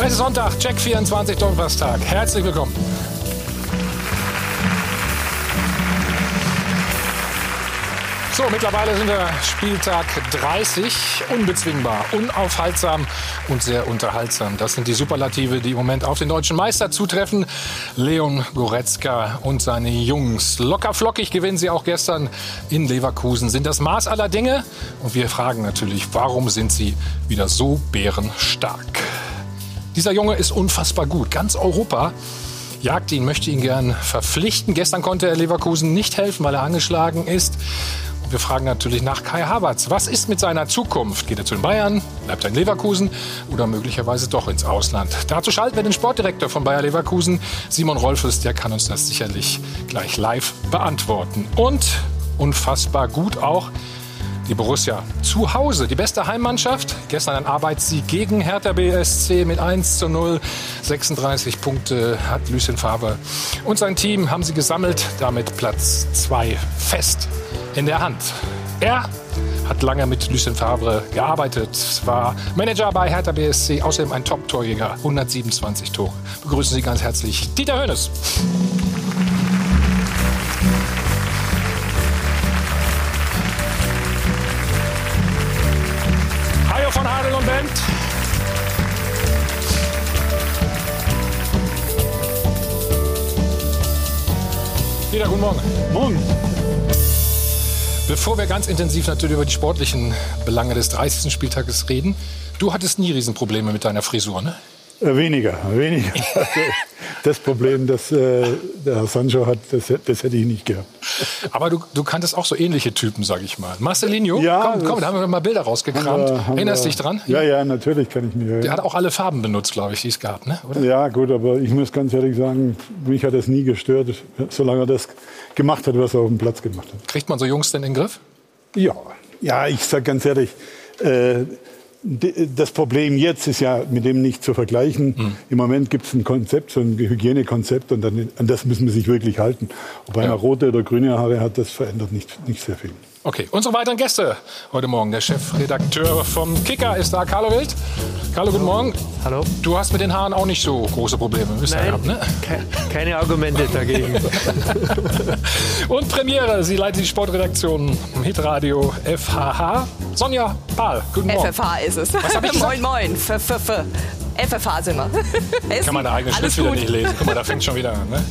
Es ist Sonntag, Check 24 Donnerstag. Herzlich willkommen. So, mittlerweile sind wir Spieltag 30. Unbezwingbar, unaufhaltsam und sehr unterhaltsam. Das sind die Superlative, die im Moment auf den deutschen Meister zutreffen. Leon Goretzka und seine Jungs. Locker flockig gewinnen sie auch gestern in Leverkusen. Sind das Maß aller Dinge? Und wir fragen natürlich, warum sind sie wieder so bärenstark? Dieser Junge ist unfassbar gut. Ganz Europa jagt ihn, möchte ihn gern verpflichten. Gestern konnte er Leverkusen nicht helfen, weil er angeschlagen ist. Wir fragen natürlich nach Kai Havertz. Was ist mit seiner Zukunft? Geht er zu den Bayern? Bleibt er in Leverkusen? Oder möglicherweise doch ins Ausland? Dazu schalten wir den Sportdirektor von Bayer Leverkusen, Simon Rolfes. Der kann uns das sicherlich gleich live beantworten. Und unfassbar gut auch die Borussia zu Hause, die beste Heimmannschaft. Gestern ein Arbeitssieg gegen Hertha BSC mit 1 zu 0. 36 Punkte hat Lucien Favre und sein Team haben sie gesammelt. Damit Platz 2 fest in der Hand. Er hat lange mit Lucien Favre gearbeitet, war Manager bei Hertha BSC, außerdem ein Top-Torjäger, 127 Tore. Begrüßen Sie ganz herzlich Dieter Hönes. Guten Morgen. Morgen. Bevor wir ganz intensiv natürlich über die sportlichen Belange des 30. Spieltages reden, du hattest nie Riesenprobleme mit deiner Frisur, ne? Äh, weniger, weniger. das Problem, das äh, der Herr Sancho hat, das, das, hätte ich nicht gehabt. Aber du, du kanntest auch so ähnliche Typen, sag ich mal. Marcelinho, ja, komm, komm, da haben wir mal Bilder rausgekramt. Wir, Erinnerst du dich dran? Ja, ja, natürlich kann ich mich erinnern. Der hat auch alle Farben benutzt, glaube ich, die es gab, ne? Oder? Ja, gut, aber ich muss ganz ehrlich sagen, mich hat das nie gestört, solange er das gemacht hat, was er auf dem Platz gemacht hat. Kriegt man so Jungs denn in den Griff? Ja, ja, ich sag ganz ehrlich, äh, das Problem jetzt ist ja mit dem nicht zu vergleichen. Mhm. Im Moment gibt es ein Konzept, so ein Hygienekonzept und dann, an das müssen wir sich wirklich halten. Ob einer ja. rote oder grüne Haare hat, das verändert nicht, nicht sehr viel. Okay, unsere weiteren Gäste heute Morgen. Der Chefredakteur vom Kicker ist da, Carlo Wild. Carlo, guten Morgen. Hallo. Du hast mit den Haaren auch nicht so große Probleme. Nein, gehabt, ne? ke keine Argumente dagegen. Und Premiere, sie leitet die Sportredaktion Hitradio FHH. Sonja Pahl, guten Morgen. FFH ist es. Was hab ich moin, moin. F -f -f FFH sind wir. Kann man eine eigene Schrift wieder nicht lesen. Guck mal, da fängt schon wieder an. Ne?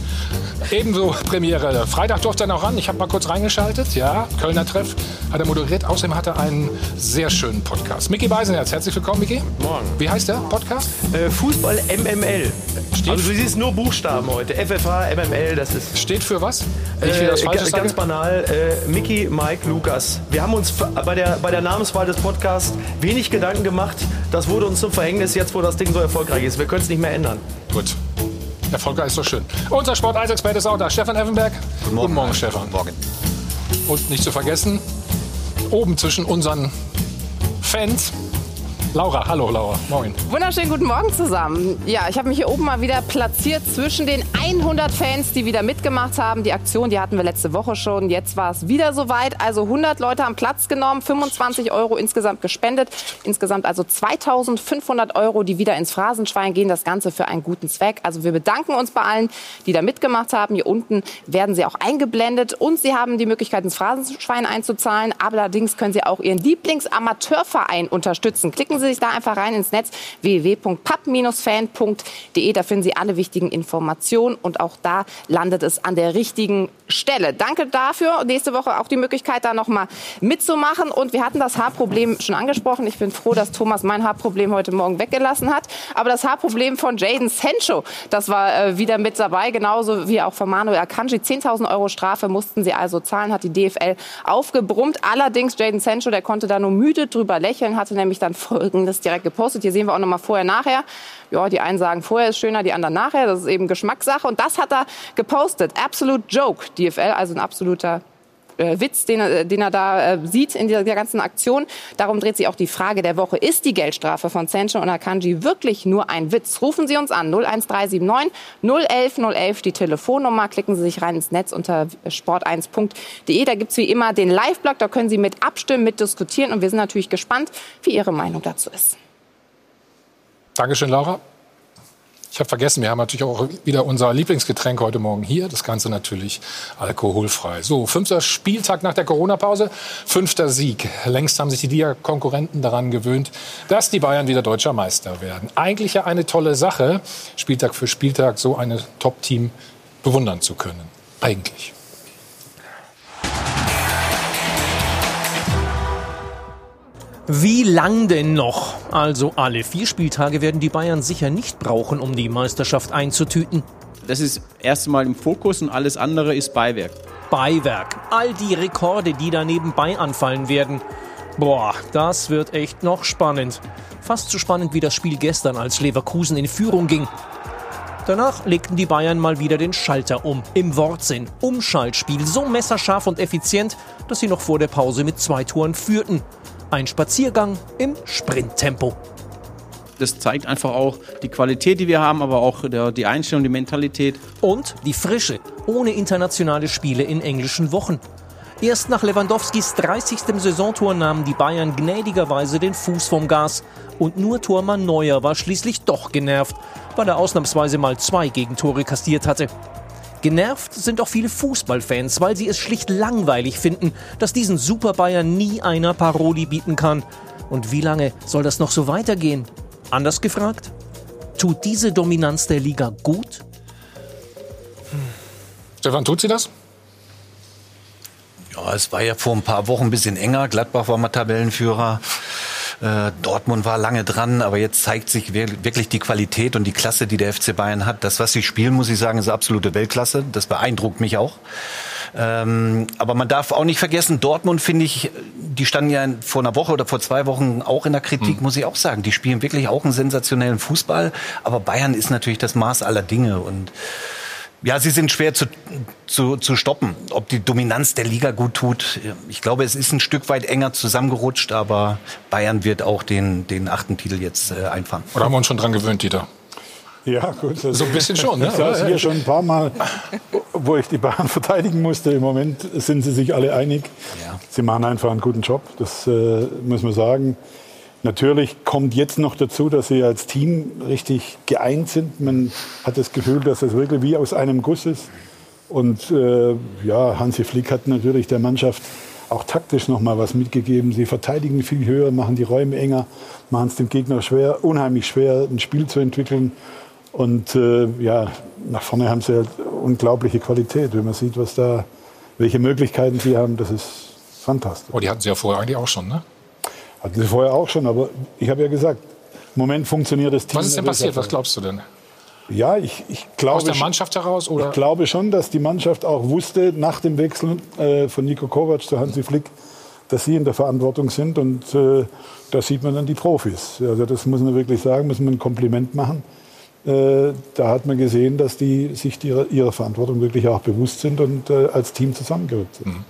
Ebenso Premiere. Freitag durfte er noch ran. Ich habe mal kurz reingeschaltet. Ja, Kölner Treff hat er moderiert. Außerdem hat er einen sehr schönen Podcast. Micky Beisenherz, herzlich willkommen, Micky. Morgen. Wie heißt der Podcast? Äh, Fußball MML. Steht also du siehst nur Buchstaben heute. FFH, MML, das ist... Steht für was? Nicht äh, das Falsches ganz banal. Äh, Micky, Mike, Lukas. Wir haben uns bei der, bei der Namenswahl des Podcasts wenig Gedanken gemacht. Das wurde uns zum Verhängnis jetzt, wo das Ding so erfolgreich ist. Wir können es nicht mehr ändern. Gut. Erfolgreich ist so schön. Unser Sport 1 Experte ist auch da. Stefan Effenberg. Guten Morgen, Guten Morgen Stefan. Guten Morgen. Und nicht zu vergessen, oben zwischen unseren Fans Laura, hallo Laura, moin. Wunderschönen guten Morgen zusammen. Ja, ich habe mich hier oben mal wieder platziert zwischen den 100 Fans, die wieder mitgemacht haben. Die Aktion, die hatten wir letzte Woche schon. Jetzt war es wieder soweit. Also 100 Leute haben Platz genommen, 25 Euro insgesamt gespendet. Insgesamt also 2500 Euro, die wieder ins Phrasenschwein gehen. Das Ganze für einen guten Zweck. Also wir bedanken uns bei allen, die da mitgemacht haben. Hier unten werden sie auch eingeblendet und sie haben die Möglichkeit, ins Phrasenschwein einzuzahlen. Allerdings können sie auch ihren Lieblingsamateurverein unterstützen. Klicken Sie Sie sich da einfach rein ins Netz www.pub-fan.de. Da finden Sie alle wichtigen Informationen und auch da landet es an der richtigen Stelle. Danke dafür. Nächste Woche auch die Möglichkeit, da noch mal mitzumachen. Und wir hatten das Haarproblem schon angesprochen. Ich bin froh, dass Thomas mein Haarproblem heute Morgen weggelassen hat. Aber das Haarproblem von Jaden Sancho, das war äh, wieder mit dabei, genauso wie auch von Manuel Akanji. 10.000 Euro Strafe mussten sie also zahlen, hat die DFL aufgebrummt. Allerdings Jaden Sancho, der konnte da nur müde drüber lächeln, hatte nämlich dann Folgendes direkt gepostet. Hier sehen wir auch noch mal vorher, nachher. Ja, die einen sagen vorher ist schöner, die anderen nachher. Das ist eben Geschmackssache. Und das hat er gepostet. Absolute Joke. DFL, also ein absoluter äh, Witz, den, er, den er da äh, sieht in dieser ganzen Aktion. Darum dreht sich auch die Frage der Woche. Ist die Geldstrafe von Sancho und Akanji wirklich nur ein Witz? Rufen Sie uns an 01379 011 011 die Telefonnummer. Klicken Sie sich rein ins Netz unter sport1.de. Da gibt es wie immer den Live-Blog. Da können Sie mit abstimmen, mit diskutieren. Und wir sind natürlich gespannt, wie Ihre Meinung dazu ist. Dankeschön, Laura. Ich habe vergessen, wir haben natürlich auch wieder unser Lieblingsgetränk heute Morgen hier. Das Ganze natürlich alkoholfrei. So, fünfter Spieltag nach der Corona-Pause, fünfter Sieg. Längst haben sich die Liga-Konkurrenten daran gewöhnt, dass die Bayern wieder deutscher Meister werden. Eigentlich ja eine tolle Sache, Spieltag für Spieltag so ein Top-Team bewundern zu können. Eigentlich. Wie lang denn noch? Also alle vier Spieltage werden die Bayern sicher nicht brauchen, um die Meisterschaft einzutüten. Das ist erstmal im Fokus und alles andere ist Beiwerk. Beiwerk. All die Rekorde, die da nebenbei anfallen werden. Boah, das wird echt noch spannend. Fast so spannend wie das Spiel gestern, als Leverkusen in Führung ging. Danach legten die Bayern mal wieder den Schalter um. Im Wortsinn. Umschaltspiel so messerscharf und effizient, dass sie noch vor der Pause mit zwei Toren führten. Ein Spaziergang im Sprinttempo. Das zeigt einfach auch die Qualität, die wir haben, aber auch die Einstellung, die Mentalität. Und die Frische, ohne internationale Spiele in englischen Wochen. Erst nach Lewandowskis 30. Saisontor nahmen die Bayern gnädigerweise den Fuß vom Gas. Und nur Tormann Neuer war schließlich doch genervt, weil er ausnahmsweise mal zwei Gegentore kassiert hatte. Genervt sind auch viele Fußballfans, weil sie es schlicht langweilig finden, dass diesen Super Bayern nie einer Paroli bieten kann. Und wie lange soll das noch so weitergehen? Anders gefragt, tut diese Dominanz der Liga gut? Hm. Stefan, tut sie das? Ja, es war ja vor ein paar Wochen ein bisschen enger. Gladbach war mal Tabellenführer. Äh, Dortmund war lange dran, aber jetzt zeigt sich wirklich die Qualität und die Klasse, die der FC Bayern hat. Das, was sie spielen, muss ich sagen, ist absolute Weltklasse. Das beeindruckt mich auch. Ähm, aber man darf auch nicht vergessen, Dortmund finde ich, die standen ja vor einer Woche oder vor zwei Wochen auch in der Kritik, mhm. muss ich auch sagen. Die spielen wirklich auch einen sensationellen Fußball. Aber Bayern ist natürlich das Maß aller Dinge und ja, sie sind schwer zu, zu, zu stoppen. Ob die Dominanz der Liga gut tut, ich glaube, es ist ein Stück weit enger zusammengerutscht, aber Bayern wird auch den, den achten Titel jetzt äh, einfangen. Oder haben wir uns schon dran gewöhnt, Dieter? Ja, gut. So ein bisschen schon, ne? Ich saß hier schon ein paar Mal, wo ich die Bayern verteidigen musste. Im Moment sind sie sich alle einig. Ja. Sie machen einfach einen guten Job, das äh, muss man sagen. Natürlich kommt jetzt noch dazu, dass sie als Team richtig geeint sind. Man hat das Gefühl, dass es wirklich wie aus einem Guss ist. Und äh, ja, Hansi Flick hat natürlich der Mannschaft auch taktisch noch mal was mitgegeben. Sie verteidigen viel höher, machen die Räume enger, machen es dem Gegner schwer, unheimlich schwer, ein Spiel zu entwickeln. Und äh, ja, nach vorne haben sie halt unglaubliche Qualität. Wenn man sieht, was da, welche Möglichkeiten sie haben, das ist fantastisch. Oh, die hatten sie ja vorher eigentlich auch schon, ne? Hatten sie vorher auch schon, aber ich habe ja gesagt, im Moment funktioniert das Team. Was ist denn passiert? Was glaubst du denn? Ja, ich, ich glaube. Aus der Mannschaft heraus? Oder? Ich glaube schon, dass die Mannschaft auch wusste, nach dem Wechsel äh, von Nico Kovac zu Hansi Flick, dass sie in der Verantwortung sind. Und äh, da sieht man dann die Profis. Also, das muss man wirklich sagen, muss man ein Kompliment machen. Äh, da hat man gesehen, dass die sich ihrer, ihrer Verantwortung wirklich auch bewusst sind und äh, als Team zusammengerückt sind. Mhm.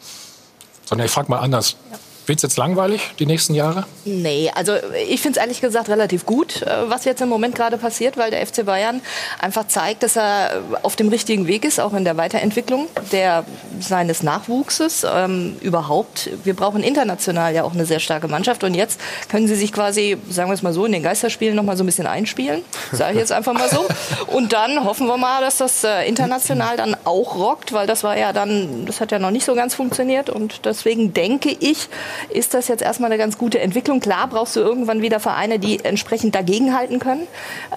Sondern ich frage mal anders. Ja. Wird es jetzt langweilig, die nächsten Jahre? Nee, also ich finde es ehrlich gesagt relativ gut, äh, was jetzt im Moment gerade passiert, weil der FC Bayern einfach zeigt, dass er auf dem richtigen Weg ist, auch in der Weiterentwicklung der, seines Nachwuchses. Ähm, überhaupt, wir brauchen international ja auch eine sehr starke Mannschaft und jetzt können sie sich quasi, sagen wir es mal so, in den Geisterspielen noch mal so ein bisschen einspielen, sage ich jetzt einfach mal so. Und dann hoffen wir mal, dass das äh, international dann auch rockt, weil das war ja dann, das hat ja noch nicht so ganz funktioniert und deswegen denke ich, ist das jetzt erstmal eine ganz gute Entwicklung. Klar brauchst du irgendwann wieder Vereine, die entsprechend dagegenhalten können.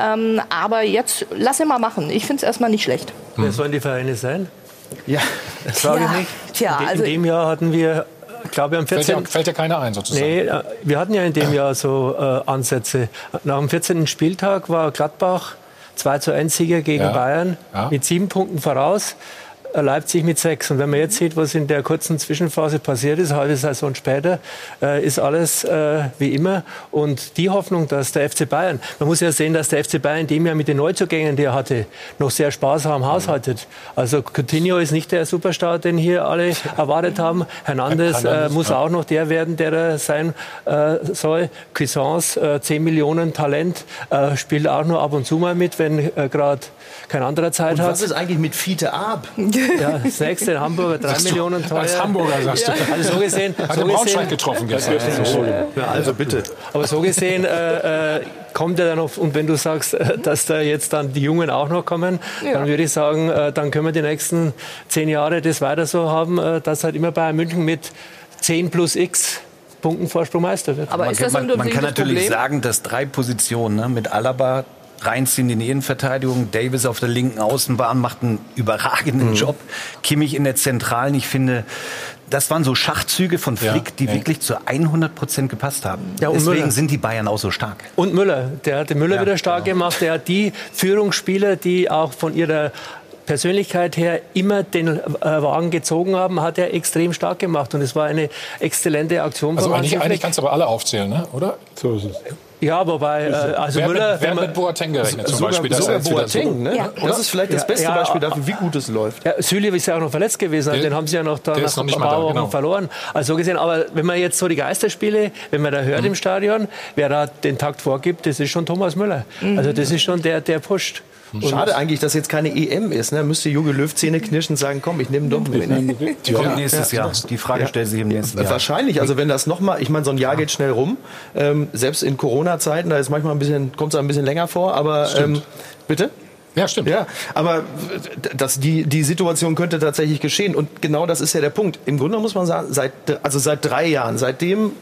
Ähm, aber jetzt lass ihn mal machen. Ich finde es erstmal nicht schlecht. Wer hm. sollen die Vereine sein? Ja, das sage ich nicht. Tja, in, also in dem Jahr hatten wir ich glaube, am 14. Fällt ja, fällt ja keiner ein, sozusagen. Nee, äh, wir hatten ja in dem Jahr so äh, Ansätze. Nach dem 14. Spieltag war Gladbach 2 zu 1 Sieger gegen ja. Bayern ja. mit sieben Punkten voraus. Leipzig mit sechs. Und wenn man jetzt sieht, was in der kurzen Zwischenphase passiert ist, halbe Saison später, äh, ist alles äh, wie immer. Und die Hoffnung, dass der FC Bayern, man muss ja sehen, dass der FC Bayern in dem Jahr mit den Neuzugängen, die er hatte, noch sehr sparsam haushaltet. Also Coutinho ist nicht der Superstar, den hier alle erwartet haben. Hernandez äh, muss auch noch der werden, der er sein äh, soll. Cuisance, äh, 10 Millionen Talent, äh, spielt auch nur ab und zu mal mit, wenn äh, gerade kein anderer Zeit und hat. Was ist eigentlich mit Fiete Ab? Ja, das nächste in Hamburger, drei Sagst du, Millionen teuer. Als Hamburger sagst du. Also so gesehen, Hat so Braunschweig gesehen, getroffen gestern. Ja, also bitte. aber so gesehen äh, äh, kommt er dann noch, und wenn du sagst, äh, dass da jetzt dann die Jungen auch noch kommen, dann würde ich sagen, äh, dann können wir die nächsten zehn Jahre das weiter so haben, äh, dass halt immer Bayern München mit 10 plus X Punkten Vorsprung Meister wird. Aber man, ist das man, man kann natürlich Problem? sagen, dass drei Positionen ne, mit Alaba reinziehen in die Innenverteidigung. Davis auf der linken Außenbahn macht einen überragenden Mhm. Job. Kimmich in der Zentralen. Ich finde, das waren so Schachzüge von Flick, die ja. wirklich zu 100 Prozent gepasst haben. Ja, und Deswegen Müller. sind die Bayern auch so stark. Und Müller, der hat den Müller Ja, wieder stark genau. gemacht. Der hat die Führungsspieler, die auch von ihrer Persönlichkeit her immer den äh, Wagen gezogen haben, hat er extrem stark gemacht. Und es war eine exzellente Aktion Also von eigentlich, eigentlich kannst du aber alle aufzählen, ne? oder? So ist es. Ja, wobei, äh, also wer Müller, mit, wer wenn man, mit Boateng gerechnet zum Sogar, Beispiel? sogar er jetzt wieder so- Boateng, ne? Ja. Das ist vielleicht das beste ja, Beispiel dafür, wie gut es läuft. Ja, Süle ist ja auch noch verletzt gewesen, Der- den haben sie ja noch da nach noch ein nicht paar mal da, Wochen genau. verloren. Also so gesehen, aber wenn man jetzt so die Geisterspiele, wenn man da hört im Stadion, wer da den Takt vorgibt, das ist schon Thomas Müller. Also das ist schon der, der pusht. Schade eigentlich, dass jetzt keine EM ist. Ne? Müsste Jogi Löw Zähne knirschen und sagen, komm, ich nehme doch mit. Die kommt nächstes Jahr. Die Frage stellt sich im nächsten Jahr. Wahrscheinlich, also wenn das nochmal, ich meine, so ein Jahr geht schnell rum. Ähm, selbst in Corona-Zeiten, da ist manchmal ein bisschen, kommt es ein bisschen länger vor, aber ähm, bitte? Ja, stimmt. Ja, aber das, die, die Situation könnte tatsächlich geschehen. Und genau das ist ja der Punkt. Im Grunde muss man sagen, seit, also seit drei Jahren, seitdem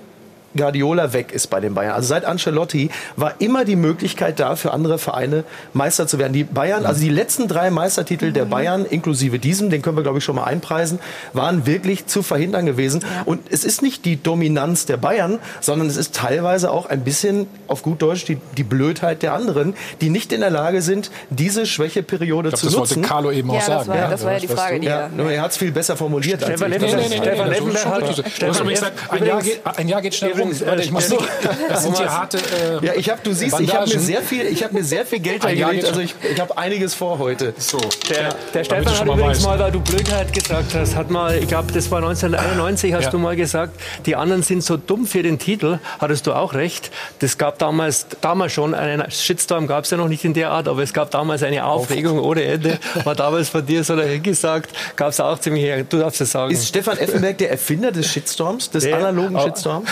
Guardiola weg ist bei den Bayern. Also seit Ancelotti war immer die Möglichkeit da, für andere Vereine Meister zu werden. Die Bayern, also die letzten drei Meistertitel der Bayern, inklusive diesem, den können wir glaube ich schon mal einpreisen, waren wirklich zu verhindern gewesen. Und es ist nicht die Dominanz der Bayern, sondern es ist teilweise auch ein bisschen, auf gut Deutsch, die, die Blödheit der anderen, die nicht in der Lage sind, diese Schwächeperiode Ich zu das nutzen. wollte Carlo eben auch Ja, das sagen. war, das war ja die Frage, die ja, er... nur er hat es viel besser formuliert. als Stefan das Effenberg hat- gesagt, ein Jahr, geht, schnell. Übrigens, äh, ich muss das sind hier harte äh, Ja, ich habe, du siehst, ich habe mir Bandagen. sehr viel, ich habe mir sehr viel Geld Ein Jahr reingelegt. geht Also ich, ich habe einiges vor heute. So. Der, der Stefan hat mal übrigens weißt. mal, weil du Blödheit gesagt hast, hat mal, ich glaube, das war 1991, hast Ja. du mal gesagt, die anderen sind so dumm für den Titel. Hattest du auch recht. Das gab damals, damals schon einen Shitstorm, gab es ja noch nicht in der Art, aber es gab damals eine Aufregung ohne Ende. War damals von dir so dahingesagt, gab es auch ziemlich, du darfst es sagen. Ist Stefan Effenberg der Erfinder des Shitstorms, des Nee, analogen Shitstorms?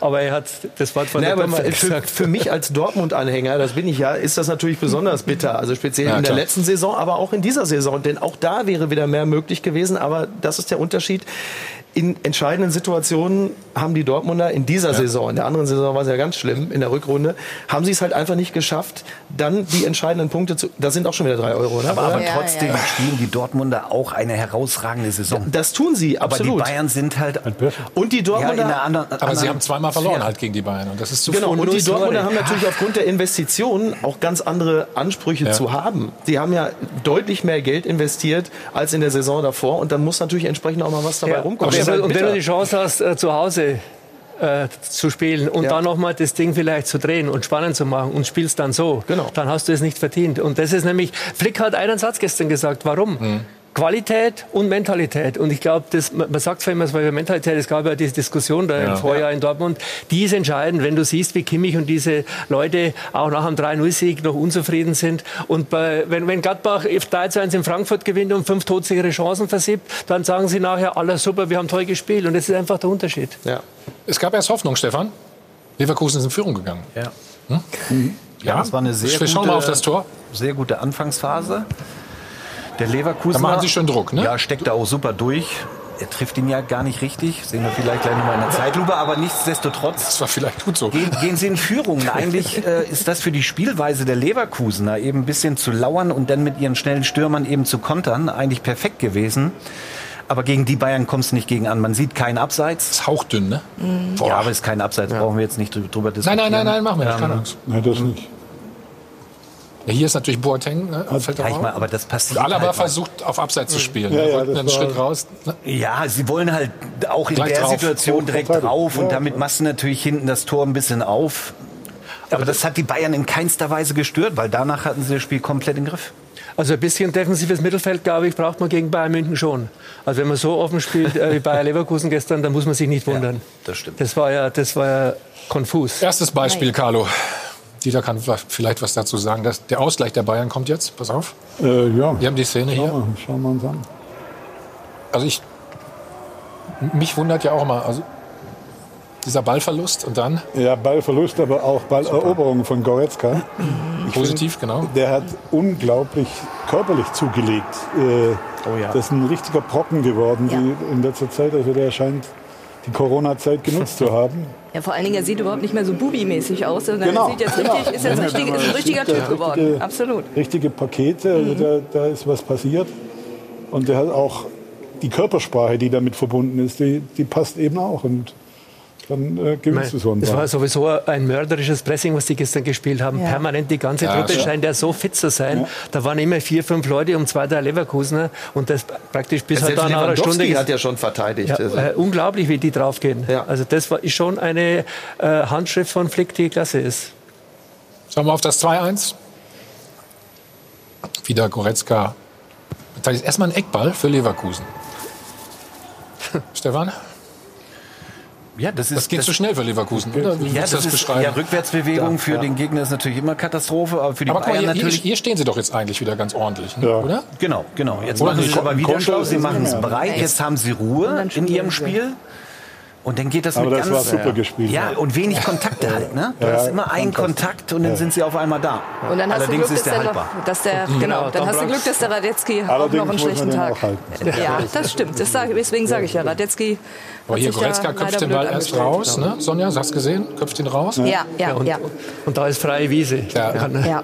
Aber er hat das Wort von Nee, der für, für, gesagt. für mich als Dortmund-Anhänger, das bin ich ja, ist das natürlich besonders bitter. Also speziell Ja, in der klar. letzten Saison, aber auch in dieser Saison. Denn auch da wäre wieder mehr möglich gewesen. Aber das ist der Unterschied. In entscheidenden Situationen haben die Dortmunder in dieser Saison, in der anderen Saison war es ja ganz schlimm, in der Rückrunde, haben sie es halt einfach nicht geschafft, dann die entscheidenden Punkte zu. Das sind auch schon wieder drei Euro, ne? Aber, aber Ja, trotzdem ja, ja. spielen die Dortmunder auch eine herausragende Saison. Das tun sie, aber absolut. die Bayern sind halt Und die ja, in Dortmunder einer anderen. Aber sie haben zweimal verloren halt gegen die Bayern. Und das ist zu Genau, früh. und die. Dortmunder haben natürlich aufgrund der Investitionen auch ganz andere Ansprüche Ja. zu haben. Sie haben ja deutlich mehr Geld investiert als in der Saison davor und dann muss natürlich entsprechend auch mal was dabei Ja, rumkommen. Halt und wenn du die Chance hast, äh, zu Hause äh, zu spielen und Ja. dann nochmal das Ding vielleicht zu drehen und spannend zu machen und spielst dann so, Genau. dann hast du es nicht verdient. Und das ist nämlich, Flick hat einen Satz gestern gesagt, warum? Mhm. Qualität und Mentalität. Und ich glaube, man sagt zwar immer, weil Mentalität, es gab ja diese Diskussion da im Vorjahr in Dortmund, die ist entscheidend, wenn du siehst, wie Kimmich und diese Leute auch nach einem 3-0-Sieg noch unzufrieden sind. Und bei, wenn, wenn Gladbach 3-1 in Frankfurt gewinnt und fünf todsichere Chancen versiebt, dann sagen sie nachher, alles super, wir haben toll gespielt. Und das ist einfach der Unterschied. ja. Es gab erst Hoffnung, Stefan. Leverkusen ist in Führung gegangen. Ja. Ja, Das war eine sehr gute, schauen mal auf das Tor. Sehr gute Anfangsphase. Der Leverkusen. Da machen Sie schon Druck, ne? Ja, steckt da auch super durch. Er trifft ihn ja gar nicht richtig. Sehen wir vielleicht gleich nochmal in der Zeitlupe. Aber nichtsdestotrotz Das war vielleicht gut so. gehen, gehen sie in Führung. Eigentlich äh, ist das für die Spielweise der Leverkusener eben ein bisschen zu lauern und dann mit ihren schnellen Stürmern eben zu kontern eigentlich perfekt gewesen. Aber gegen die Bayern kommt es nicht gegen an. Man sieht keinen Abseits. ist hauchdünn, ne? Ja, aber es ist kein Abseits. Brauchen wir jetzt nicht drü- drüber Nein, diskutieren. nein, nein, nein, machen wir nicht. Ähm. Nein, das nicht. Ja, hier ist natürlich Boateng. Ne? Fällt ja, ich auf. meine, aber das passiert Und Alaba halt mal. versucht, auf Abseits zu spielen. Ja, Er ja, einen Schritt raus. Ne? Ja, sie wollen halt auch in Gleich der drauf. Situation direkt drauf und Ja, damit machst du natürlich hinten das Tor ein bisschen auf. Aber das hat die Bayern in keinster Weise gestört, weil danach hatten sie das Spiel komplett im Griff. Also ein bisschen defensives Mittelfeld, glaube ich, braucht man gegen Bayern München schon. Also wenn man so offen spielt äh, wie Bayer Leverkusen gestern, dann muss man sich nicht wundern. das stimmt. Das war ja, das war ja konfus. Erstes Beispiel, Carlo. Dieter kann vielleicht was dazu sagen. Das, der Ausgleich der Bayern kommt jetzt. Pass auf. Äh, ja. Wir haben die Szene Schau hier. mal, schauen wir uns an. Also ich, mich wundert ja auch mal, also dieser Ballverlust und dann? Ja, Ballverlust, aber auch Balleroberung von Goretzka. Ich Positiv, find, genau. Der hat unglaublich körperlich zugelegt. Äh, oh ja. Das ist ein richtiger Brocken geworden ja. in letzter Zeit. Also der scheint die Corona-Zeit genutzt zu haben. Ja, vor allen Dingen, er sieht überhaupt nicht mehr so bubimäßig aus. Genau, er sieht jetzt genau. richtig, ist jetzt richtig, ist ein richtiger Typ geworden. Richtige, Absolut. Richtige Pakete, also mhm. da, da ist was passiert. Und der hat auch die Körpersprache, die damit verbunden ist, die, die passt eben auch. Und dann äh, gewinnst du so einen Das war sowieso ein mörderisches Pressing, was die gestern gespielt haben. Ja. Permanent die ganze Truppe ja, scheint ja so fit zu sein. Ja. Da waren immer vier, fünf Leute um zwei, drei Leverkusener und das praktisch bis halt nach einer Stunde. hat ja schon verteidigt. Ja, also. äh, unglaublich, wie die draufgehen. Also das war, ist schon eine äh, Handschrift von Flick, die klasse ist. Schauen wir auf das 2-1. Wieder Goretzka. Das ist erstmal ein Eckball für Leverkusen. Stefan? Ja, das, ist, das geht das zu schnell für Leverkusen, oder? Wie ja, das, das ist, beschreiben? Ja, Rückwärtsbewegung ja, für ja. den Gegner ist natürlich immer Katastrophe, aber für die aber Bayern hier, natürlich. Hier stehen sie doch jetzt eigentlich wieder ganz ordentlich, ne? ja. oder? Genau, genau. Jetzt oder machen sie es aber wieder schlau. Sie machen es breit. Jetzt haben sie Ruhe in ihrem Spiel. Und dann geht das Aber mit das ganz war super gespielt. Ja, und wenig Kontakte halt. Ne? Du ja, hast immer einen Kontakt und dann sind sie auf einmal da. Und dann hast Allerdings du Glück, ist der haltbar. Noch, dass der, mhm. genau, dann hast du Glück, dass der Radetzky auch noch einen schlechten Tag. Ja, das stimmt. Das sag, deswegen sage ich ja, Radetzky. Aber hier Goretzka köpft den Ball erst raus, ne? Sonja, hast du gesehen? Köpft ihn raus? Ja, ja, ja. Und, und da ist freie Wiese. Ja. ja.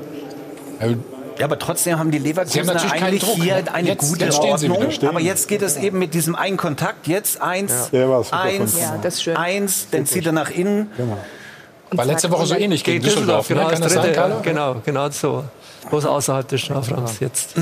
Ja, aber trotzdem haben die Leverkusener haben eigentlich Druck, hier ne? eine jetzt, gute jetzt Ordnung. Aber jetzt geht es eben mit diesem einen Kontakt. Jetzt eins, ja. eins, ja, eins, dann zieht er nach innen. Genau. War letzte Woche so ähnlich gegen Düsseldorf. Genau, ne? dritte, genau, genau so. Bloß außerhalb des Strafraums jetzt.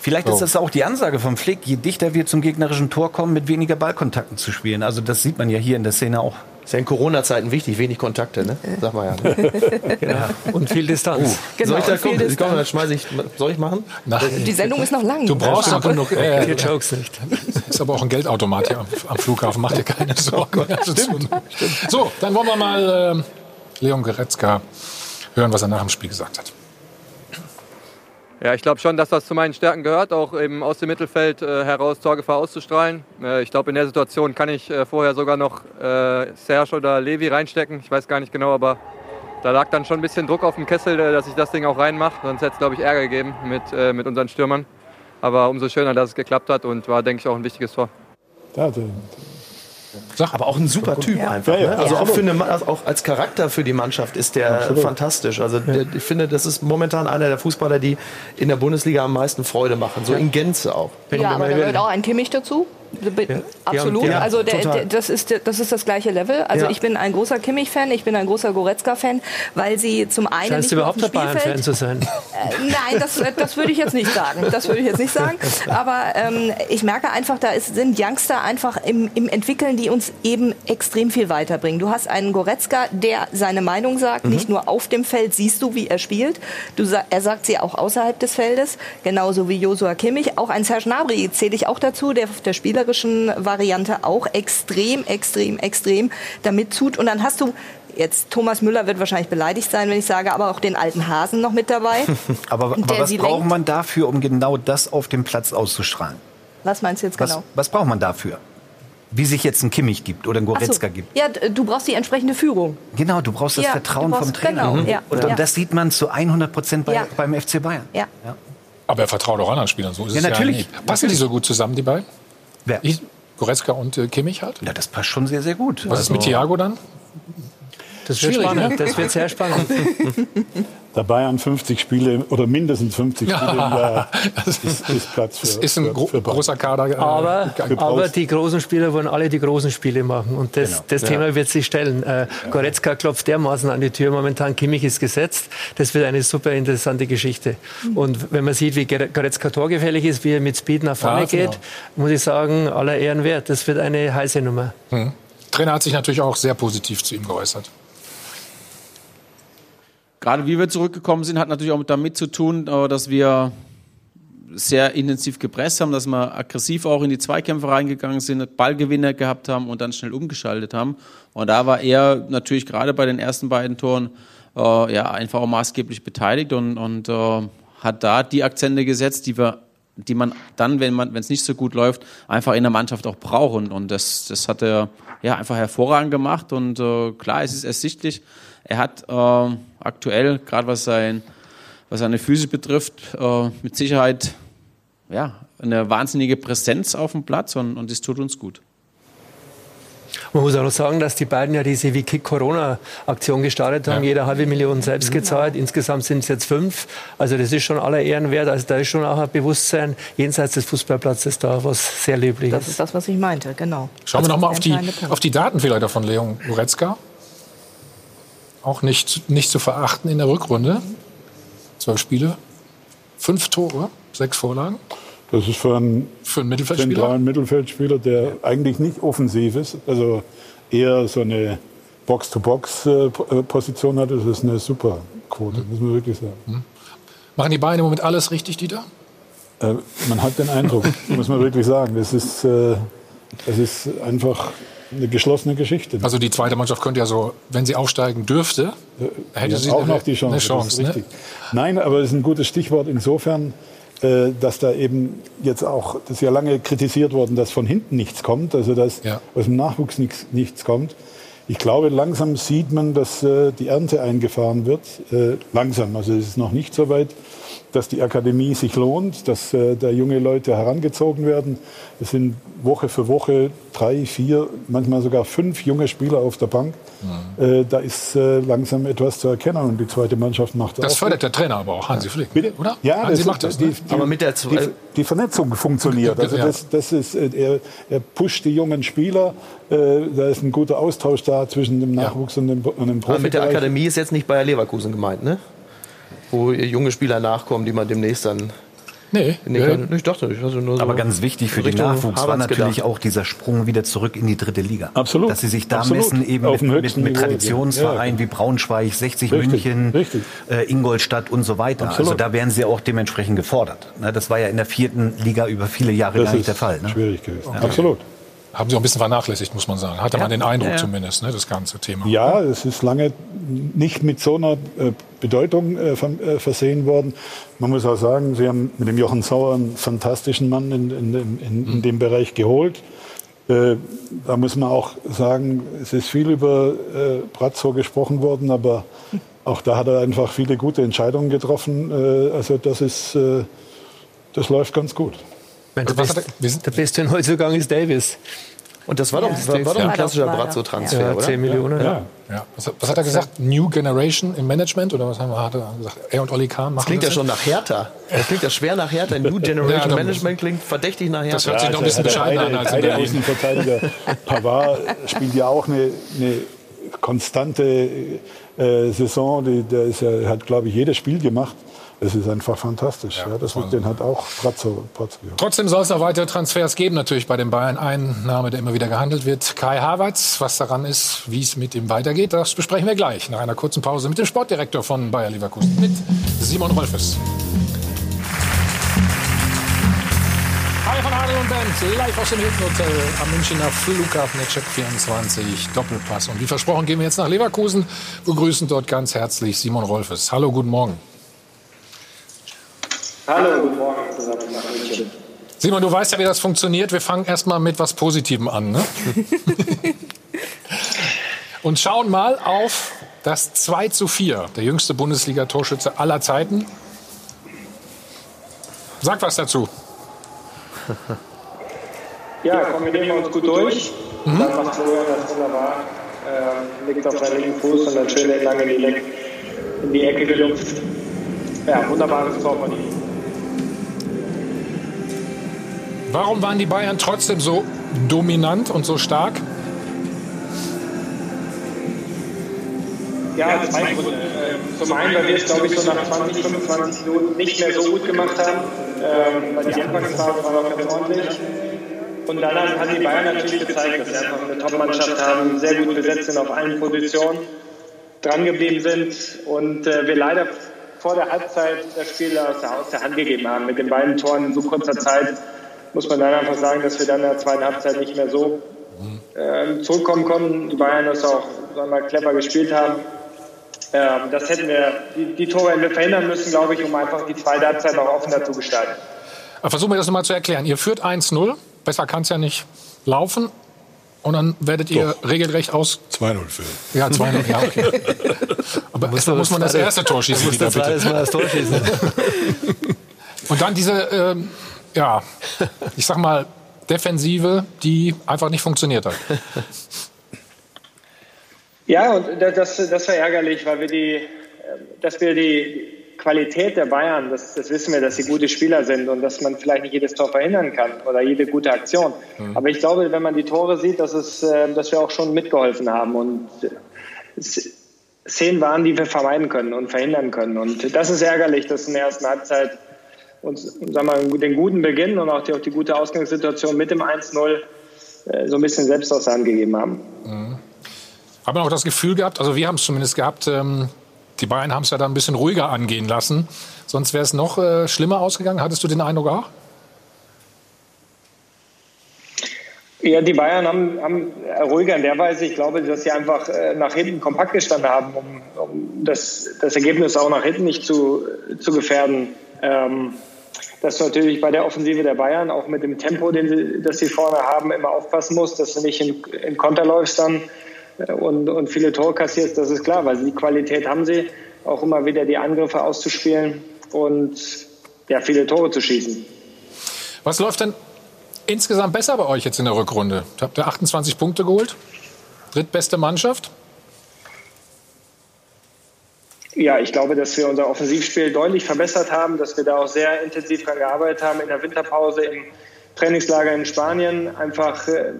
Vielleicht ist das auch die Ansage vom Flick, je dichter wir zum gegnerischen Tor kommen, mit weniger Ballkontakten zu spielen. Also das sieht man ja hier in der Szene auch. Ist ja in Corona-Zeiten wichtig, wenig Kontakte, ne? Sag mal ja. Ne? genau. Und viel Distanz. Uh, genau, soll ich da kommen? Distanz. Komm, dann schmeiße ich, soll ich machen? Nein. Die Sendung ist noch lang. Du brauchst ja, noch genug. Äh, äh, Jokes nicht. Ist aber auch ein Geldautomat hier am, am Flughafen. Mach dir keine Sorgen. Also Stimmt. So, dann wollen wir mal äh, Leon Goretzka hören, was er nach dem Spiel gesagt hat. Ja, ich glaube schon, dass das zu meinen Stärken gehört, auch eben aus dem Mittelfeld äh, heraus Torgefahr auszustrahlen. Äh, ich glaube, in der Situation kann ich äh, vorher sogar noch äh, Serge oder Levi reinstecken. Ich weiß gar nicht genau, aber da lag dann schon ein bisschen Druck auf dem Kessel, äh, dass ich das Ding auch reinmache. Sonst hätte es, glaube ich, Ärger gegeben mit, äh, mit unseren Stürmern. Aber umso schöner, dass es geklappt hat und war, denke ich, auch ein wichtiges Tor. Ja, Sag. Aber auch ein super Typ ja. einfach. Ne? Also auch, für eine, also auch als Charakter für die Mannschaft ist der Absolut. fantastisch. Also der, ich finde, das ist momentan einer der Fußballer, die in der Bundesliga am meisten Freude machen. So in Gänze auch. Ja, aber da gehört auch ein Kimmich dazu. Ja. Absolut. Ja, also der, der, das, ist, das ist das gleiche Level. Also ja. ich bin ein großer Kimmich-Fan, ich bin ein großer Goretzka-Fan, weil sie zum einen Scheinst nicht überhaupt ein Fan zu sein? Äh, nein, das, das würde ich jetzt nicht sagen. Das würde ich jetzt nicht sagen. Aber ähm, ich merke einfach, da ist, sind Youngster einfach im, im Entwickeln, die uns eben extrem viel weiterbringen. Du hast einen Goretzka, der seine Meinung sagt, mhm. nicht nur auf dem Feld siehst du, wie er spielt. Du, er sagt sie auch außerhalb des Feldes, genauso wie Josua Kimmich. Auch ein Serge Gnabry zähle ich auch dazu, der, der Spieler spielerischen Variante auch extrem, extrem, extrem damit tut. Und dann hast du Jetzt Thomas Müller wird wahrscheinlich beleidigt sein, wenn ich sage, aber auch den alten Hasen noch mit dabei. aber, aber was braucht lenkt. man dafür, um genau das auf dem Platz auszustrahlen? Was meinst du jetzt genau? Was, was braucht man dafür? Wie sich jetzt ein Kimmich gibt oder ein Goretzka so. gibt. Ja, du brauchst die entsprechende Führung. Genau, du brauchst das ja, Vertrauen brauchst, vom Trainer. Genau, mhm. ja, und, und, das sieht man zu 100 Prozent bei, beim FC Bayern. Ja. Aber er vertraut auch anderen Spielern. So ist ja, es natürlich. Ja Passen die so gut zusammen, die beiden? Wer? Ich, Goretzka und äh, Kimmich halt? Ja, das passt schon sehr, sehr gut. Was also, ist mit also Thiago dann? Das wird spannend. Ne? Das wird sehr spannend. Da Bayern 50 Spiele oder mindestens 50 Spiele im Jahr ist, ist Platz für. Das ist ein gro großer Kader. Äh, aber, aber die großen Spieler wollen alle die großen Spiele machen. Und das, genau. das ja. Thema wird sich stellen. Äh, Goretzka klopft dermaßen an die Tür momentan. Kimmich ist gesetzt. Das wird eine super interessante Geschichte. Und wenn man sieht, wie Goretzka torgefährlich ist, wie er mit Speed nach vorne ja, genau. geht, muss ich sagen, aller Ehren wert. Das wird eine heiße Nummer. Hm. Trainer hat sich natürlich auch sehr positiv zu ihm geäußert gerade wie wir zurückgekommen sind, hat natürlich auch damit zu tun, äh, dass wir sehr intensiv gepresst haben, dass wir aggressiv auch in die Zweikämpfe reingegangen sind, Ballgewinner gehabt haben und dann schnell umgeschaltet haben. Und da war er natürlich gerade bei den ersten beiden Toren äh, ja einfach auch maßgeblich beteiligt und, und äh, hat da die Akzente gesetzt, die wir die man dann, wenn es nicht so gut läuft, einfach in der Mannschaft auch braucht. Und, und das, das hat er ja einfach hervorragend gemacht. Und äh, klar, es ist ersichtlich, er hat äh, aktuell, gerade was sein, was seine Füße betrifft, äh, mit Sicherheit ja, eine wahnsinnige Präsenz auf dem Platz und, und das tut uns gut. Man muss auch noch sagen, dass die beiden ja diese wie Kick Corona-Aktion gestartet haben. Ja. Jeder halbe Million selbst mhm. gezahlt. Insgesamt sind es jetzt fünf. Also das ist schon aller Ehren wert. Also da ist schon auch ein Bewusstsein jenseits des Fußballplatzes da, was sehr löblich ist. Das ist das, was ich meinte, genau. Schauen wir noch mal auf die, auf die Daten vielleicht von Leon Goretzka. Auch nicht, nicht zu verachten in der Rückrunde. Zwölf Spiele, fünf Tore, sechs Vorlagen. Das ist für einen, für einen Mittelfeldspieler? zentralen Mittelfeldspieler, der eigentlich nicht offensiv ist, also eher so eine Box-to-Box-Position hat. Das ist eine super Quote, mhm. muss man wirklich sagen. Mhm. Machen die Bayern im Moment alles richtig, Dieter? Äh, man hat den Eindruck, muss man wirklich sagen. Das ist, äh, das ist einfach eine geschlossene Geschichte. Also die zweite Mannschaft könnte ja so, wenn sie aufsteigen dürfte, hätte sie auch noch die Chance. Eine Chance ne? Nein, aber es ist ein gutes Stichwort insofern, äh, dass da eben jetzt auch, das ist ja lange kritisiert worden, dass von hinten nichts kommt, also dass ja. aus dem Nachwuchs nichts, nichts kommt. Ich glaube, langsam sieht man, dass äh, die Ernte eingefahren wird. Äh, langsam, also es ist noch nicht so weit dass die Akademie sich lohnt, dass äh, da junge Leute herangezogen werden. Es sind Woche für Woche drei, vier, manchmal sogar fünf junge Spieler auf der Bank. Mhm. Äh, da ist äh, langsam etwas zu erkennen und die zweite Mannschaft macht das. Das fördert der Trainer aber auch, Hansi Flick, Bitte? oder? Ja, Hansi das, macht das. Die, ne? die, aber mit der die, die Vernetzung funktioniert. Also das, das ist, äh, er, er pusht die jungen Spieler. Äh, da ist ein guter Austausch da zwischen dem Nachwuchs ja. und dem, und dem Profi. Aber mit der Akademie ist jetzt nicht Bayer Leverkusen gemeint, ne? Wo junge Spieler nachkommen, die man demnächst dann Nee, nee kann, ich dachte nicht. Also nur so Aber ganz wichtig für Richtung den Nachwuchs war natürlich gedacht. auch dieser Sprung wieder zurück in die dritte Liga. Absolut. Dass sie sich da Absolut. messen eben mit, mit, mit Traditionsvereinen ja. wie Braunschweig, 60 richtig. München, richtig. Äh, Ingolstadt und so weiter. Absolut. Also da werden sie auch dementsprechend gefordert. Ne, das war ja in der vierten Liga über viele Jahre das gar nicht der Fall. Ne? Schwierig gewesen. Ja. Absolut haben Sie auch ein bisschen vernachlässigt, muss man sagen. Hatte ja. man den Eindruck ja. zumindest, ne, das ganze Thema. Ja, es ist lange nicht mit so einer äh, Bedeutung äh, äh, versehen worden. Man muss auch sagen, Sie haben mit dem Jochen Sauer einen fantastischen Mann in, in, in, in mhm. dem Bereich geholt. Da muss man auch sagen, es ist viel über Brazzo gesprochen worden, aber auch da hat er einfach viele gute Entscheidungen getroffen. Also das ist, das läuft ganz gut. Der, Best, der beste Neuzugang ist Davis. Und das war doch, das war, war doch ein klassischer Brazzo-Transfer, ja, oder? 10 Millionen, ja. ja. Was, was, hat er gesagt? New Generation im Management? Oder was haben wir, hat er gesagt? Er und Olli Kahn machen Das klingt das ja schon nach Hertha. Das klingt ja schwer nach Hertha. New Generation ja, Management klingt verdächtig nach Hertha. Das hört sich noch ein bisschen bescheidener an als in Der Außenverteidiger Pavard spielt ja auch eine, eine konstante äh, Saison. Die, der ist ja, hat, glaube ich, jedes Spiel gemacht. Es ist einfach fantastisch. Ja, ja das wird, den hat auch Pratzo, Pratzo Trotzdem soll es noch weitere Transfers geben, natürlich bei den Bayern. Ein Name, der immer wieder gehandelt wird, Kai Havertz. Was daran ist, wie es mit ihm weitergeht, das besprechen wir gleich nach einer kurzen Pause mit dem Sportdirektor von Bayer Leverkusen, mit Simon Rolfes. Hi von Adel und Band, live aus dem Hilton Hotel am Münchner Flughafen der Check 24 Doppelpass. Und wie versprochen gehen wir jetzt nach Leverkusen, begrüßen dort ganz herzlich Simon Rolfes. Hallo, guten Morgen. Hallo, guten Morgen zusammen nach München. Simon, du weißt ja, wie das funktioniert. Wir fangen erstmal mit was Positivem an. Ne? Und schauen mal auf das 2 zu 4, der jüngste Bundesliga-Torschütze aller Zeiten. Sag was dazu. Ja, kombinieren wir uns gut durch. Mhm. Dann macht Florian das wunderbar. Äh, liegt auf seinem linken Fuß und dann schön lange in die, in die Ecke gelupft. Ja, wunderbares Tor von ihm. Warum waren die Bayern trotzdem so dominant und so stark? Ja, zwei Gründe. Zum einen, weil wir es, glaube ich, so nach 20, 25 Minuten nicht mehr so gut gemacht haben, ähm, weil die Anfangsphase war noch ganz ordentlich. Und dann haben die Bayern natürlich gezeigt, dass sie einfach eine Top-Mannschaft haben, sehr gut besetzt sind auf allen Positionen, drangeblieben sind und äh, wir leider vor der Halbzeit das Spiel aus der, aus der Hand gegeben haben mit den beiden Toren in so kurzer Zeit muss man dann einfach sagen, dass wir dann in der zweiten Halbzeit nicht mehr so äh, zurückkommen konnten. Die Bayern das auch sagen wir, clever gespielt haben. Ähm, das hätten wir, die, die Tore hätten wir verhindern müssen, glaube ich, um einfach die zweite Halbzeit noch offener zu gestalten. versuchen wir das nochmal zu erklären. Ihr führt 1-0, besser kann es ja nicht laufen. Und dann werdet ihr Doch. regelrecht aus. 2-0 für. Ja, 2-0, ja, okay. Aber muss, muss man das erste Tor schießen, muss das bitte. Mal das Tor schießen. Und dann diese, ähm, ja, ich sag mal, Defensive, die einfach nicht funktioniert hat. Ja, und das, das war ärgerlich, weil wir die, dass wir die Qualität der Bayern, das, das wissen wir, dass sie gute Spieler sind und dass man vielleicht nicht jedes Tor verhindern kann oder jede gute Aktion. Mhm. Aber ich glaube, wenn man die Tore sieht, dass, es, äh, dass wir auch schon mitgeholfen haben und Szenen waren, die wir vermeiden können und verhindern können. Und das ist ärgerlich, dass in der ersten Halbzeit uns sagen wir, den guten Beginn und auch die, auch die gute Ausgangssituation mit dem 1-0 äh, so ein bisschen selbst aus der Hand gegeben haben. Mhm. Haben wir auch das Gefühl gehabt, also wir haben es zumindest gehabt, ähm, die Bayern haben es ja da ein bisschen ruhiger angehen lassen. Sonst wäre es noch äh, schlimmer ausgegangen. Hattest du den Eindruck auch? Ja, die Bayern haben, haben ruhiger in der Weise. Ich glaube, dass sie einfach äh, nach hinten kompakt gestanden haben, um, um das, das, Ergebnis auch nach hinten nicht zu, zu gefährden. Ähm, dass du natürlich bei der Offensive der Bayern auch mit dem Tempo, den sie, das sie vorne haben, immer aufpassen musst, dass du nicht in, in Konter läufst dann äh, und, und viele Tore kassierst, das ist klar, weil die Qualität haben sie, auch immer wieder die Angriffe auszuspielen und ja, viele Tore zu schießen. Was läuft denn insgesamt besser bei euch jetzt in der Rückrunde? Habt ihr 28 Punkte geholt? Drittbeste Mannschaft? Ja, ich glaube, dass wir unser Offensivspiel deutlich verbessert haben, dass wir da auch sehr intensiv daran gearbeitet haben in der Winterpause im Trainingslager in Spanien, einfach äh,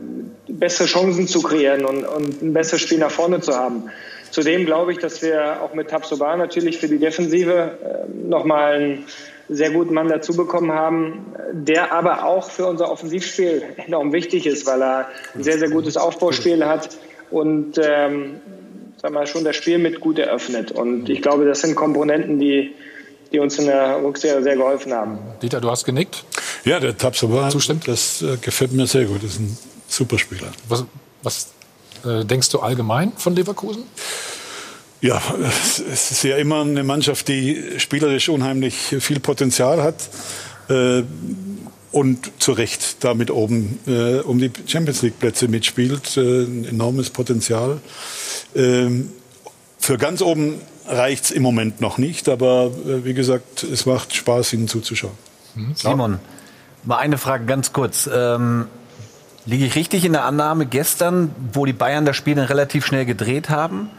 bessere Chancen zu kreieren und, und ein besseres Spiel nach vorne zu haben. Zudem glaube ich, dass wir auch mit Tabsoba natürlich für die Defensive äh, nochmal einen sehr guten Mann dazu bekommen haben, der aber auch für unser Offensivspiel enorm wichtig ist, weil er ein sehr, sehr gutes Aufbauspiel hat und ähm, sag mal, schon das Spiel mit gut eröffnet. Und ich glaube, das sind Komponenten, die, die uns in der Rückserie sehr geholfen haben. Dieter, du hast genickt? Ja, der Tabsoba, Zustimmt. das äh, gefällt mir sehr gut. Das ist ein super Spieler. Was, was äh, denkst du allgemein von Leverkusen? Ja, es ist ja immer eine Mannschaft, die spielerisch unheimlich viel Potenzial hat. Äh, und zu Recht damit oben äh, um die Champions League Plätze mitspielt. Äh, ein enormes Potenzial. Ähm, für ganz oben reicht es im Moment noch nicht, aber äh, wie gesagt, es macht Spaß, ihnen zuzuschauen. Mhm. Simon, mal eine Frage ganz kurz. Ähm, liege ich richtig in der Annahme gestern, wo die Bayern das Spiel dann relativ schnell gedreht haben?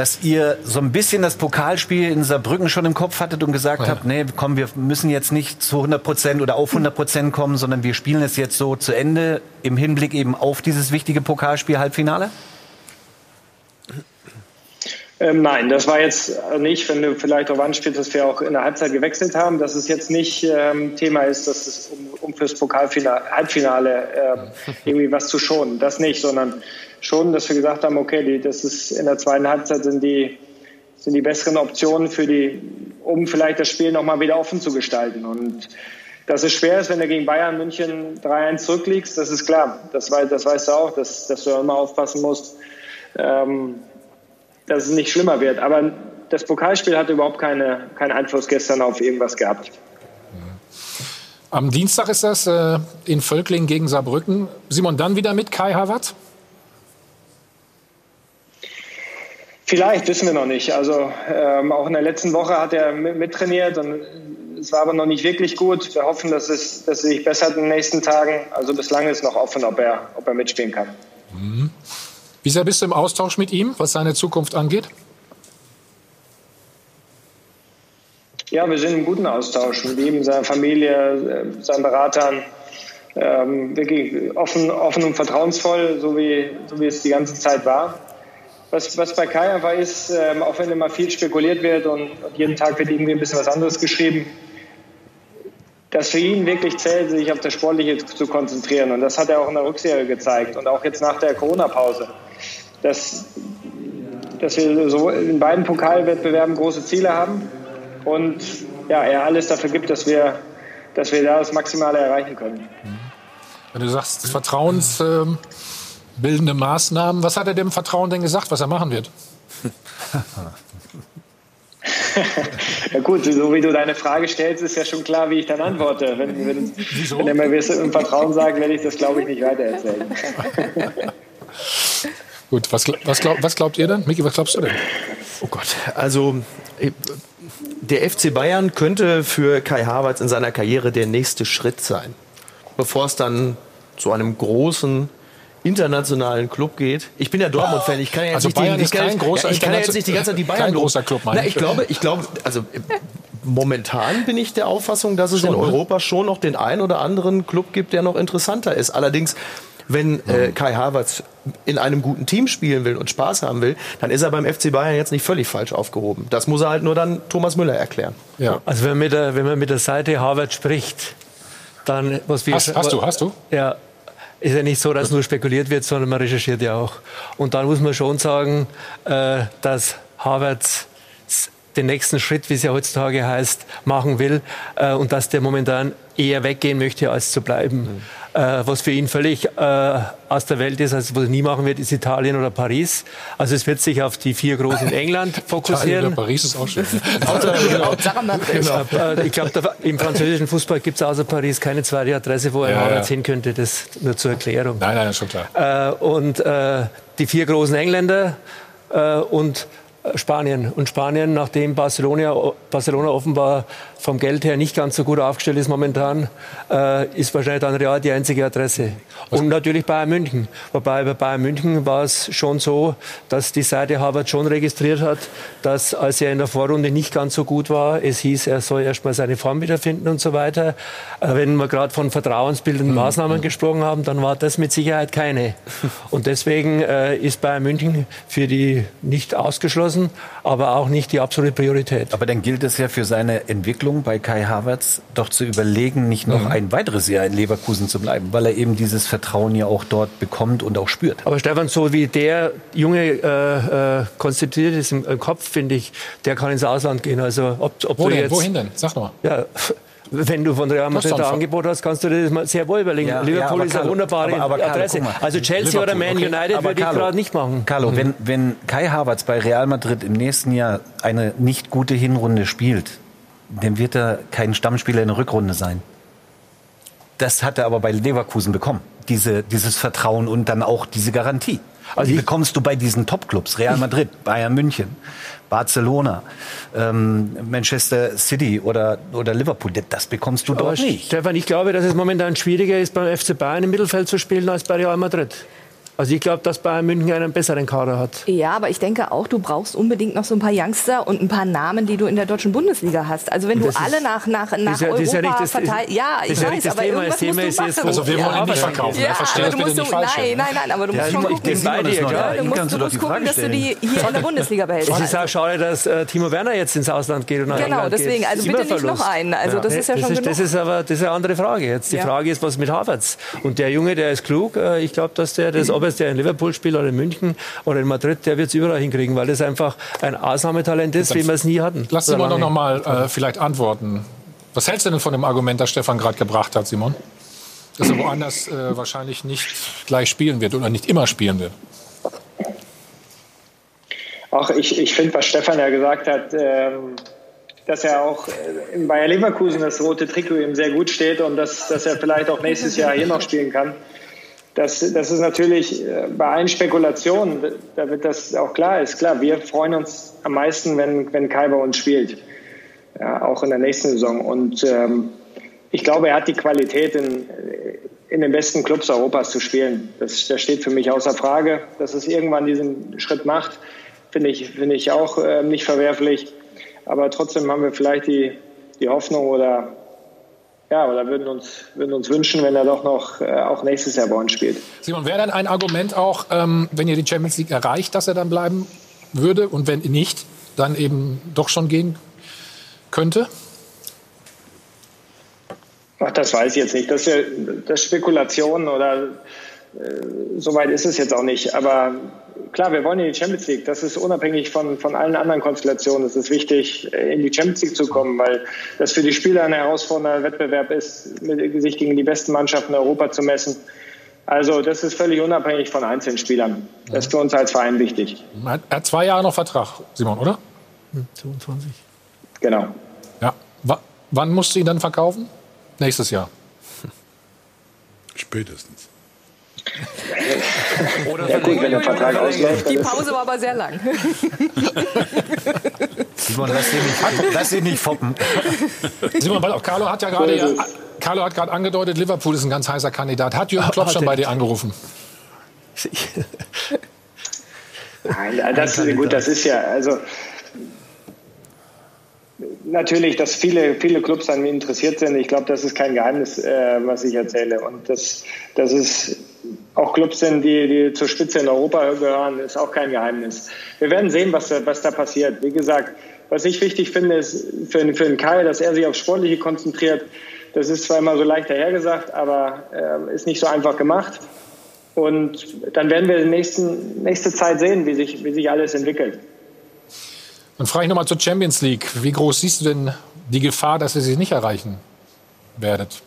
Dass ihr so ein bisschen das Pokalspiel in Saarbrücken schon im Kopf hattet und gesagt ja. habt, nee, komm, wir müssen jetzt nicht zu 100 Prozent oder auf 100 Prozent kommen, sondern wir spielen es jetzt so zu Ende im Hinblick eben auf dieses wichtige Pokalspiel Halbfinale? Ähm, nein, das war jetzt nicht, wenn du vielleicht darauf anspielst, dass wir auch in der Halbzeit gewechselt haben, dass es jetzt nicht ähm, Thema ist, dass es um, um fürs Pokalfinale, Halbfinale ähm, irgendwie was zu schonen. Das nicht, sondern schon, dass wir gesagt haben, okay, die, das ist in der zweiten Halbzeit sind die, sind die besseren Optionen für die, um vielleicht das Spiel nochmal wieder offen zu gestalten. Und dass es schwer ist, wenn du gegen Bayern München 3-1 zurückliegst, das ist klar. Das, das weißt du auch, dass, dass du immer aufpassen musst. Ähm, dass es nicht schlimmer wird. Aber das Pokalspiel hatte überhaupt keine, keinen Einfluss gestern auf irgendwas gehabt. Am Dienstag ist das äh, in Völkling gegen Saarbrücken. Simon, dann wieder mit Kai Havertz? Vielleicht, wissen wir noch nicht. Also ähm, auch in der letzten Woche hat er mittrainiert und es war aber noch nicht wirklich gut. Wir hoffen, dass es, dass es sich bessert in den nächsten Tagen. Also bislang ist noch offen, ob er, ob er mitspielen kann. Mhm. Wie sehr bist du im Austausch mit ihm, was seine Zukunft angeht? Ja, wir sind im guten Austausch mit ihm, seiner Familie, äh, seinen Beratern. Ähm, wirklich offen, offen und vertrauensvoll, so wie, so wie es die ganze Zeit war. Was, was bei Kai einfach ist, ähm, auch wenn immer viel spekuliert wird und, und jeden Tag wird irgendwie ein bisschen was anderes geschrieben, dass für ihn wirklich zählt, sich auf das Sportliche zu konzentrieren. Und das hat er auch in der Rückserie gezeigt und auch jetzt nach der Corona-Pause dass, dass wir so in beiden Pokalwettbewerben große Ziele haben und ja, er alles dafür gibt, dass wir, dass wir da das Maximale erreichen können. Wenn du sagst, vertrauensbildende Maßnahmen, was hat er dem Vertrauen denn gesagt, was er machen wird? Ja gut, so wie du deine Frage stellst, ist ja schon klar, wie ich dann antworte. Wenn, wenn, wenn er mir im Vertrauen sagt, werde ich das, glaube ich, nicht weitererzählen. Gut, was, was, glaub, was glaubt ihr denn? Miki, was glaubst du denn? Oh Gott, also äh, der FC Bayern könnte für Kai Havertz in seiner Karriere der nächste Schritt sein. Bevor es dann zu einem großen internationalen Club geht. Ich bin ja Dortmund-Fan. Ich kann ja jetzt Also nicht Bayern die, ist kein großer ja, ich kann ja jetzt nicht die ganze Zeit die Bayern kein großer Club, meine Na, ich ich. glaube, ich glaube, also momentan bin ich der Auffassung, dass es in ne? Europa schon noch den einen oder anderen Club gibt, der noch interessanter ist. Allerdings wenn äh, Kai Havertz in einem guten Team spielen will und Spaß haben will, dann ist er beim FC Bayern jetzt nicht völlig falsch aufgehoben. Das muss er halt nur dann Thomas Müller erklären. Ja. Also wenn man, mit der, wenn man mit der Seite Harvard spricht, dann was wir Hast, hast du, hast du? Ja, ist ja nicht so, dass nur spekuliert wird, sondern man recherchiert ja auch. Und dann muss man schon sagen, äh, dass Harvard den nächsten Schritt, wie es ja heutzutage heißt, machen will äh, und dass der momentan eher weggehen möchte, als zu bleiben. Mhm. Äh, was für ihn völlig äh, aus der Welt ist, also was er nie machen wird, ist Italien oder Paris. Also es wird sich auf die vier Großen in England fokussieren. Italien oder Paris ist auch schön. genau. Ich glaube, im französischen Fußball gibt es außer Paris keine zweite Adresse, wo er Ja, ja, hin könnte. Das nur zur Erklärung. Nein, nein, ist schon klar. Äh, und äh, die vier großen Engländer äh, und Spanien. Und Spanien, nachdem Barcelona, Barcelona offenbar vom Geld her nicht ganz so gut aufgestellt ist momentan, äh, ist wahrscheinlich dann Real die einzige Adresse. Und natürlich Bayern München. Wobei bei Bayern München war es schon so, dass die Seite Harvard schon registriert hat, dass als er in der Vorrunde nicht ganz so gut war, es hieß, er soll erst mal seine Form wiederfinden und so weiter. Äh, wenn wir gerade von vertrauensbildenden Maßnahmen gesprochen haben, dann war das mit Sicherheit keine. Und deswegen äh, ist Bayern München für die nicht ausgeschlossen, aber auch nicht die absolute Priorität. Aber dann gilt es ja für seine Entwicklung bei Kai Havertz doch zu überlegen, nicht noch Mhm. ein weiteres Jahr in Leverkusen zu bleiben, weil er eben dieses Vertrauen ja auch dort bekommt und auch spürt. Aber Stefan, so wie der Junge äh, äh, konstituiert ist im, im Kopf, finde ich, der kann ins Ausland gehen. Also ob, ob Wo du denn? jetzt, Wohin denn? Sag doch mal. Ja, wenn du von Real Madrid ein Angebot hast, kannst du dir das mal sehr wohl überlegen. Ja, Liverpool ja, ist eine wunderbare aber- aber Carlo, Adresse. Also Chelsea oder Man Okay, United aber würde ich gerade nicht machen. Carlo, Mhm. wenn, wenn Kai Havertz bei Real Madrid im nächsten Jahr eine nicht gute Hinrunde spielt, dann wird er kein Stammspieler in der Rückrunde sein. Das hat er aber bei Leverkusen bekommen. Diese, dieses Vertrauen und dann auch diese Garantie. Also die bekommst du bei diesen Topclubs. Real Madrid, Bayern München, Barcelona, ähm, Manchester City oder, oder Liverpool. Das bekommst du Aber dort nicht. Stefan, ich glaube, dass es momentan schwieriger ist, beim FC Bayern im Mittelfeld zu spielen als bei Real Madrid. Also ich glaube, dass Bayern München einen besseren Kader hat. Ja, aber ich denke auch, du brauchst unbedingt noch so ein paar Youngster und ein paar Namen, die du in der deutschen Bundesliga hast. Also wenn du Das ist- alle nach, nach, nach ja- Europa verteilst. Ja, das ich ist ja weiß, aber Thema. irgendwas Thema musst ist du jetzt, machen. Also wir wollen ihn nicht verkaufen. Ja, verstehe aber das du bitte musst nicht du, falsch. nein, nein, nein, aber du musst Ja, schon gucken, du musst, kannst du du doch musst die gucken, dass du die hier in der Bundesliga behältst. Es ist auch schade, dass äh, Timo Werner jetzt ins Ausland geht und nach Genau, deswegen, geht. also bitte nicht noch einen. Also das ist ja schon genug. Das ist aber eine andere Frage jetzt. Die. Frage ist, was mit Havertz? Und der Junge, der ist klug. Ich glaube, dass der, das, ob es der in Liverpool spielt oder in München oder in Madrid, der wird es überall hinkriegen, weil das einfach ein Ausnahmetalent ist, wie wir es nie hatten. Lass So Simon doch noch mal äh, vielleicht antworten. Was hältst du denn von dem Argument, das Stefan gerade gebracht hat, Simon? Dass er woanders äh, wahrscheinlich nicht gleich spielen wird oder nicht immer spielen wird. Auch ich, ich finde, was Stefan ja gesagt hat, ähm, dass er auch äh, in Bayer Leverkusen das rote Trikot ihm sehr gut steht und dass, dass er vielleicht auch nächstes Jahr hier noch spielen kann. Das, das ist natürlich äh, bei allen Spekulationen, da wird das auch klar, ist klar, wir freuen uns am meisten, wenn, wenn Kai bei uns spielt. Ja, auch in der nächsten Saison. Und ähm, ich glaube, er hat die Qualität, in, in den besten Clubs Europas zu spielen. Das, das steht für mich außer Frage. Dass es irgendwann diesen Schritt macht, finde ich, finde ich auch äh, nicht verwerflich. Aber trotzdem haben wir vielleicht die, die Hoffnung oder, ja, oder würden, uns, würden uns wünschen, wenn er doch noch äh, auch nächstes Jahr bei uns spielt. Simon, wäre dann ein Argument auch, ähm, wenn ihr die Champions League erreicht, dass er dann bleiben würde und wenn nicht, dann eben doch schon gehen könnte? Ach, das weiß ich jetzt nicht. Das ist, ja, das ist Spekulation oder äh, so weit ist es jetzt auch nicht. Aber klar, wir wollen in die Champions League. Das ist unabhängig von, von allen anderen Konstellationen. Es ist wichtig, äh, in die Champions League zu kommen, weil das für die Spieler ein herausfordernder Wettbewerb ist, mit, sich gegen die besten Mannschaften in Europa zu messen. Also das ist völlig unabhängig von einzelnen Spielern. Das ist für uns als Verein wichtig. Er hat- er hat zwei Jahre noch Vertrag, Simon, oder? 22. Genau. Ja. W wann musst du ihn dann verkaufen? Nächstes Jahr. Spätestens. Oder ja gut, wenn der Vertrag ausläuft. Die Pause war aber sehr lang. Simon, lass dich nicht, lass nicht foppen. Simon, auch Carlo hat ja gerade ja, Carlo hat gerade angedeutet, Liverpool ist ein ganz heißer Kandidat. Hat Jürgen Klopp schon bei dir angerufen? Nein, das ist gut, das ist ja, also natürlich, dass viele, viele Clubs an mir interessiert sind. Ich glaube, das ist kein Geheimnis, äh, was ich erzähle. Und dass, dass es auch Clubs sind, die, die zur Spitze in Europa gehören, ist auch kein Geheimnis. Wir werden sehen, was, was da passiert. Wie gesagt, was ich wichtig finde, ist für, für den Kai, dass er sich aufs Sportliche konzentriert. Das ist zwar immer so leicht dahergesagt, aber äh, ist nicht so einfach gemacht. Und dann werden wir in der nächsten, nächste Zeit sehen, wie sich, wie sich alles entwickelt. Dann frage ich nochmal zur Champions League. Wie groß siehst du denn die Gefahr, dass ihr sie nicht erreichen werdet?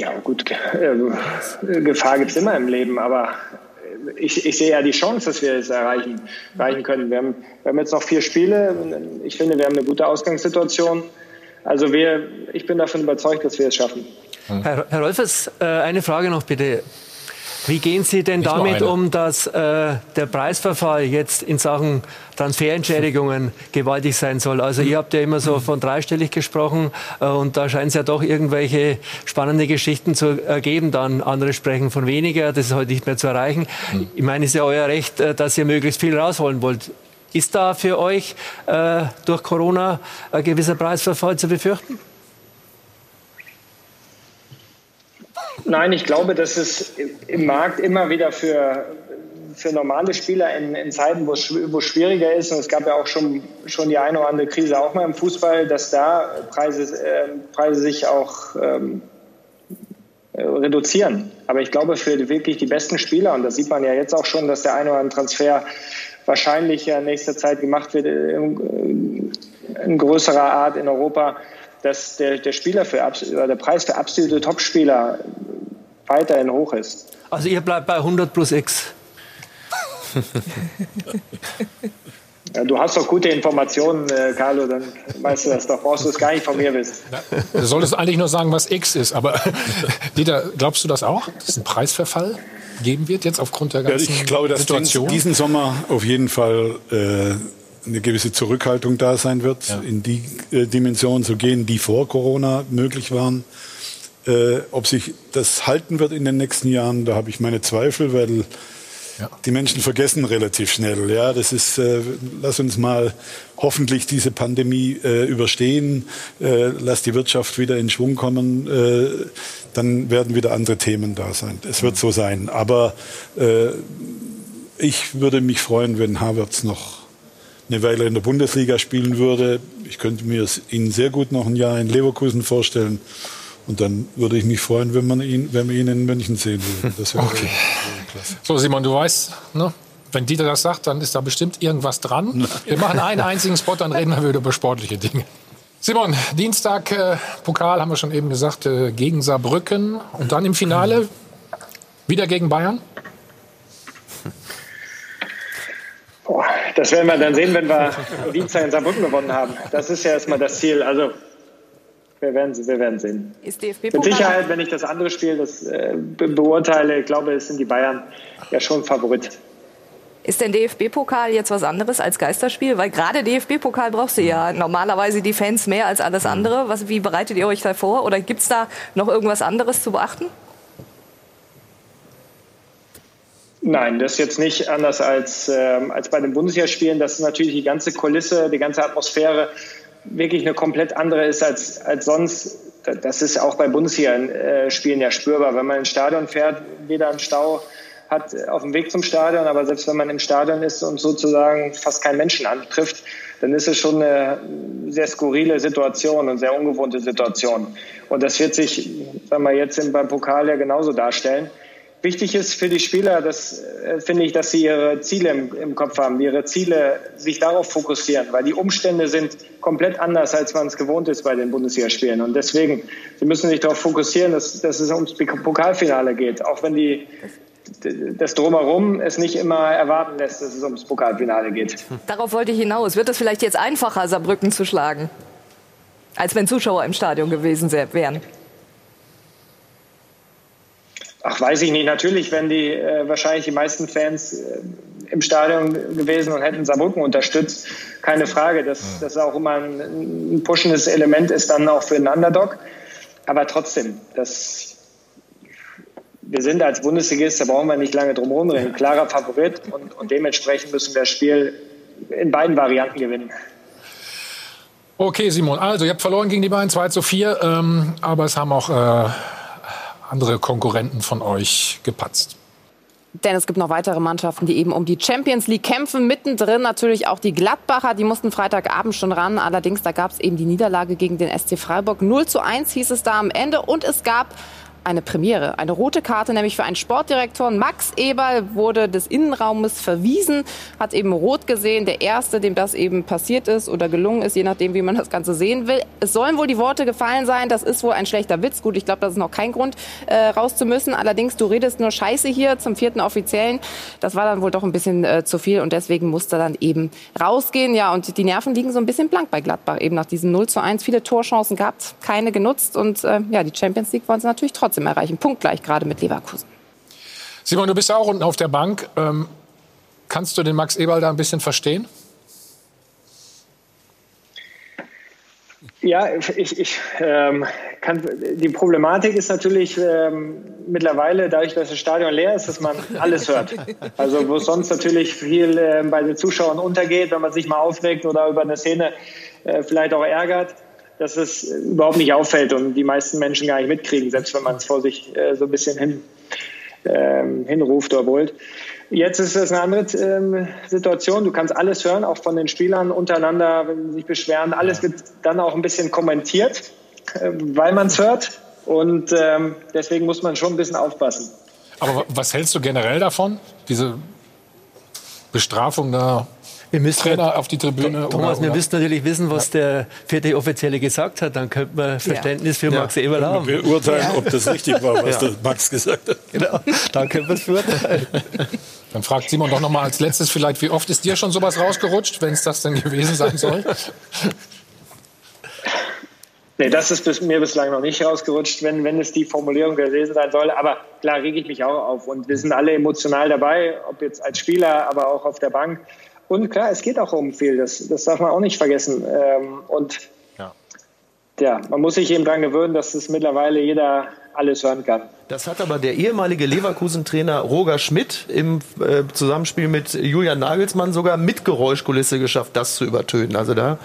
Ja, gut, äh, Gefahr gibt es immer im Leben, aber ich, ich, sehe ja die Chance, dass wir es erreichen, erreichen können. Wir haben, wir haben jetzt noch vier Spiele. Ich finde, wir haben eine gute Ausgangssituation. Also wir, ich bin davon überzeugt, dass wir es schaffen. Herr, Herr Rolfes, äh, eine Frage noch bitte. Wie gehen Sie denn Nicht damit um, dass äh, der Preisverfall jetzt in Sachen Transferentschädigungen gewaltig sein soll? Also ihr habt ja immer so von dreistellig gesprochen äh, und da scheint es ja doch irgendwelche spannende Geschichten zu ergeben. Dann andere sprechen von weniger, das ist heute nicht mehr zu erreichen. Ich meine, es ist ja euer Recht, äh, dass ihr möglichst viel rausholen wollt. Ist da für euch äh, durch Corona ein gewisser Preisverfall zu befürchten? Nein, ich glaube, dass es im Markt immer wieder für, für normale Spieler in, in Zeiten, wo es wo schwieriger ist, und es gab ja auch schon, schon die eine oder andere Krise auch mal im Fußball, dass da Preise, äh, Preise sich auch ähm, reduzieren. Aber ich glaube, für wirklich die besten Spieler, und das sieht man ja jetzt auch schon, dass der eine oder andere Transfer wahrscheinlich in nächster Zeit gemacht wird, in, in größerer Art in Europa, dass der, der Spieler für der Preis für absolute Topspieler weiterhin hoch ist. Also ihr bleibt bei 100 plus X. Ja, du hast doch gute Informationen, äh, Carlo, dann weißt du das doch. Brauchst du es gar nicht von mir wissen. du solltest eigentlich nur sagen, was X ist. Aber Dieter, glaubst du das auch, dass es einen Preisverfall geben wird jetzt aufgrund der ganzen ja, ich glaube, dass Situation? diesen Sommer auf jeden Fall äh, eine gewisse Zurückhaltung da sein wird, ja. in die äh, Dimensionen zu gehen, die vor Corona möglich waren. Äh, ob sich das halten wird in den nächsten Jahren, da habe ich meine Zweifel, weil ja. die Menschen vergessen relativ schnell. Ja, das ist, äh, lass uns mal hoffentlich diese Pandemie äh, überstehen, äh, lass die Wirtschaft wieder in Schwung kommen, äh, dann werden wieder andere Themen da sein. Es wird so sein. Aber äh, ich würde mich freuen, wenn Havertz noch eine Weile in der Bundesliga spielen würde. Ich könnte mir ihn sehr gut noch ein Jahr in Leverkusen vorstellen. Und dann würde ich mich freuen, wenn man ihn, wenn wir ihn in München sehen würde. Das wäre okay. klasse. So, Simon, du weißt, ne? wenn Dieter das sagt, dann ist da bestimmt irgendwas dran. Nein. Wir machen einen einzigen Spot, dann reden wir wieder über sportliche Dinge. Simon, Dienstag äh, Pokal haben wir schon eben gesagt, äh, gegen Saarbrücken und dann im Finale wieder gegen Bayern. Das werden wir dann sehen, wenn wir Dienstag in Saarbrücken gewonnen haben. Das ist ja erstmal das Ziel. Also wir werden, wir werden sehen. Ist DFB Mit Sicherheit, wenn ich das andere Spiel das, äh, beurteile, ich glaube, es sind die Bayern ja schon Favorit. Ist denn DFB-Pokal jetzt was anderes als Geisterspiel? Weil gerade DFB-Pokal brauchst du ja normalerweise die Fans mehr als alles andere. Was, wie bereitet ihr euch da vor? Oder gibt es da noch irgendwas anderes zu beachten? Nein, das ist jetzt nicht anders als, äh, als bei den Bundesligaspielen. Das ist natürlich die ganze Kulisse, die ganze Atmosphäre wirklich eine komplett andere ist als, als sonst. Das ist auch bei Bundesligaspielen ja spürbar. Wenn man ins Stadion fährt, weder einen Stau hat auf dem Weg zum Stadion, aber selbst wenn man im Stadion ist und sozusagen fast keinen Menschen antrifft, dann ist es schon eine sehr skurrile Situation und sehr ungewohnte Situation. Und das wird sich, sagen wir jetzt beim Pokal ja genauso darstellen. Wichtig ist für die Spieler, das äh, finde ich, dass sie ihre Ziele im, im, Kopf haben, ihre Ziele sich darauf fokussieren, weil die Umstände sind komplett anders, als man es gewohnt ist bei den Bundesligaspielen. Und deswegen, sie müssen sich darauf fokussieren, dass, dass es ums Pokalfinale geht. Auch wenn die, das Drumherum es nicht immer erwarten lässt, dass es ums Pokalfinale geht. Darauf wollte ich hinaus. Wird es vielleicht jetzt einfacher, Saarbrücken zu schlagen, als wenn Zuschauer im Stadion gewesen wären? Ach, weiß ich nicht. Natürlich wären die äh, wahrscheinlich die meisten Fans äh, im Stadion gewesen und hätten Saarbrücken unterstützt. Keine Frage, dass das auch immer ein, ein pushendes Element ist dann auch für einen Underdog. Aber trotzdem, das, wir sind als Bundesligist, da brauchen wir nicht lange drum herum reden, klarer Favorit und, und dementsprechend müssen wir das Spiel in beiden Varianten gewinnen. Okay, Simon, also ihr habt verloren gegen die beiden 2 zu 4, ähm, aber es haben auch äh, andere Konkurrenten von euch gepatzt. Denn es gibt noch weitere Mannschaften, die eben um die Champions League kämpfen. Mittendrin natürlich auch die Gladbacher. Die mussten Freitagabend schon ran. Allerdings, da gab es eben die Niederlage gegen den SC Freiburg. 0 zu 1 hieß es da am Ende. Und es gab eine Premiere, eine rote Karte, nämlich für einen Sportdirektor. Max Eberl wurde des Innenraumes verwiesen, hat eben rot gesehen. Der Erste, dem das eben passiert ist oder gelungen ist, je nachdem, wie man das Ganze sehen will. Es sollen wohl die Worte gefallen sein, das ist wohl ein schlechter Witz. Gut, ich glaube, das ist noch kein Grund, äh, raus zu müssen. Allerdings, du redest nur Scheiße hier zum vierten Offiziellen. Das war dann wohl doch ein bisschen äh, zu viel und deswegen musste dann eben rausgehen. Ja, und die Nerven liegen so ein bisschen blank bei Gladbach, eben nach diesem 0 zu 1. Viele Torchancen gehabt, keine genutzt und äh, ja, die Champions League wollen sie natürlich trotzdem trotzdem erreichen. Punktgleich gerade mit Leverkusen. Simon, du bist ja auch unten auf der Bank. Ähm, kannst du den Max Eberl da ein bisschen verstehen? Ja, ich, ich ähm, kann, die Problematik ist natürlich ähm, mittlerweile, dadurch, dass das Stadion leer ist, dass man alles hört. Also wo es sonst natürlich viel äh, bei den Zuschauern untergeht, wenn man sich mal aufregt oder über eine Szene äh, vielleicht auch ärgert dass es überhaupt nicht auffällt und die meisten Menschen gar nicht mitkriegen, selbst wenn man es vor sich äh, so ein bisschen hin, ähm, hinruft oder brüllt. Jetzt ist es eine andere ähm, Situation. Du kannst alles hören, auch von den Spielern untereinander, wenn sie sich beschweren. Alles wird dann auch ein bisschen kommentiert, äh, weil man es hört. Und ähm, deswegen muss man schon ein bisschen aufpassen. Aber was hältst du generell davon? Diese Bestrafung da wir müssen Trainer auf die Tribüne. Thomas, oder, wir müssen natürlich wissen, was der vierte Offizielle gesagt hat. Dann könnte man Verständnis für Max ja. Eberl haben. Wir urteilen, ob das richtig war, was der Max gesagt hat. Genau, dann können wir es beurteilen. Dann fragt Simon doch noch mal als letztes vielleicht, wie oft ist dir schon sowas rausgerutscht, wenn es das denn gewesen sein soll? Nee, das ist bis, mir bislang noch nicht rausgerutscht, wenn, wenn es die Formulierung gewesen sein soll. Aber klar rege ich mich auch auf. Und wir sind alle emotional dabei, ob jetzt als Spieler, aber auch auf der Bank. Und klar, es geht auch um viel, das, das darf man auch nicht vergessen. Ähm, und ja. ja, man muss sich eben daran gewöhnen, dass es mittlerweile jeder alles hören kann. Das hat aber der ehemalige Leverkusen-Trainer Roger Schmidt im äh, Zusammenspiel mit Julian Nagelsmann sogar mit Geräuschkulisse geschafft, das zu übertönen. Also da,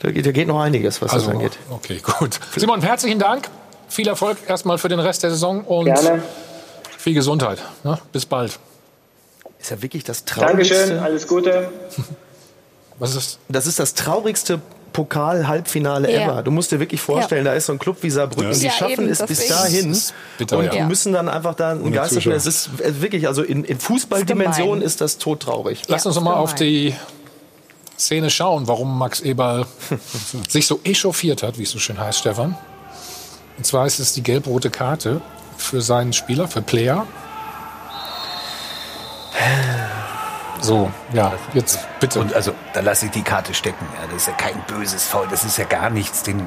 da, geht, da geht noch einiges, was also, das angeht. Okay, gut. Simon, herzlichen Dank. Viel Erfolg erstmal für den Rest der Saison und Gerne. viel Gesundheit. Ja, bis bald ist ja wirklich das traurigste. Dankeschön, alles Gute. Was ist das? Das ist das traurigste Pokal-Halbfinale ja. ever. Du musst dir wirklich vorstellen, ja. da ist so ein Club wie Saarbrücken, ja. die schaffen eben, es bis dahin bitter, und die müssen dann einfach da ein Geister spielen. Es ist wirklich, also in, in Fußballdimension ist das todtraurig. Lass uns mal auf die Szene schauen, warum Max Eberl sich so echauffiert hat, wie es so schön heißt, Stefan. Und zwar ist es die gelb-rote Karte für seinen Spieler, für Player. So, ja, jetzt bitte. Und also, da lasse ich die Karte stecken. Ja, das ist ja kein böses Foul, das ist ja gar nichts. Den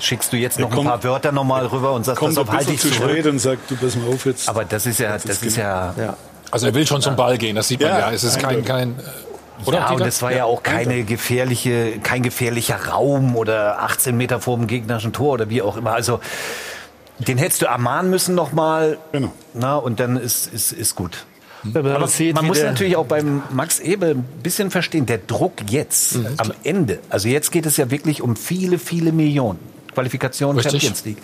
schickst du jetzt noch ja, komm, ein paar Wörter nochmal rüber und sagst, pass auf, halt dich zu spät und sagt, du pass mal auf jetzt. Aber das ist ja, das, das ist ja, ja. Also er will schon zum Ball gehen, das sieht man ja. Es ist kein, kein äh, oder? Ja, und es war ja, auch keine gefährliche, kein gefährlicher Raum oder 18 Meter vor dem gegnerischen Tor oder wie auch immer. Also den hättest du ermahnen müssen nochmal. Genau. Na, und dann ist, ist, ist gut. Aber sieht, man muss natürlich auch beim Max Ebel ein bisschen verstehen, der Druck jetzt mhm. am Ende, also jetzt geht es ja wirklich um viele, viele Millionen. Qualifikation Richtig. Champions League.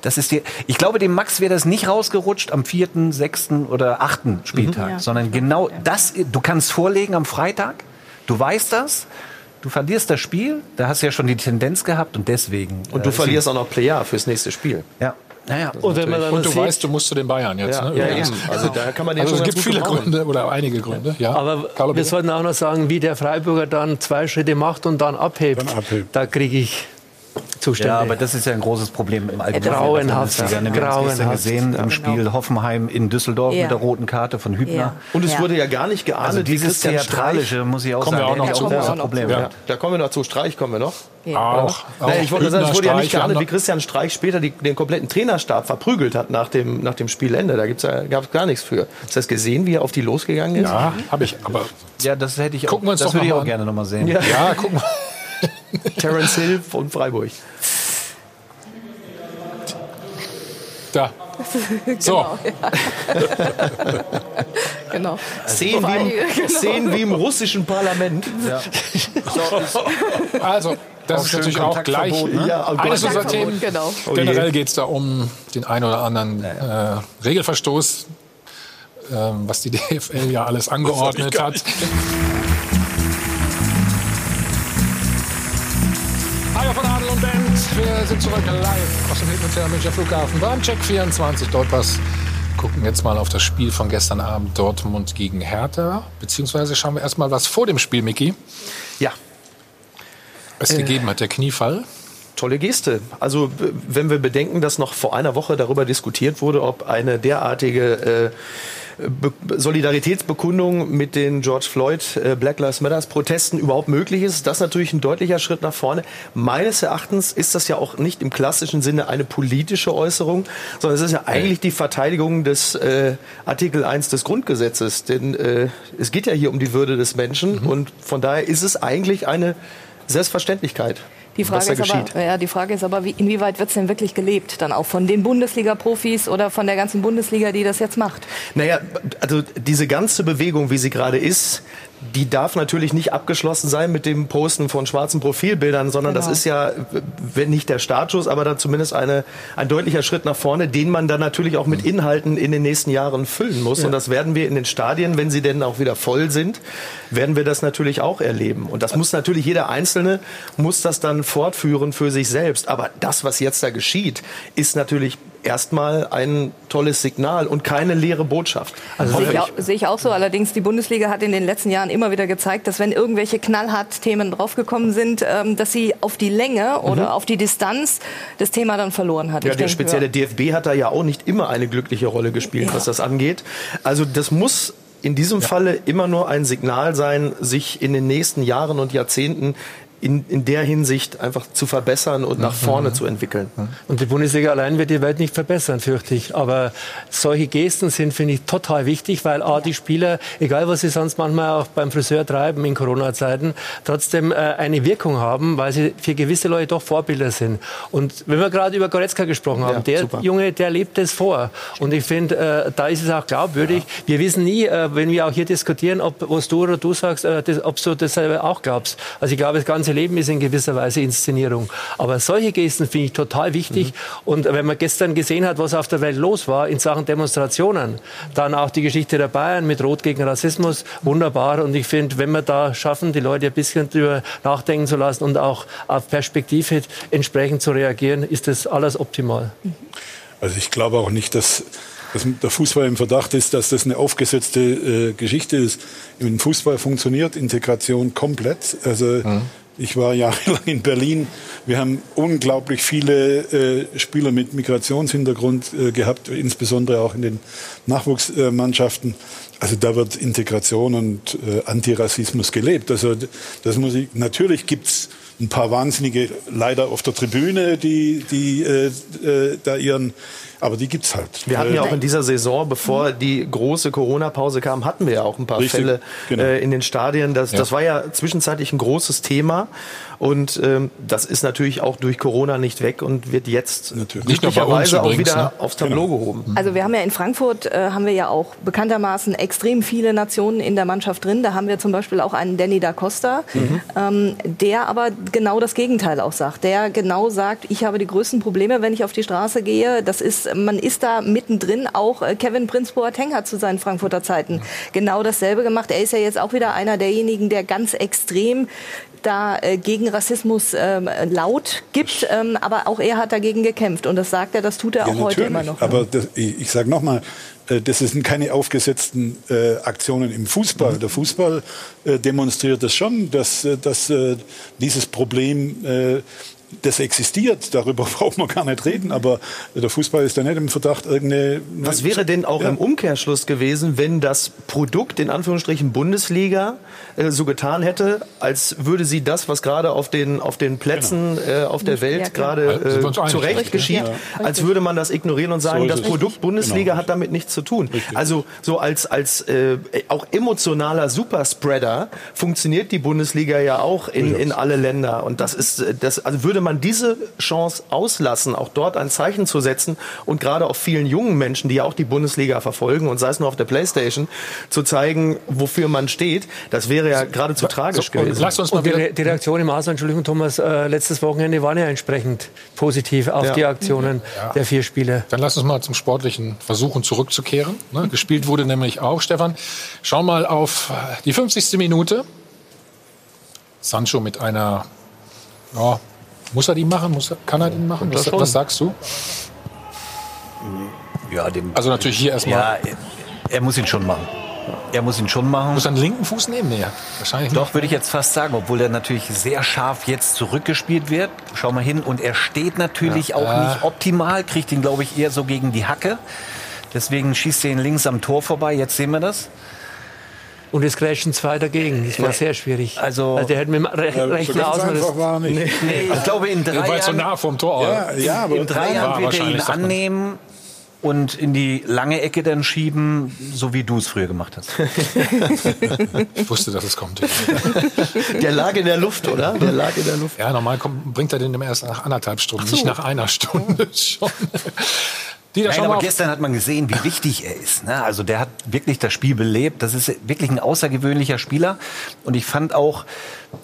Das ist die, ich glaube, dem Max wäre das nicht rausgerutscht am vierten, sechsten oder achten Spieltag, mhm. ja. sondern genau das, du kannst vorlegen am Freitag, du weißt das, du verlierst das Spiel, da hast du ja schon die Tendenz gehabt und deswegen. Und du äh, verlierst auch noch Player fürs nächste Spiel. Ja. Naja, und, wenn man dann und du sieht, weißt, du musst zu den Bayern jetzt. Ja, ne? ja, also, also da kann man also es gibt viele Gründe oder einige Gründe. Ja. Aber Carlo, wir sollten auch noch sagen, wie der Freiburger dann zwei Schritte macht und dann abhebt. Dann abhebt. Da kriege ich Zustände. Ja, aber das ist ja ein großes Problem im Allgemeinen. Grauenhaft. Wir haben es gestern gesehen im Spiel Hoffenheim in Düsseldorf Ja. mit der roten Karte von Hübner. Ja. Und es Ja. wurde ja gar nicht geahndet, Also wie dieses Christian Theatralische, Streich. muss ich auch Kommen wir sagen, auch noch zu. wir großes auch noch Problem. zu. Ja, da kommen wir noch zu. Streich kommen wir noch. Auch. Naja, ich wollte sagen, es wurde ja nicht wir geahndet, wie Christian Streich später die, den kompletten Trainerstab verprügelt hat nach dem, nach dem Spielende. Da gab es gar nichts für. Hast du das gesehen, wie er auf die losgegangen ist? Ja, habe ich. Aber Ja, das hätte ich auch, Gucken wir uns das doch würde ich auch an. gerne nochmal sehen. Ja. ja, guck mal. Terence Hill von Freiburg. Da. So, Genau. Szenen wie, im, Genau. Szenen wie im russischen Parlament. also, das Auch ist natürlich auch gleich ne? Ja, eines unserer Themen. Genau. Oh. Generell geht es da um den einen oder anderen äh, Regelverstoß, ähm, was die DFL ja alles angeordnet hat. Hallo von Adel und Band. Wir sind zurück live aus dem Hilton Münchner Flughafen beim Check 24 Dollpass. Gucken jetzt mal auf das Spiel von gestern Abend Dortmund gegen Hertha. Beziehungsweise schauen wir erstmal, was vor dem Spiel, Micky, Ja, es gegeben hat. Der Kniefall. tolle Geste. Also wenn wir bedenken, dass noch vor einer Woche darüber diskutiert wurde, ob eine derartige äh, Be Solidaritätsbekundung mit den George Floyd äh, Black Lives Matters Protesten überhaupt möglich ist, ist das natürlich ein deutlicher Schritt nach vorne. Meines Erachtens ist das ja auch nicht im klassischen Sinne eine politische Äußerung, sondern es ist ja eigentlich die Verteidigung des äh, Artikel 1 des Grundgesetzes, denn äh, es geht ja hier um die Würde des Menschen und von daher ist es eigentlich eine Selbstverständlichkeit. Die Frage, ist aber, geschieht. ja, die Frage ist aber, wie, inwieweit wird es denn wirklich gelebt? Dann auch von den Bundesliga-Profis oder von der ganzen Bundesliga, die das jetzt macht? Naja, also diese ganze Bewegung, wie sie gerade ist, die darf natürlich nicht abgeschlossen sein mit dem Posten von schwarzen Profilbildern, sondern Genau. das ist ja, wenn nicht der Startschuss, aber dann zumindest eine, ein deutlicher Schritt nach vorne, den man dann natürlich auch mit Inhalten in den nächsten Jahren füllen muss. Und das werden wir in den Stadien, wenn sie denn auch wieder voll sind, werden wir das natürlich auch erleben. Und das muss natürlich jeder Einzelne, muss das dann fortführen für sich selbst. Aber das, was jetzt da geschieht, ist natürlich erstmal ein tolles Signal und keine leere Botschaft. Also sehe ich, auch, sehe ich auch so. Allerdings, die Bundesliga hat in den letzten Jahren immer wieder gezeigt, dass wenn irgendwelche Knallhart-Themen draufgekommen sind, ähm, dass sie auf die Länge oder auf die Distanz das Thema dann verloren hat. Ja, Ich der denke, spezielle DFB hat da ja auch nicht immer eine glückliche Rolle gespielt, was das angeht. Also das muss in diesem Falle immer nur ein Signal sein, sich in den nächsten Jahren und Jahrzehnten in, in der Hinsicht einfach zu verbessern und nach vorne zu entwickeln. Und die Bundesliga allein wird die Welt nicht verbessern, fürchte ich. Aber solche Gesten sind, finde ich, total wichtig, weil A, die Spieler, egal was sie sonst manchmal auch beim Friseur treiben in Corona-Zeiten, trotzdem äh, eine Wirkung haben, weil sie für gewisse Leute doch Vorbilder sind. Und wenn wir gerade über Goretzka gesprochen haben, Ja, der super. Junge, der lebt es vor. Und ich finde, äh, da ist es auch glaubwürdig. Wir wissen nie, äh, wenn wir auch hier diskutieren, ob was du oder du sagst, äh, das, ob du das selber auch glaubst. Also ich glaube, das ganze Leben ist in gewisser Weise Inszenierung. Aber solche Gesten finde ich total wichtig. Und wenn man gestern gesehen hat, was auf der Welt los war in Sachen Demonstrationen, dann auch die Geschichte der Bayern mit Rot gegen Rassismus, wunderbar. Und ich finde, wenn wir da schaffen, die Leute ein bisschen drüber nachdenken zu lassen und auch auf Perspektive entsprechend zu reagieren, ist das alles optimal. Also ich glaube auch nicht, dass, dass der Fußball im Verdacht ist, dass das eine aufgesetzte äh, Geschichte ist. Im Fußball funktioniert Integration komplett. Also ich war jahrelang in Berlin. Wir haben unglaublich viele äh, Spieler mit Migrationshintergrund äh, gehabt, insbesondere auch in den Nachwuchsmannschaften. Also da wird Integration und äh, Antirassismus gelebt. Also das muss ich, natürlich gibt's ein paar Wahnsinnige leider auf der Tribüne, die, die äh, äh, da ihren, aber die gibt's halt. Wir hatten Äh, ja auch in dieser Saison, bevor die große Corona-Pause kam, hatten wir ja auch ein paar Richtig, Fälle genau. äh, in den Stadien. Das, das war ja zwischenzeitlich ein großes Thema und ähm, das ist natürlich auch durch Corona nicht weg und wird jetzt Natürlich. Nicht nur bei uns glücklicherweise auch wieder ne? aufs Tableau gehoben. Also wir haben ja in Frankfurt, äh, haben wir ja auch bekanntermaßen extrem viele Nationen in der Mannschaft drin. Da haben wir zum Beispiel auch einen Danny da Costa, ähm, der aber genau das Gegenteil auch sagt. Der genau sagt, ich habe die größten Probleme, wenn ich auf die Straße gehe. Das ist, man ist da mittendrin. Auch äh, Kevin Prinz Boateng hat zu seinen Frankfurter Zeiten genau dasselbe gemacht. Er ist ja jetzt auch wieder einer derjenigen, der ganz extrem da äh, gegen Rassismus ähm, laut gibt, ähm, aber auch er hat dagegen gekämpft und das sagt er, das tut er auch heute immer noch. ne? Aber das, ich, ich sage nochmal, äh, das sind keine aufgesetzten äh, Aktionen im Fußball. Der Fußball äh, demonstriert das schon, dass, dass äh, dieses Problem das existiert, darüber braucht man gar nicht reden, aber der Fußball ist da nicht im Verdacht, irgendeine... Was wäre denn auch ja. im Umkehrschluss gewesen, wenn das Produkt, in Anführungsstrichen Bundesliga, äh, so getan hätte, als würde sie das, was gerade auf den, auf den Plätzen genau. äh, auf der Welt ja, gerade äh, zu Recht geschieht, ja. als würde man das ignorieren und sagen, so das Produkt Bundesliga genau. hat damit nichts zu tun. Richtig. Also so als, als äh, auch emotionaler Superspreader funktioniert die Bundesliga ja auch in, in alle Länder. Und das ist, das, also würde man diese Chance auslassen, auch dort ein Zeichen zu setzen und gerade auch vielen jungen Menschen, die ja auch die Bundesliga verfolgen und sei es nur auf der Playstation, zu zeigen, wofür man steht, das wäre ja geradezu tragisch so, gewesen. Lass uns mal wieder die, die Reaktion im Ausland, Entschuldigung Thomas, äh, letztes Wochenende waren ja entsprechend positiv auf ja. die Aktionen ja. der vier Spiele. Dann lass uns mal zum Sportlichen versuchen zurückzukehren. Ne? Gespielt wurde nämlich auch, Stefan. Schau mal auf die 50. Minute. Sancho mit einer ja, muss er die machen? Muss er, kann er die machen? Was, was, sagst du? Ja, dem, also natürlich hier erstmal. Ja, er muss ihn schon machen. Er muss ihn schon machen. Muss er den linken Fuß nehmen? Nee, wahrscheinlich nicht. Doch, würde ich jetzt fast sagen, obwohl er natürlich sehr scharf jetzt zurückgespielt wird. Schau mal hin. Und er steht natürlich ja. auch äh. nicht optimal, kriegt ihn, glaube ich, eher so gegen die Hacke. Deswegen schießt er ihn links am Tor vorbei. Jetzt sehen wir das. Und es crashen zwei dagegen. Das war sehr schwierig. Also, also der hätte mit dem re ja, rechten so Außen... einfach war nicht. Nee, nee, ich glaube, in drei Jahren... so nah vom Tor. Ja, ja, aber in drei Jahren wird er ihn annehmen und in die lange Ecke dann schieben, so wie du es früher gemacht hast. ich wusste, dass es kommt. Der lag in der Luft, oder? Der lag in der Luft. Ja, normal kommt, bringt er den immer erst nach anderthalb Stunden, so. nicht nach einer Stunde schon. Die Nein, aber gestern hat man gesehen, wie wichtig er ist. Ne? Also der hat wirklich das Spiel belebt. Das ist wirklich ein außergewöhnlicher Spieler. Und ich fand auch,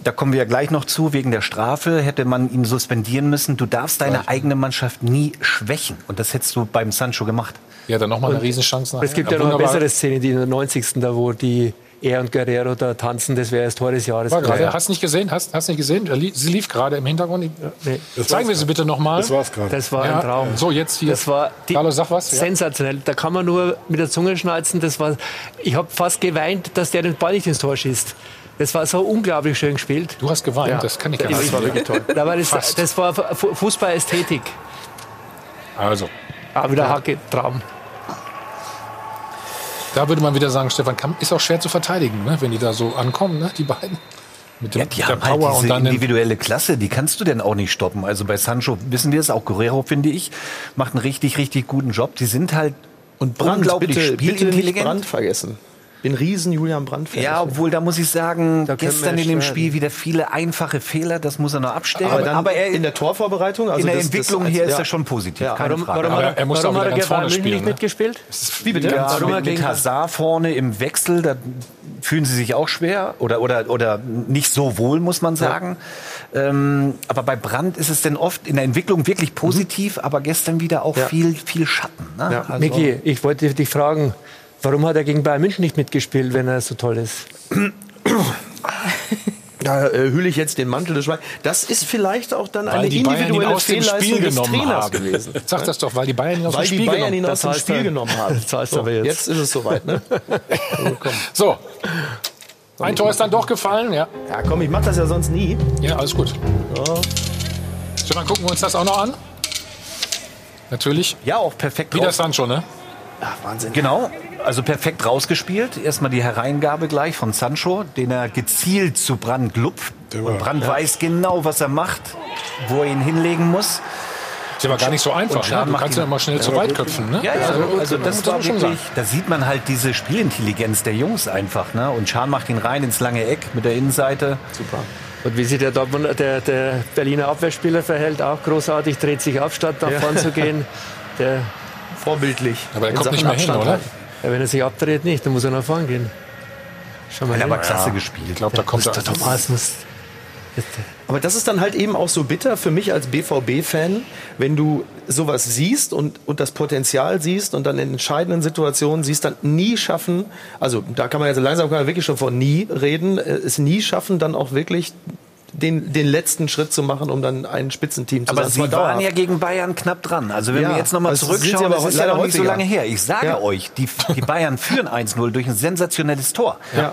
da kommen wir ja gleich noch zu, wegen der Strafe hätte man ihn suspendieren müssen. Du darfst deine eigene Mannschaft nie schwächen. Und das hättest du beim Sancho gemacht. Ja, dann nochmal eine Riesenchance. Nachher. Es gibt ja, ja noch eine bessere Szene, die in der 90. da, wo die er und Guerrero da tanzen, das wäre das Tor des Jahres. War gerade, hast nicht gesehen? Hast, hast nicht gesehen? Sie lief gerade im Hintergrund. Nee. Zeigen wir sie bitte nochmal. Das war's gerade. Das war ja. ein Traum. So, jetzt hier. Das war die, Carlo, sag was. Sensationell. Da kann man nur mit der Zunge schnalzen. Das war, ich habe fast geweint, dass der den Ball nicht ins Tor schießt. Das war so unglaublich schön gespielt. Du hast geweint, ja. das kann ich gar nicht. Das war wirklich toll. das, das war Fußballästhetik. Also. Ah, wieder Hacke, Traum. Da würde man wieder sagen, Stefan Kamm ist auch schwer zu verteidigen, ne? wenn die da so ankommen, ne? die beiden. Mit dem, ja, die haben Power halt diese und individuelle Klasse, die kannst du denn auch nicht stoppen. Also bei Sancho wissen wir es, auch Guerrero finde ich, macht einen richtig, richtig guten Job. Die sind halt und Brand, unglaublich bitte, spielintelligent. Bitte Brand vergessen bin riesen Julian Brandt-Fan. Ja, obwohl da muss ich sagen, da gestern in dem Spiel wieder viele einfache Fehler, das muss er noch abstellen. Aber, dann aber er, in der Torvorbereitung, also in der das, Entwicklung das, hier ja. ist er schon positiv, ja. keine warum, Frage. Warum, aber er muss warum auch wieder ganz vorne spielen, nicht ne? mitgespielt? Wie bitte? Ja, warum mit, mit Hazard vorne im Wechsel, da fühlen sie sich auch schwer oder, oder, oder nicht so wohl, muss man sagen. Ja. Ähm, aber bei Brandt ist es denn oft in der Entwicklung wirklich positiv, mhm. aber gestern wieder auch viel, viel Schatten. Ne? Ja. Also, Miki, ich wollte dich fragen, Warum hat er gegen Bayern München nicht mitgespielt, wenn er so toll ist? Da äh, hülle ich jetzt den Mantel des Schweigens. Das ist vielleicht auch dann weil eine individuelle Fehlleistung des Trainers haben. gewesen. Sag das doch, weil die Bayern ihn aus weil dem Spiel, Bayern ihn aus dem Spiel genommen haben. Das heißt so, aber jetzt. jetzt ist es soweit. Ne? so. Ein Tor ist dann doch gefallen, ja. Ja, komm, ich mach das ja sonst nie. Ja, alles gut. So. Stefan, gucken wir uns das auch noch an. Natürlich. Ja, auch perfekt. Wie das dann schon, ne? Ach, Wahnsinn. Genau, also perfekt rausgespielt. Erstmal die Hereingabe gleich von Sancho, den er gezielt zu Brand lupft. Und Brand ja. weiß genau, was er macht, wo er ihn hinlegen muss. Ist aber gar nicht so einfach. Ne? Du kannst ja immer schnell ja, zu weit köpfen. Ne? Ja, ja, also, also das war wirklich, da sieht man halt diese Spielintelligenz der Jungs einfach. Ne? Und Schahn macht ihn rein ins lange Eck mit der Innenseite. Super. Und wie sich der, Dortmund, der, der Berliner Abwehrspieler verhält, auch großartig, dreht sich ab, statt nach vorn zu gehen. Der vorbildlich. Aber er kommt nicht mehr hin, oder? Ja, wenn er sich abdreht, nicht, dann muss er nach vorne gehen. Schau mal, er aber klasse ja. gespielt. Ich glaube, da kommt der Thomas muss. Aber das ist dann halt eben auch so bitter für mich als BVB-Fan, wenn du sowas siehst und, und das Potenzial siehst und dann in entscheidenden Situationen siehst, dann nie schaffen, also da kann man jetzt langsam kann man wirklich schon von nie reden, äh, es nie schaffen, dann auch wirklich den, den letzten Schritt zu machen, um dann ein Spitzenteam zu aber sein. Aber Sie waren ja gegen Bayern knapp dran. Also wenn ja, wir jetzt nochmal zurückschauen, aber das ist ja noch nicht so lange her. Ich sage ja. euch, die, die Bayern führen 1-0 durch ein sensationelles Tor. Ja.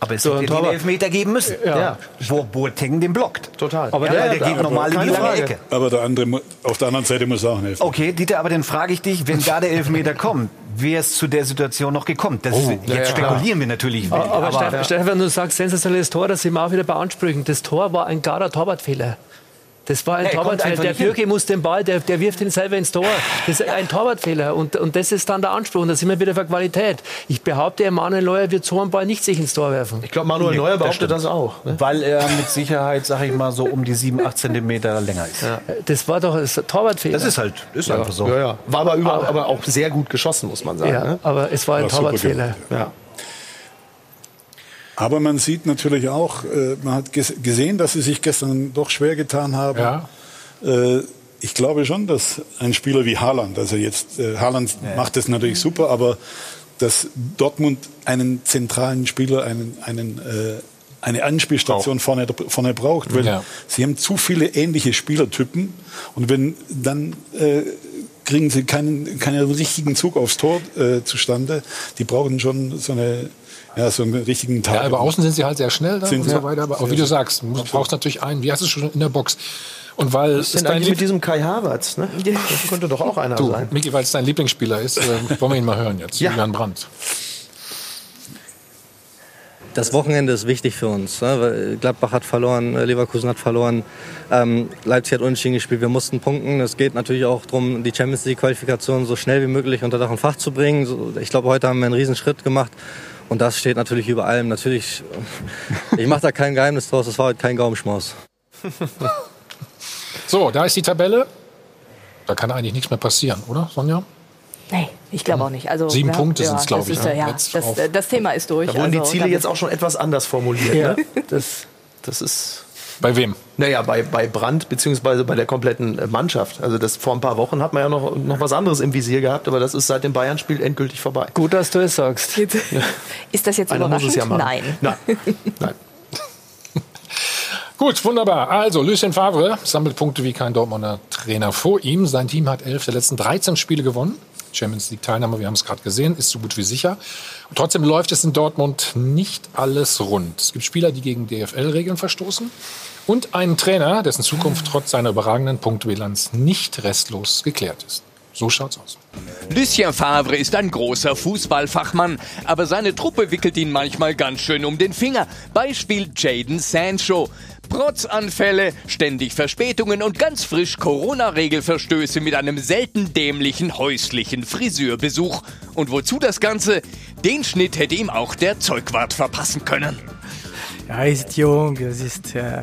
Aber es so, hätte den Elfmeter geben müssen, ja. ja. wo Boateng den blockt. Total. Aber ja, der, der geht normal in die lange Frage. Ecke. Aber der andere, auf der anderen Seite muss auch helfen. Okay, Dieter, aber dann frage ich dich, wenn da der Elfmeter kommt, wäre es zu der Situation noch gekommen? Das oh, jetzt ja, spekulieren wir natürlich. Aber, aber, aber Stefan, du sagst sensationelles Tor, das sind wir auch wieder bei Ansprüchen. Das Tor war ein klarer Torwartfehler. Das war ein ja, Torwartfehler. Der Bürger muss den Ball, der, der wirft ihn selber ins Tor. Das ist ein Torwartfehler. Und, und das ist dann der Anspruch. Und da sind wir wieder für Qualität. Ich behaupte, Manuel Neuer wird so einen Ball nicht sich ins Tor werfen. Ich glaube, Manuel Neuer behauptet das, das auch. Ne? Weil er mit Sicherheit, sag ich mal, so um die 7, 8 Zentimeter länger ist. Ja. Das war doch ein Torwartfehler. Das ist halt ist ja. einfach so. Ja, ja. War aber, über, aber auch sehr gut geschossen, muss man sagen. Ja, ne? aber es war ein Torwartfehler. Ja. Aber man sieht natürlich auch, äh, man hat gesehen, dass sie sich gestern doch schwer getan haben. Ja. Äh, ich glaube schon, dass ein Spieler wie Haaland, also jetzt äh, Haaland ja. macht das natürlich super, aber dass Dortmund einen zentralen Spieler, einen, einen äh, eine Anspielstation vorne, vorne braucht, weil ja. sie haben zu viele ähnliche Spielertypen und wenn dann äh, kriegen sie keinen, keinen richtigen Zug aufs Tor äh, zustande. Die brauchen schon so eine ja, so einen richtigen Tag. Ja, aber außen sind sie halt sehr schnell da sind und so weiter. Aber auch wie du sagst, du brauchst natürlich einen, wie hast du schon in der Box? Und weil Was ist denn eigentlich mit diesem Kai Havertz? Ne? Das könnte doch auch einer du, sein. Miki, weil es dein Lieblingsspieler ist, äh, wollen wir ihn mal hören jetzt. Ja. Julian Brandt. Das Wochenende ist wichtig für uns. Ne? Gladbach hat verloren, äh, Leverkusen hat verloren, ähm, Leipzig hat unentschieden gespielt. Wir mussten punkten. Es geht natürlich auch darum, die Champions League-Qualifikation so schnell wie möglich unter Dach und Fach zu bringen. Ich glaube, heute haben wir einen Riesenschritt gemacht. Und das steht natürlich über allem. Natürlich, ich mache da kein Geheimnis draus. Das war heute kein Gaumenschmaus. So, da ist die Tabelle. Da kann eigentlich nichts mehr passieren, oder, Sonja? Nee, ich glaube auch nicht. Also, Sieben ja, Punkte sind es, glaube ich. Ist, ne? ja, das, das, Thema ist durch. Da wurden also, die Ziele jetzt auch schon etwas anders formuliert. Ja. Ne? Das, das ist. Bei wem? Naja, bei, bei Brandt beziehungsweise bei der kompletten Mannschaft. Also das vor ein paar Wochen hat man ja noch, noch was anderes im Visier gehabt, aber das ist seit dem Bayern-Spiel endgültig vorbei. Gut, dass du es sagst. Ist das jetzt Einer überraschend? Ja Nein. Nein. Nein. Gut, wunderbar. Also, Lucien Favre sammelt Punkte wie kein Dortmunder Trainer vor ihm. Sein Team hat elf der letzten 13 Spiele gewonnen. Champions League Teilnahme, wir haben es gerade gesehen, ist so gut wie sicher. Und trotzdem läuft es in Dortmund nicht alles rund. Es gibt Spieler, die gegen DFL-Regeln verstoßen und einen Trainer, dessen Zukunft trotz seiner überragenden Punktbilanz nicht restlos geklärt ist. So schaut's aus. Lucien Favre ist ein großer Fußballfachmann, aber seine Truppe wickelt ihn manchmal ganz schön um den Finger. Beispiel Jaden Sancho. Protzanfälle, ständig Verspätungen und ganz frisch Corona-Regelverstöße mit einem selten dämlichen häuslichen Friseurbesuch. Und wozu das Ganze? Den Schnitt hätte ihm auch der Zeugwart verpassen können. Ja, er ist jung, es ist. Äh,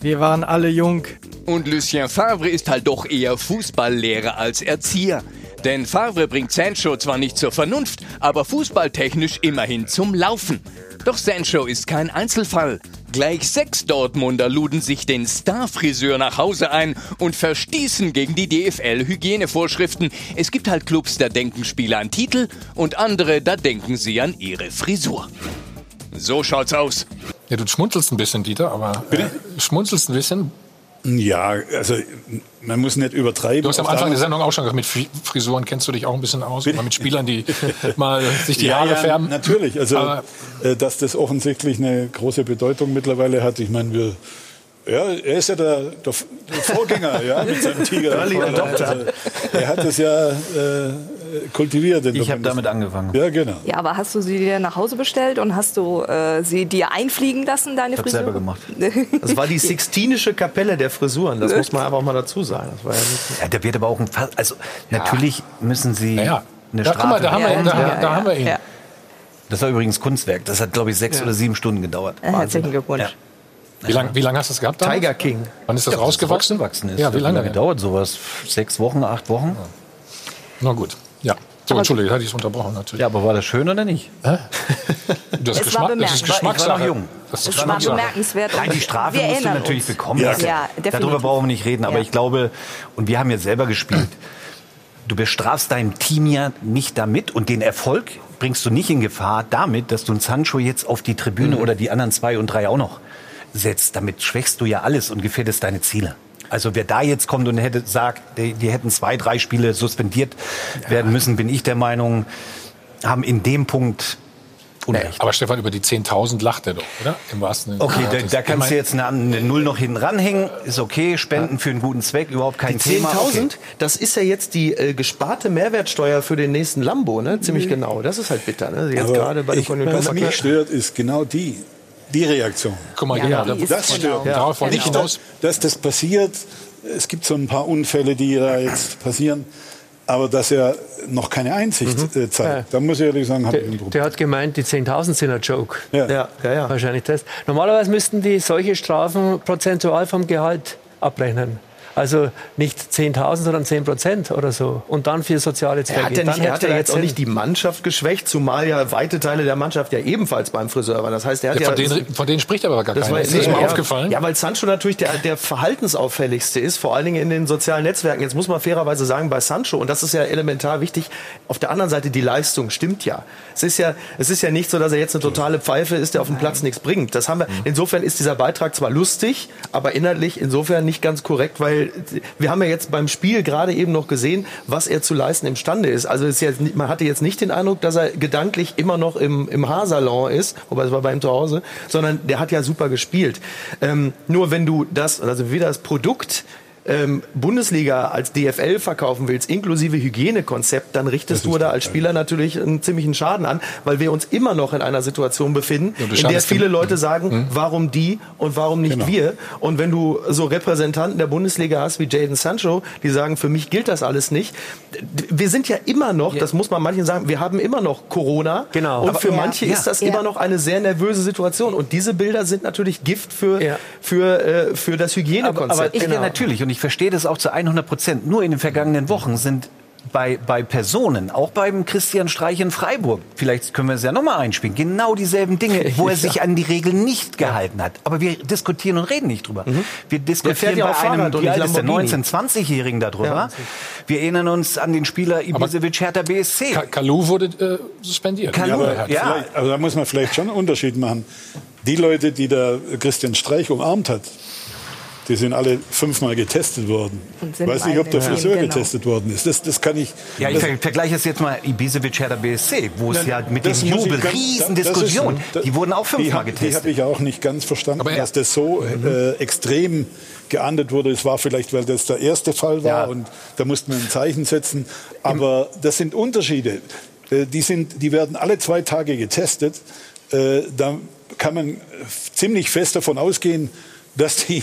wir waren alle jung. Und Lucien Favre ist halt doch eher Fußballlehrer als Erzieher. Denn Favre bringt Sancho zwar nicht zur Vernunft, aber fußballtechnisch immerhin zum Laufen. Doch Sancho ist kein Einzelfall. Gleich sechs Dortmunder luden sich den Starfriseur nach Hause ein und verstießen gegen die DFL-Hygienevorschriften. Es gibt halt Clubs, da denken Spieler an Titel und andere, da denken sie an ihre Frisur. So schaut's aus. Ja, du schmunzelst ein bisschen, Dieter, aber Bitte? Äh, schmunzelst ein bisschen. Ja, also man muss nicht übertreiben. Du hast am Anfang der Sendung auch schon gesagt, mit Frisuren kennst du dich auch ein bisschen aus. Oder mit Spielern, die mal sich die ja, Haare färben. natürlich, also Aber, äh, dass das offensichtlich eine große Bedeutung mittlerweile hat. Ich meine, wir ja, er ist ja der, der, der Vorgänger ja, mit seinem Tiger. Early Adopter. Also, er hat es ja äh, kultiviert. ich habe damit angefangen. Ja, genau. Ja, aber hast du sie dir nach Hause bestellt und hast du äh, sie dir einfliegen lassen, deine ich Frisur? selber gemacht. Das war die Sixtinische Kapelle der Frisuren, das muss man einfach mal dazu sagen. Ja, ja, der wird aber auch ein Fall. Also natürlich müssen sie ja, eine da, Strafe. Mal, da, haben wir, da, da haben wir ihn. Das war übrigens Kunstwerk. Das hat, glaube ich, sechs oder sieben Stunden gedauert. Herzlichen Glückwunsch. Wie lange wie lang hast du es gehabt? Damals? Tiger King. Wann ist das ja, rausgewachsen? rausgewachsen ist. Ja, wie lange? Wie lange dauert sowas? Sechs Wochen, acht Wochen? Na gut, ja. So, Entschuldige, hatte ich es unterbrochen natürlich. Ja, aber war das schön oder nicht? Hä? Das, es Geschmack, das ist Geschmackssache. Ich war noch jung. Das, das war bemerkenswert. Nein, die Strafe musst du natürlich uns. bekommen. Ja, ja, Darüber brauchen wir nicht reden. Aber ja. ich glaube, und wir haben ja selber gespielt, du bestrafst deinem Team ja nicht damit und den Erfolg bringst du nicht in Gefahr damit, dass du einen Sancho jetzt auf die Tribüne mhm. oder die anderen zwei und drei auch noch setzt, damit schwächst du ja alles und gefährdest deine Ziele. Also wer da jetzt kommt und hätte sagt, die, die hätten zwei, drei Spiele suspendiert ja. werden müssen, bin ich der Meinung, haben in dem Punkt Unrecht. Aber Stefan, über die 10.000 lacht er doch, oder? Im wahrsten Sinne. Okay, da, da kannst du jetzt eine, eine Null noch hinten ranhängen. Ist okay, Spenden für einen guten Zweck, überhaupt kein Die Thema. 10.000, Okay. das ist ja jetzt die äh, gesparte Mehrwertsteuer für den nächsten Lambo, ne? Ziemlich genau. Das ist halt bitter, ne? Jetzt Aber gerade bei dem ich, was mich stört, ist genau die, die Reaktion. Guck mal, Ja, genau. die ist Das genau. stört mich. Darauf wollte ich dass, dass das passiert. Es gibt so ein paar Unfälle, die da jetzt passieren. Aber dass er noch keine Einsicht äh, zeigt, Ja. da muss ich ehrlich sagen, habe ich ein Problem. der hat gemeint, die 10.000 sind ein Joke. Ja. Ja, ja, ja. Wahrscheinlich das. Normalerweise müssten die solche Strafen prozentual vom Gehalt abrechnen. Also nicht 10.000, sondern 10 Prozent oder so. Und dann für soziale Zwecke. Er hat ja, nicht, er hat ja er jetzt auch nicht die Mannschaft geschwächt, zumal ja weite Teile der Mannschaft ja ebenfalls beim Friseur waren. Das heißt, er hat Ja, von, ja, denen, von denen spricht aber gar keiner. war Ist das mal ja, aufgefallen? Ja, weil Sancho natürlich der, der verhaltensauffälligste ist, vor allen Dingen in den sozialen Netzwerken. Jetzt muss man fairerweise sagen, bei Sancho, und das ist ja elementar wichtig, auf der anderen Seite die Leistung stimmt ja. Es ist ja, es ist ja nicht so, dass er jetzt eine totale Pfeife ist, der auf dem Platz nichts bringt. Das haben wir, insofern ist dieser Beitrag zwar lustig, aber inhaltlich insofern nicht ganz korrekt, weil wir haben ja jetzt beim Spiel gerade eben noch gesehen, was er zu leisten imstande ist. Also ist jetzt, man hatte jetzt nicht den Eindruck, dass er gedanklich immer noch im, im Haarsalon ist, wobei es war bei ihm zu Hause, sondern der hat ja super gespielt. Ähm, nur wenn du das, also wieder das Produkt ähm, Bundesliga als DFL verkaufen willst, inklusive Hygienekonzept, dann richtest du da als Spieler natürlich einen ziemlichen Schaden an, weil wir uns immer noch in einer Situation befinden, in der viele Leute sagen, warum die und warum nicht Genau. wir? Und wenn du so Repräsentanten der Bundesliga hast wie Jaden Sancho, die sagen, für mich gilt das alles nicht. Wir sind ja immer noch, das muss man manchen sagen, wir haben immer noch Corona. Genau. Und Aber- für Ja. manche Ja. ist das Ja. immer noch eine sehr nervöse Situation. Und diese Bilder sind natürlich Gift für, Ja. für, äh, für das Hygienekonzept. Aber ich, Genau. ja, natürlich, und ich verstehe das auch zu 100 Prozent. Nur in den vergangenen Wochen sind bei, bei Personen, auch beim Christian Streich in Freiburg, vielleicht können wir es ja nochmal einspielen, genau dieselben Dinge, wo er sich an die Regeln nicht gehalten hat. Aber wir diskutieren und reden nicht drüber. Wir Mhm. Der diskutieren bei einem, und wie nicht alt ist der, Lamborghini. 19-, 20-Jährigen darüber. Ja. wir erinnern uns an den Spieler Ibisevic Hertha BSC. Ka- Kalu wurde äh, suspendiert. Kalu, Ja, aber, Ja. aber da muss man vielleicht schon einen Unterschied machen. Die Leute, die der Christian Streich umarmt hat, die sind alle fünfmal getestet worden. Ich weiß nicht, ob der im Friseur Genau. getestet worden ist. Das, das kann ich. Ja, ich vergleiche es jetzt mal Ibisevic Hertha BSC, wo es ja mit dem Jubel ganz- Riesendiskussion, das ist ein- die wurden auch Die fünfmal habe getestet. hab ich auch nicht ganz verstanden, Aber er- dass das so äh, extrem geahndet wurde. Es war vielleicht, weil das der erste Fall war Ja. und da mussten wir ein Zeichen setzen. Aber das sind Unterschiede. Äh, Die, sind, die werden alle zwei Tage getestet. Äh, Da kann man ziemlich fest davon ausgehen, dass die,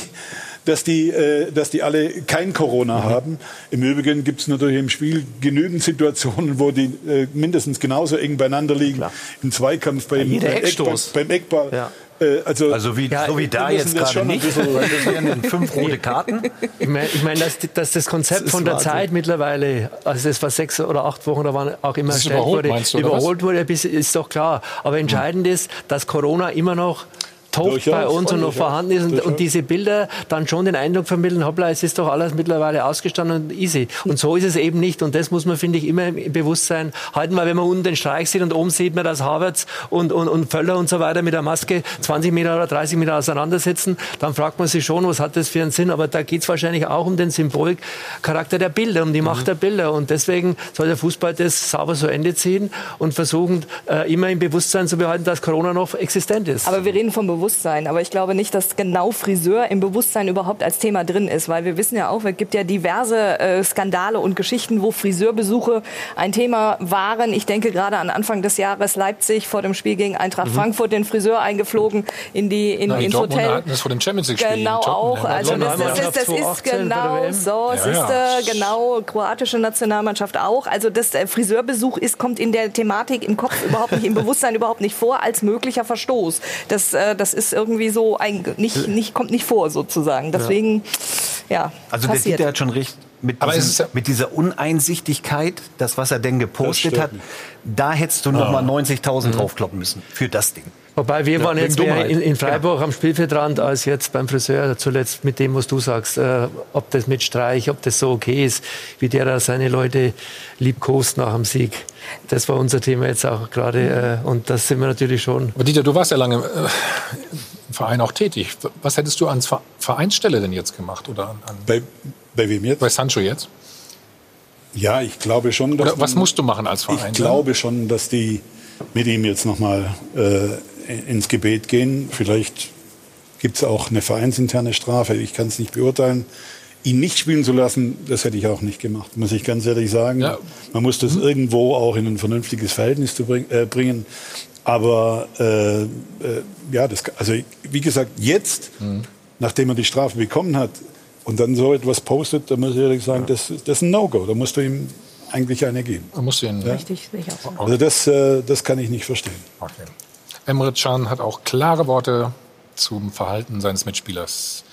dass die, äh, dass die alle kein Corona haben. Im Übrigen gibt es natürlich im Spiel genügend Situationen, wo die äh, mindestens genauso eng beieinander liegen. Im Zweikampf, beim, jeder beim, Eckball, Eckstoß. beim Eckball. Ja. Äh, also, Also wie, Ja, so wie da jetzt gerade nicht, bisschen- weil das wären dann fünf rote Karten. Ich meine, ich mein, dass, dass das Konzept Das von der Wahnsinn. Zeit mittlerweile, also das vor sechs oder acht Wochen, da waren auch immer erstellt überholt, wurde, überholt wurde, bis- ist doch klar. Aber entscheidend ist, dass Corona immer noch Durchaus, bei uns und noch vorhanden ist und, und diese Bilder dann schon den Eindruck vermitteln, hoppla, es ist doch alles mittlerweile ausgestanden und easy. Und so ist es eben nicht und das muss man, finde ich, immer im Bewusstsein halten, weil wenn man unten den Streich sieht und oben sieht man, dass Havertz und, und, und Völler und so weiter mit der Maske 20 Meter oder 30 Meter auseinandersetzen, dann fragt man sich schon, was hat das für einen Sinn? Aber da geht es wahrscheinlich auch um den Symbolcharakter der Bilder, um die Macht der Bilder. Und deswegen soll der Fußball das sauber zu Ende ziehen und versuchen, äh, immer im Bewusstsein zu behalten, dass Corona noch existent ist. Aber wir reden vom Bewusstsein. Aber ich glaube nicht, dass genau Friseur im Bewusstsein überhaupt als Thema drin ist. Weil wir wissen ja auch, es gibt ja diverse äh, Skandale und Geschichten, wo Friseurbesuche ein Thema waren. Ich denke gerade an Anfang des Jahres Leipzig vor dem Spiel gegen Eintracht Frankfurt den Friseur eingeflogen in die, in, Na, ins Hotel. das vor dem Champions League-Spiel. Genau in Tottenham. auch. Also das, das, ist, das ist 2018 bei der genau so. Ja, Siehste, ja. genau. Kroatische Nationalmannschaft auch. Also das äh, Friseurbesuch ist, kommt in der Thematik im Kopf überhaupt nicht, im Bewusstsein überhaupt nicht vor als möglicher Verstoß. Das, äh, das ist irgendwie so ein, nicht, nicht, kommt nicht vor sozusagen. Deswegen, ja, Also der passiert. Dieter hat schon recht. Mit, ist ja- mit dieser Uneinsichtigkeit, das, was er denn gepostet hat, da hättest du noch mal 90.000 draufkloppen müssen für das Ding. Wobei wir waren wegen jetzt mehr in, in Freiburg am Spielfeldrand als jetzt beim Friseur zuletzt mit dem, was du sagst. Äh, ob das mit Streich, ob das so okay ist, wie der da seine Leute liebkost nach dem Sieg. Das war unser Thema jetzt auch gerade. Äh, und das sind wir natürlich schon. Aber Dieter, du warst ja lange äh, im Verein auch tätig. Was hättest du Ver- Vereinsstelle denn jetzt gemacht? Oder an, an, bei, bei wem jetzt? bei Sancho jetzt? Ja, ich glaube schon, dass Oder was man- musst du machen als Verein? Ich glaube schon, dass die, mit ihm jetzt nochmal äh, ins Gebet gehen. Vielleicht gibt es auch eine vereinsinterne Strafe. Ich kann es nicht beurteilen. Ihn nicht spielen zu lassen, das hätte ich auch nicht gemacht, muss ich ganz ehrlich sagen. Ja. Man muss das mhm. irgendwo auch in ein vernünftiges Verhältnis bring, äh, bringen. Aber äh, äh, ja, das, also wie gesagt, jetzt, mhm. nachdem er die Strafe bekommen hat und dann so etwas postet, da muss ich ehrlich sagen, das, das ist ein No-Go. Da musst du ihm eigentlich eine geben. Man muss ihn, ja? Richtig, sicher. Also das, äh, das kann ich nicht verstehen. Okay. Emre Can hat auch klare Worte zum Verhalten seines Mitspielers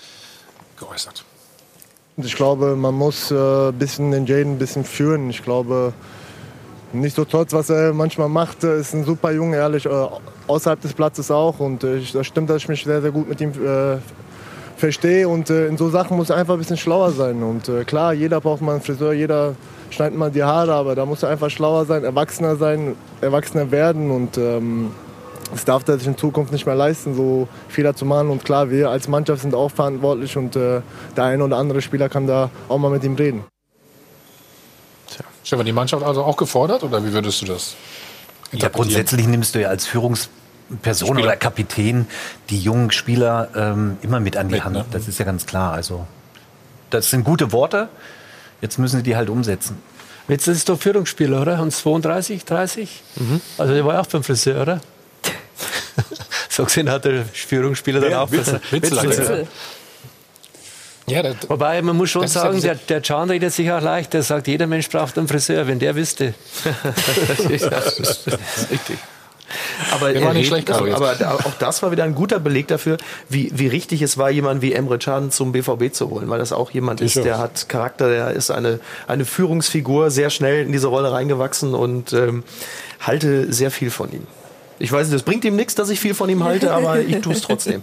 geäußert. Ich glaube, man muss äh, bisschen den Jaden ein bisschen führen. Ich glaube, nicht so trotz, was er manchmal macht, äh, ist ein super Junge, ehrlich, äh, außerhalb des Platzes auch. Und ich, das stimmt, dass ich mich sehr, sehr gut mit ihm äh, verstehe. Und äh, in so Sachen muss er einfach ein bisschen schlauer sein. Und äh, klar, jeder braucht mal einen Friseur, jeder schneidet mal die Haare, aber da muss er einfach schlauer sein, erwachsener sein, erwachsener werden. Und ähm, das darf er sich in Zukunft nicht mehr leisten, so Fehler zu machen. Und klar, wir als Mannschaft sind auch verantwortlich und äh, der eine oder andere Spieler kann da auch mal mit ihm reden. Tja. Stefan, die Mannschaft also auch gefordert oder wie würdest du das? Ja, grundsätzlich nimmst du ja als Führungsperson Spieler. oder Kapitän die jungen Spieler ähm, immer mit an die mit, Hand. Ne? Das ist ja ganz klar. Also, das sind gute Worte. Jetzt müssen sie die halt umsetzen. Jetzt ist doch Führungsspieler, oder? Und 32, 30? Mhm. Also der war auch beim Friseur, oder? So gesehen hat der Führungsspieler dann auch Witzel. Witzel. Witzel. Ja, das, Wobei, man muss schon sagen, der, der Can redet sich auch leicht. Der sagt, jeder Mensch braucht einen Friseur, wenn der wüsste. das, ist, das, ist, richtig. Aber, war nicht schlecht, aber, aber auch das war wieder ein guter Beleg dafür, wie, wie richtig es war, jemanden wie Emre Can zum BVB zu holen, weil das auch jemand ist, der hat Charakter, der ist eine, eine Führungsfigur, sehr schnell in diese Rolle reingewachsen und ähm, halte sehr viel von ihm. Ich weiß nicht, das bringt ihm nichts, dass ich viel von ihm halte, aber ich tue es trotzdem.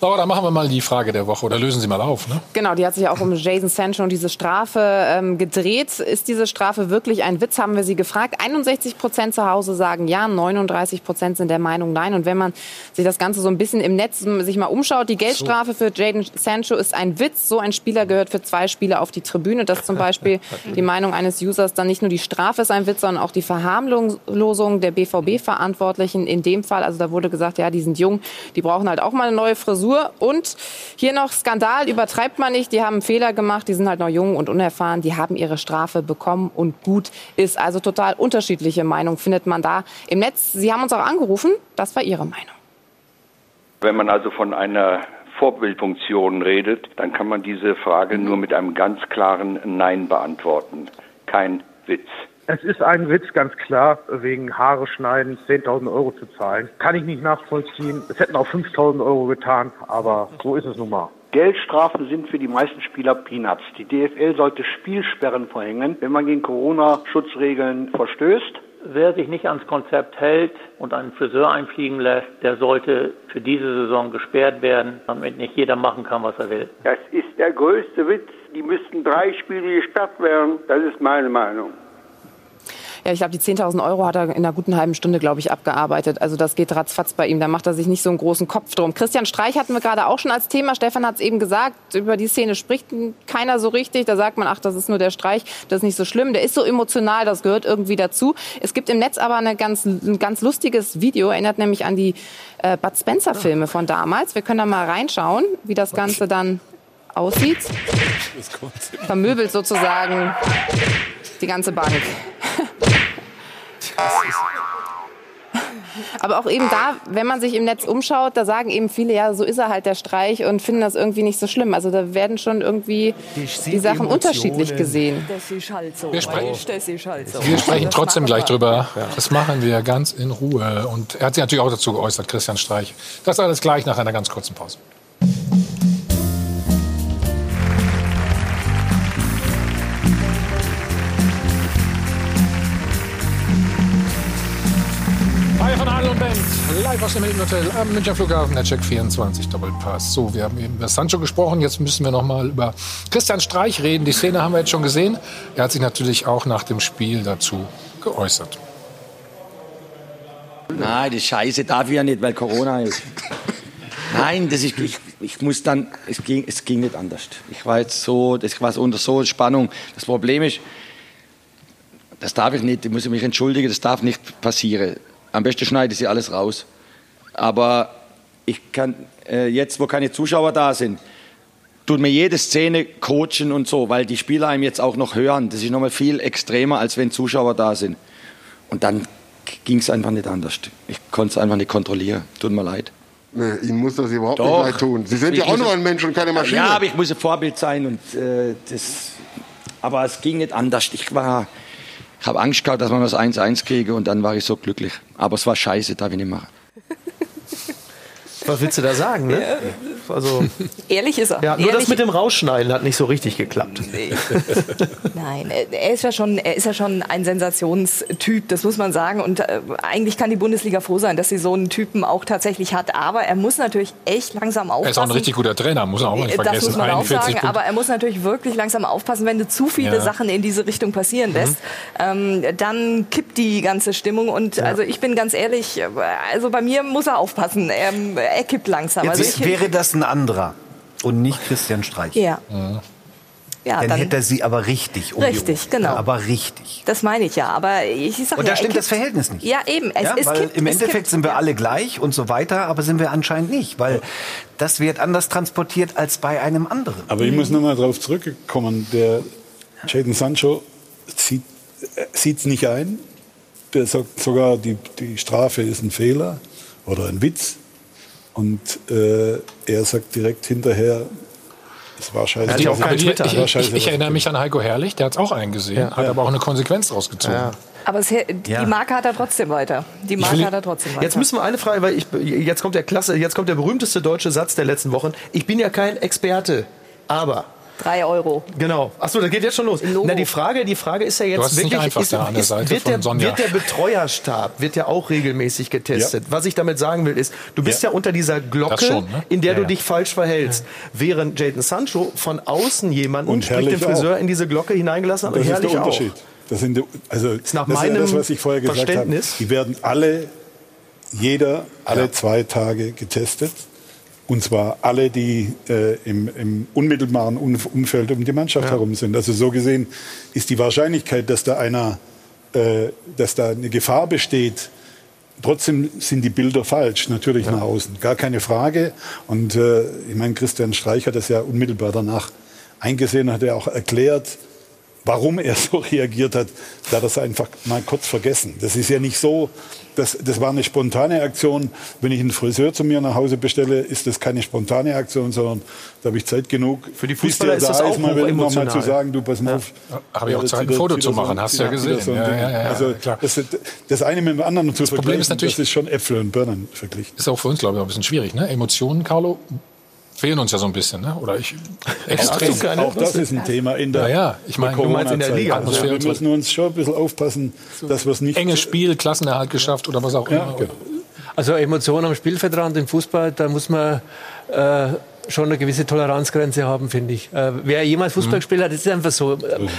aber dann machen wir mal die Frage der Woche oder lösen Sie mal auf. Ne? Genau, die hat sich auch um Jason Sancho und diese Strafe ähm, gedreht. Ist diese Strafe wirklich ein Witz, haben wir Sie gefragt. 61 Prozent zu Hause sagen ja, 39 Prozent sind der Meinung nein. Und wenn man sich das Ganze so ein bisschen im Netz sich mal umschaut, die Geldstrafe so. für Jaden Sancho ist ein Witz. So ein Spieler gehört für zwei Spiele auf die Tribüne. Das ist zum Beispiel die Meinung eines Users. Dann nicht nur die Strafe ist ein Witz, sondern auch die Verharmlosung der BVB Verantwortlichen in dem Fall. Also da wurde gesagt, ja, die sind jung, die brauchen halt auch mal eine neue Frisur. Und hier noch Skandal, übertreibt man nicht, die haben einen Fehler gemacht, die sind halt noch jung und unerfahren, die haben ihre Strafe bekommen und gut ist. Also total unterschiedliche Meinung findet man da im Netz. Sie haben uns auch angerufen, das war Ihre Meinung. Wenn man also von einer Vorbildfunktion redet, dann kann man diese Frage nur mit einem ganz klaren Nein beantworten. Kein Witz. Es ist ein Witz, ganz klar, wegen Haare schneiden 10.000 Euro zu zahlen. Kann ich nicht nachvollziehen. Es hätten auch 5.000 Euro getan, aber so ist es nun mal. Geldstrafen sind für die meisten Spieler Peanuts. Die DFL sollte Spielsperren verhängen, wenn man gegen Corona-Schutzregeln verstößt. Wer sich nicht ans Konzept hält und einen Friseur einfliegen lässt, der sollte für diese Saison gesperrt werden, damit nicht jeder machen kann, was er will. Das ist der größte Witz. Die müssten drei Spiele gesperrt werden. Das ist meine Meinung. Ja, ich glaube, die 10.000 Euro hat er in einer guten halben Stunde, glaube ich, abgearbeitet. Also das geht ratzfatz bei ihm. Da macht er sich nicht so einen großen Kopf drum. Christian Streich hatten wir gerade auch schon als Thema. Stefan hat es eben gesagt, über die Szene spricht keiner so richtig. Da sagt man, ach, das ist nur der Streich, das ist nicht so schlimm. Der ist so emotional, das gehört irgendwie dazu. Es gibt im Netz aber eine ganz, ein ganz lustiges Video, erinnert nämlich an die äh, Bud Spencer-Filme von damals. Wir können da mal reinschauen, wie das Ganze dann aussieht. Vermöbelt sozusagen die ganze Bank. Aber auch eben da, wenn man sich im Netz umschaut, da sagen eben viele, ja, so ist er halt der Streich und finden das irgendwie nicht so schlimm. Also da werden schon irgendwie die, die Sachen Emotionen. unterschiedlich gesehen. Das ist halt so. Wir sprechen, das ist halt so. wir sprechen trotzdem gleich drüber. Das machen wir ganz in Ruhe. Und er hat sich natürlich auch dazu geäußert, Christian Streich. Das alles gleich nach einer ganz kurzen Pause. Live aus dem Hilton Hotel am Münchner Flughafen, der Check 24 Doppelpass. So, wir haben eben über Sancho gesprochen. Jetzt müssen wir noch mal über Christian Streich reden. Die Szene haben wir jetzt schon gesehen. Er hat sich natürlich auch nach dem Spiel dazu geäußert. Nein, das Scheiße darf ich ja nicht, weil Corona ist. Nein, das ist, ich, ich muss dann, es ging, es ging nicht anders. Ich war jetzt so, das war unter so Spannung. Das Problem ist, das darf ich nicht, ich muss mich entschuldigen, das darf nicht passieren. Am besten schneide ich sie alles raus. Aber ich kann äh, jetzt, wo keine Zuschauer da sind, tut mir jede Szene coachen und so, weil die Spieler einem jetzt auch noch hören. Das ist nochmal viel extremer, als wenn Zuschauer da sind. Und dann ging es einfach nicht anders. Ich konnte es einfach nicht kontrollieren. Tut mir leid. Nee, Ihnen muss das überhaupt Doch. nicht leid tun. Sie sind Ich ja auch nur ein Mensch und keine Maschine. Ja, aber ich muss ein Vorbild sein und äh, das. Aber es ging nicht anders. Ich war, ich habe Angst gehabt, dass man das 1-1 kriege und dann war ich so glücklich. Aber es war scheiße, darf ich nicht machen. Was willst du da sagen? Ne? Also, Ehrlich ist er. ja, nur Ehrlich das mit dem Rausschneiden hat nicht so richtig geklappt. Nein, er- er ist ja schon, er ist ja schon ein Sensationstyp, das muss man sagen. Und äh, eigentlich kann die Bundesliga froh sein, dass sie so einen Typen auch tatsächlich hat. Aber er muss natürlich echt langsam aufpassen. Er ist auch ein richtig guter Trainer, muss man auch nicht Äh, Das vergessen. muss man auch 41 sagen, Punkte. aber er muss natürlich wirklich langsam aufpassen, wenn du zu viele Ja. Sachen in diese Richtung passieren lässt, ähm, dann kippt die ganze Stimmung. Und also ich bin ganz ehrlich, äh, also bei mir muss er aufpassen, er, er kippt langsam. Also Jetzt ich, wäre das ein anderer und nicht Christian Streich. Ja. ja, dann, dann, hätte er sie aber richtig um Richtig, genau. Ja, aber richtig. das meine ich ja. Aber ich sag Und ja, da er stimmt das Verhältnis nicht. Ja, eben. Es, ja, es weil kippt, im es Endeffekt kippt. sind wir alle gleich und so weiter, aber sind wir anscheinend nicht, weil das wird anders transportiert als bei einem anderen. Aber ich muss nochmal darauf zurückkommen. Der Jadon Sancho sieht es nicht ein. Der sagt sogar, die, die Strafe ist ein Fehler oder ein Witz. Und äh, er sagt direkt hinterher, es war scheiße. Aber die, es war ich, ich, scheiße, ich, erinnere mich an Heiko Herrlich, der hat es auch eingesehen, Ja, hat ja. aber auch eine Konsequenz rausgezogen. Aber es, die Ja. Marke hat er trotzdem weiter. Die Marke hat er trotzdem weiter. Jetzt müssen wir eine Frage, weil ich, jetzt kommt der Klasse, jetzt kommt der berühmteste deutsche Satz der letzten Wochen. Ich bin ja kein Experte, aber Drei Euro. Genau. Achso, das geht jetzt schon los. Na, die Frage, die Frage ist ja jetzt wirklich, einfach ist, der ist, wird, der, Sonja. wird der Betreuerstab wird ja auch regelmäßig getestet. Was ich damit sagen will, ist, du bist ja, unter dieser Glocke, schon, ne? in der Ja, du ja. dich falsch verhältst. Während Jaden Sancho von außen jemanden, Und sprich den Friseur, auch. in diese Glocke hineingelassen hat. Das und ist der Unterschied. auch. Das, sind, also, nach das ist ja meinem das, was ich vorher gesagt habe. Verständnis. Die werden alle, jeder, alle zwei Tage getestet. Und zwar alle, die äh, im, im unmittelbaren Um- Umfeld um die Mannschaft herum sind. Also so gesehen ist die Wahrscheinlichkeit, dass da einer, äh, dass da eine Gefahr besteht, Trotzdem sind die Bilder falsch, natürlich nach außen, gar keine Frage. Und äh, ich meine, Christian Streich hat das ja unmittelbar danach eingesehen, hat er auch erklärt, warum er so reagiert hat. Da hat er es einfach mal kurz vergessen. Das ist ja nicht so, das, das war eine spontane Aktion. Wenn ich einen Friseur zu mir nach Hause bestelle, ist das keine spontane Aktion, sondern da habe ich Zeit genug. Für die Fußballer ist das auch mal, noch mal zu sagen, du pass mal auf. Habe ich auch Ja, Zeit, ein Foto zu so- machen, hast du ja gesehen. so Ja, ja, ja, also klar. das, das eine mit dem anderen zu Problem vergleichen, ist natürlich- das ist schon Äpfel und Birnen verglichen. Ist auch für uns, glaube ich, ein bisschen schwierig. Ne? Emotionen, Carlo, fehlen uns ja so ein bisschen. Ne? Oder ich extrem. Auch, das- auch das ist ein Thema in der, Ja, ja, ich meine, du meinst in der. Liga. Also wir müssen uns schon ein bisschen aufpassen, dass wir es nicht... Enges Spiel, Klassenerhalt geschafft oder was auch Ja, immer. genau. Also Emotionen am Spielfeldrand im Fußball, da muss man äh, schon eine gewisse Toleranzgrenze haben, finde ich. Äh, wer jemals Fußball Mhm. gespielt hat, das ist einfach so.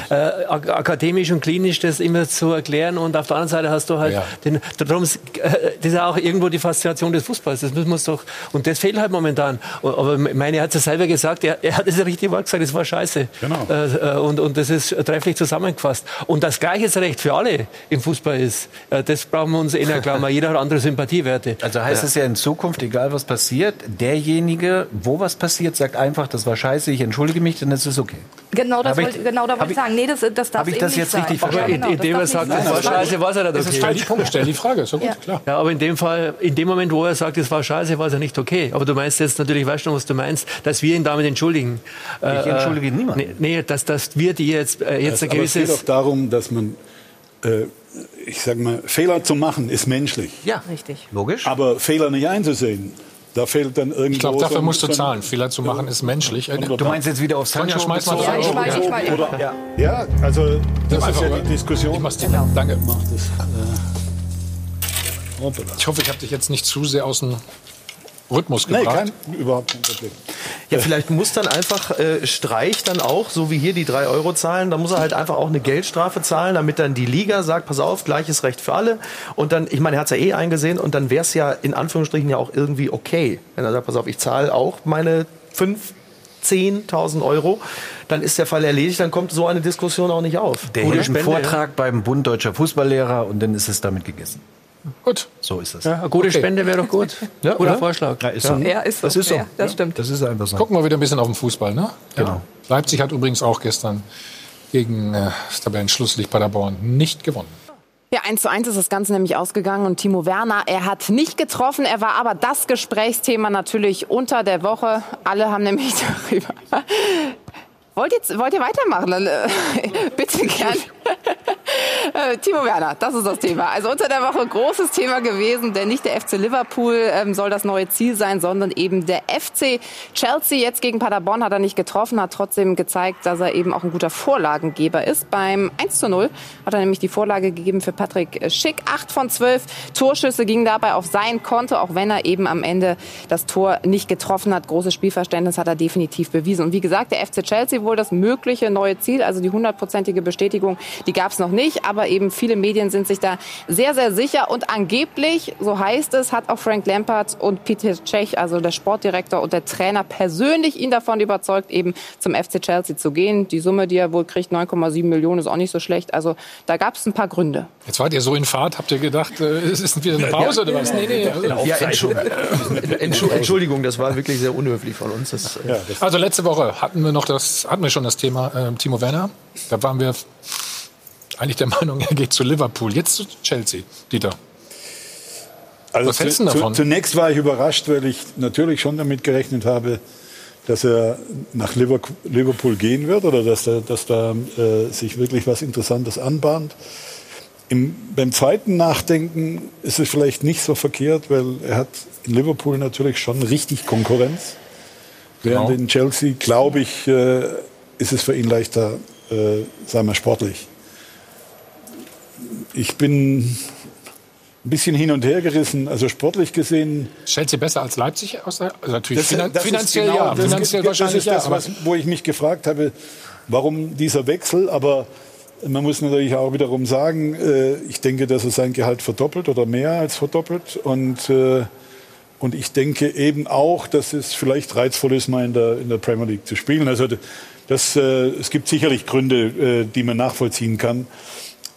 Äh, ak akademisch und klinisch das immer zu erklären und auf der anderen Seite hast du halt Ja. den, darum, ist, äh, das ist ja auch irgendwo die Faszination des Fußballs. Das müssen wir uns doch, und das fehlt halt momentan. Aber meine, er hat es ja selber gesagt, er, er hat das richtige Wort gesagt, das war scheiße. Genau. Äh, äh, und, und das ist trefflich zusammengefasst. Und das gleiches Recht für alle im Fußball ist, äh, das brauchen wir uns eh nicht glauben. Jeder hat andere Sympathiewerte. Also heißt es ja in Zukunft, egal was passiert, derjenige, wo was passiert, sagt einfach, das war scheiße, ich entschuldige mich, dann ist es okay. Genau das ich- wollte genau da wollte ich sagen. Nee, das, das darf hab ich das nicht jetzt sein. richtig verstanden? genau, Aber indem er das darf sagt, sein. war scheiße, war es ja nicht Das ist okay. stell die Punkte, stell die Frage, ist ja gut, Ja. klar. Ja, aber in dem Fall, in dem Moment, wo er sagt, es war scheiße, war es ja nicht okay. Aber du meinst jetzt natürlich, weißt du, was du meinst, dass wir ihn damit entschuldigen. Ich entschuldige niemanden. Nee, nee dass, dass wir die jetzt, äh, jetzt ein Aber es geht gewisses... auch darum, dass man, äh, ich sage mal, Fehler zu machen ist menschlich. Ja, Richtig. logisch. Aber Fehler nicht einzusehen, da fehlt dann irgendwo... Ich glaube, so dafür musst du so zahlen. Fehler zu machen ist menschlich. Du meinst jetzt wieder auf Sonja, Sancho schmeiß mal bezogen? drei Ich Euro. schmeiß, ich schmeiß. Oder, ja. ja, also das ist ja die Diskussion. Ich mach's dir. Danke. Ich hoffe, ich habe dich jetzt nicht zu sehr aus dem Rhythmus Nee, gebracht. kein, überhaupt kein Problem. Ja, vielleicht muss dann einfach äh, Streich dann auch, so wie hier die drei Euro zahlen, dann muss er halt einfach auch eine Geldstrafe zahlen, damit dann die Liga sagt, pass auf, gleiches Recht für alle. Und dann, ich meine, er hat es ja eh eingesehen und dann wäre es ja in Anführungsstrichen ja auch irgendwie okay, wenn er sagt, pass auf, ich zahle auch meine fünf 10.000 Euro, dann ist der Fall erledigt, dann kommt so eine Diskussion auch nicht auf. Der hält einen Vortrag beim Bund Deutscher Fußballlehrer und dann ist es damit gegessen. Gut. So ist es. Ja, eine gute Okay. Spende wäre doch gut. Ja, Guter oder? Vorschlag. Ja, ist so. Ja, ist so. Das ist so. Ja, das stimmt. Das ist einfach so. Gucken wir wieder ein bisschen auf den Fußball, ne? Genau. Leipzig hat übrigens auch gestern gegen äh, das Tabellenschlusslicht Paderborn nicht gewonnen. Ja, 1 zu 1 ist das Ganze nämlich ausgegangen und Timo Werner, er hat nicht getroffen, er war aber das Gesprächsthema natürlich unter der Woche. Alle haben nämlich darüber. Wollt ihr, wollt ihr weitermachen? Dann, äh, bitte gern. Äh, Timo Werner, das ist das Thema. Also unter der Woche großes Thema gewesen, denn nicht der FC Liverpool ähm, soll das neue Ziel sein, sondern eben der FC Chelsea. Jetzt gegen Paderborn hat er nicht getroffen, hat trotzdem gezeigt, dass er eben auch ein guter Vorlagengeber ist. Beim 1 zu 0 hat er nämlich die Vorlage gegeben für Patrick Schick. Acht von zwölf Torschüsse gingen dabei auf sein Konto, auch wenn er eben am Ende das Tor nicht getroffen hat. Großes Spielverständnis hat er definitiv bewiesen. Und wie gesagt, der FC Chelsea wohl das mögliche neue Ziel, also die hundertprozentige Bestätigung, die gab es noch nicht. Aber eben viele Medien sind sich da sehr, sehr sicher. Und angeblich, so heißt es, hat auch Frank Lampard und Peter Cech, also der Sportdirektor und der Trainer, persönlich ihn davon überzeugt, eben zum FC Chelsea zu gehen. Die Summe, die er wohl kriegt, 9,7 Millionen, ist auch nicht so schlecht. Also da gab es ein paar Gründe. Jetzt wart ihr so in Fahrt, habt ihr gedacht, äh, es ist wieder eine Pause oder was? Nee, nee. Also, Ja, Entschu- Entschu- Entschuldigung, das war wirklich sehr unhöflich von uns. Das, äh, Also letzte Woche hatten wir noch das, hatten wir schon das Thema ähm, Timo Werner. Da waren wir eigentlich der Meinung, er geht zu Liverpool. Jetzt zu Chelsea, Dieter. Also Was hältst du davon? Zu, zunächst war ich überrascht, weil ich natürlich schon damit gerechnet habe, dass er nach Liver- Liverpool gehen wird oder dass, er, dass da äh, sich wirklich was Interessantes anbahnt. Im, beim zweiten Nachdenken ist es vielleicht nicht so verkehrt, weil er hat in Liverpool natürlich schon richtig Konkurrenz. Während Genau. in Chelsea, glaube ich, äh, ist es für ihn leichter, äh, sagen wir, sportlich. Ich bin ein bisschen hin und her gerissen. Also sportlich gesehen. Chelsea besser als Leipzig aus der, also natürlich Das- finan das finanziell genau- ja, das finanziell ist, wahrscheinlich das ist das, was, wo ich mich gefragt habe, warum dieser Wechsel. Aber man muss natürlich auch wiederum sagen, äh, ich denke, dass er sein Gehalt verdoppelt oder mehr als verdoppelt. Und, äh, und ich denke eben auch, dass es vielleicht reizvoll ist, mal in der, in der Premier League zu spielen. Also das, äh, es gibt sicherlich Gründe, äh, die man nachvollziehen kann.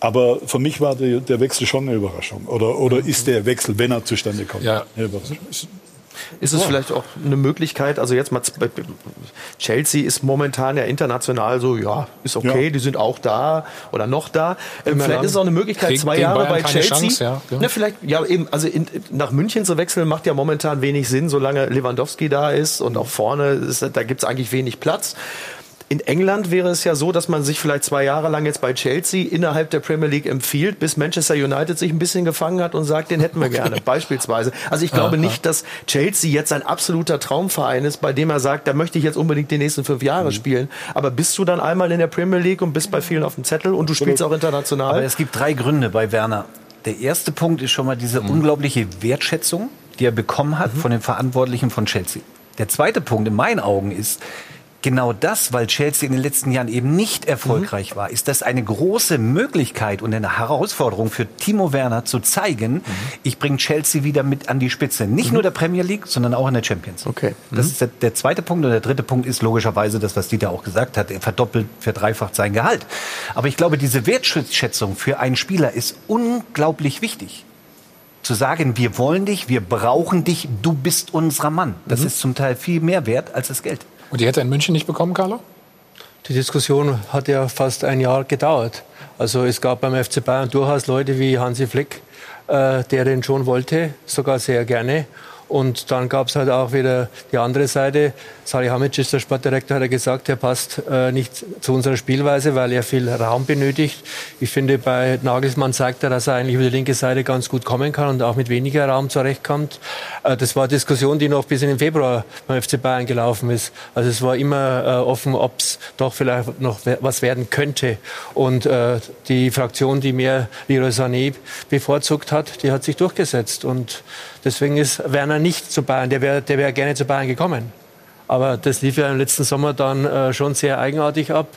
Aber für mich war der, der Wechsel schon eine Überraschung. Oder, oder ist der Wechsel, wenn er zustande kommt, ja. eine Überraschung? Ist es Ja. vielleicht auch eine Möglichkeit, also jetzt mal, Chelsea ist momentan ja international so, ja, ist okay, Ja. die sind auch da oder noch da. Ähm, vielleicht ist es auch eine Möglichkeit, zwei Jahre Bayern bei Chelsea. Chance, ja, ja. Na, vielleicht, ja, eben, also in, nach München zu wechseln macht ja momentan wenig Sinn, solange Lewandowski da ist und auch vorne, ist, da gibt es eigentlich wenig Platz. In England wäre es ja so, dass man sich vielleicht zwei Jahre lang jetzt bei Chelsea innerhalb der Premier League empfiehlt, bis Manchester United sich ein bisschen gefangen hat und sagt, den hätten wir gerne, beispielsweise. Also ich glaube Aha. nicht, dass Chelsea jetzt ein absoluter Traumverein ist, bei dem er sagt, da möchte ich jetzt unbedingt die nächsten fünf Jahre Mhm. spielen. Aber bist du dann einmal in der Premier League und bist bei vielen auf dem Zettel und du spielst auch international? Aber es gibt drei Gründe bei Werner. Der erste Punkt ist schon mal diese unglaubliche Wertschätzung, die er bekommen hat von den Verantwortlichen von Chelsea. Der zweite Punkt in meinen Augen ist, genau das, weil Chelsea in den letzten Jahren eben nicht erfolgreich war, ist das eine große Möglichkeit und eine Herausforderung für Timo Werner zu zeigen, ich bringe Chelsea wieder mit an die Spitze. Nicht nur der Premier League, sondern auch in der Champions. Okay. Das ist der, der zweite Punkt. Und der dritte Punkt ist logischerweise das, was Dieter auch gesagt hat. Er verdoppelt, verdreifacht sein Gehalt. Aber ich glaube, diese Wertschätzung für einen Spieler ist unglaublich wichtig. Zu sagen, wir wollen dich, wir brauchen dich, du bist unser Mann. Das ist zum Teil viel mehr wert als das Geld. Und die hätte er in München nicht bekommen, Carlo? Die Diskussion hat ja fast ein Jahr gedauert. Also es gab beim FC Bayern durchaus Leute wie Hansi Flick, äh, der den schon wollte, sogar sehr gerne. Und dann gab es halt auch wieder die andere Seite. Salihamidzic, der Sportdirektor, hat ja gesagt, er passt äh, nicht zu unserer Spielweise, weil er viel Raum benötigt. Ich finde, bei Nagelsmann zeigt er, dass er eigentlich über die linke Seite ganz gut kommen kann und auch mit weniger Raum zurechtkommt. Äh, das war Diskussion, die noch bis in den Februar beim FC Bayern gelaufen ist. Also es war immer äh, offen, ob es doch vielleicht noch was werden könnte. Und äh, die Fraktion, die mehr Leroy Sané bevorzugt hat, die hat sich durchgesetzt. Und deswegen ist Werner nicht zu Bayern. Der wäre der wär gerne zu Bayern gekommen. Aber das lief ja im letzten Sommer dann äh, schon sehr eigenartig ab.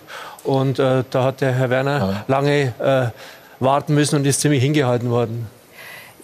Und äh, da hat der Herr Werner lange äh, warten müssen und ist ziemlich hingehalten worden.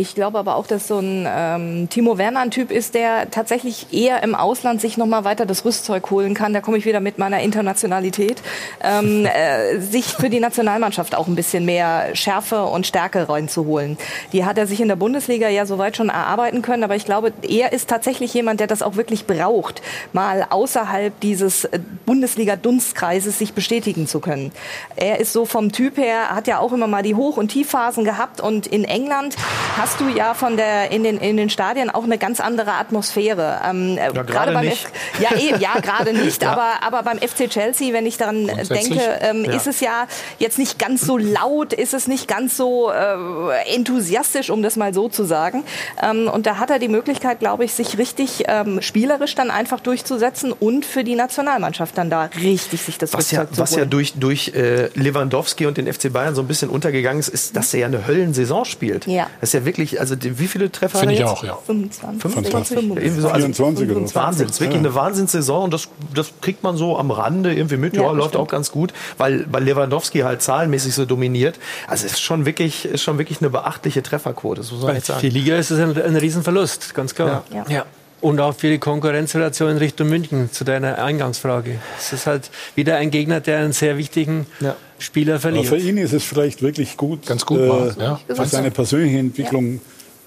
Ich glaube aber auch, dass so ein ähm, Timo Werner ein Typ ist, der tatsächlich eher im Ausland sich noch mal weiter das Rüstzeug holen kann. Da komme ich wieder mit meiner Internationalität. Ähm, äh, sich für die Nationalmannschaft auch ein bisschen mehr Schärfe und Stärke reinzuholen. Die hat er sich in der Bundesliga ja soweit schon erarbeiten können. Aber ich glaube, er ist tatsächlich jemand, der das auch wirklich braucht, mal außerhalb dieses äh, Bundesliga-Dunstkreises sich bestätigen zu können. Er ist so vom Typ her, hat ja auch immer mal die Hoch- und Tiefphasen gehabt und in England hast hast du ja von der in den in den Stadien auch eine ganz andere Atmosphäre. Ähm, ja, gerade beim nicht. F ja, eh, ja gerade nicht. ja. Aber aber beim FC Chelsea, wenn ich daran denke, ähm, ja. ist es ja jetzt nicht ganz so laut, ist es nicht ganz so äh, enthusiastisch, um das mal so zu sagen. Ähm, und da hat er die Möglichkeit, glaube ich, sich richtig ähm, spielerisch dann einfach durchzusetzen und für die Nationalmannschaft dann da richtig sich das was ja, was ja durch durch äh, Lewandowski und den FC Bayern so ein bisschen untergegangen ist, ist, dass er ja eine Höllensaison spielt. Ja. Das ist ja wirklich wirklich, also wie viele Treffer Finde ich auch, ja. 25. 25. 25. So, also 24 oder Wahnsinn. Das ist wirklich eine Wahnsinnssaison und das, das kriegt man so am Rande irgendwie mit. Ja, ja läuft auch ganz gut, weil, weil Lewandowski halt zahlenmäßig so dominiert. Also es ist schon wirklich, ist schon wirklich eine beachtliche Trefferquote. Das muss man Bei sagen. Die Liga ist es ein, ein Riesenverlust, ganz klar. Ja. ja. Und auch für die Konkurrenzrelation in Richtung München, zu deiner Eingangsfrage. Es ist halt wieder ein Gegner, der einen sehr wichtigen ja. Spieler verliert. Aber für ihn ist es vielleicht wirklich gut, ganz gut, äh, ja. für seine persönliche Entwicklung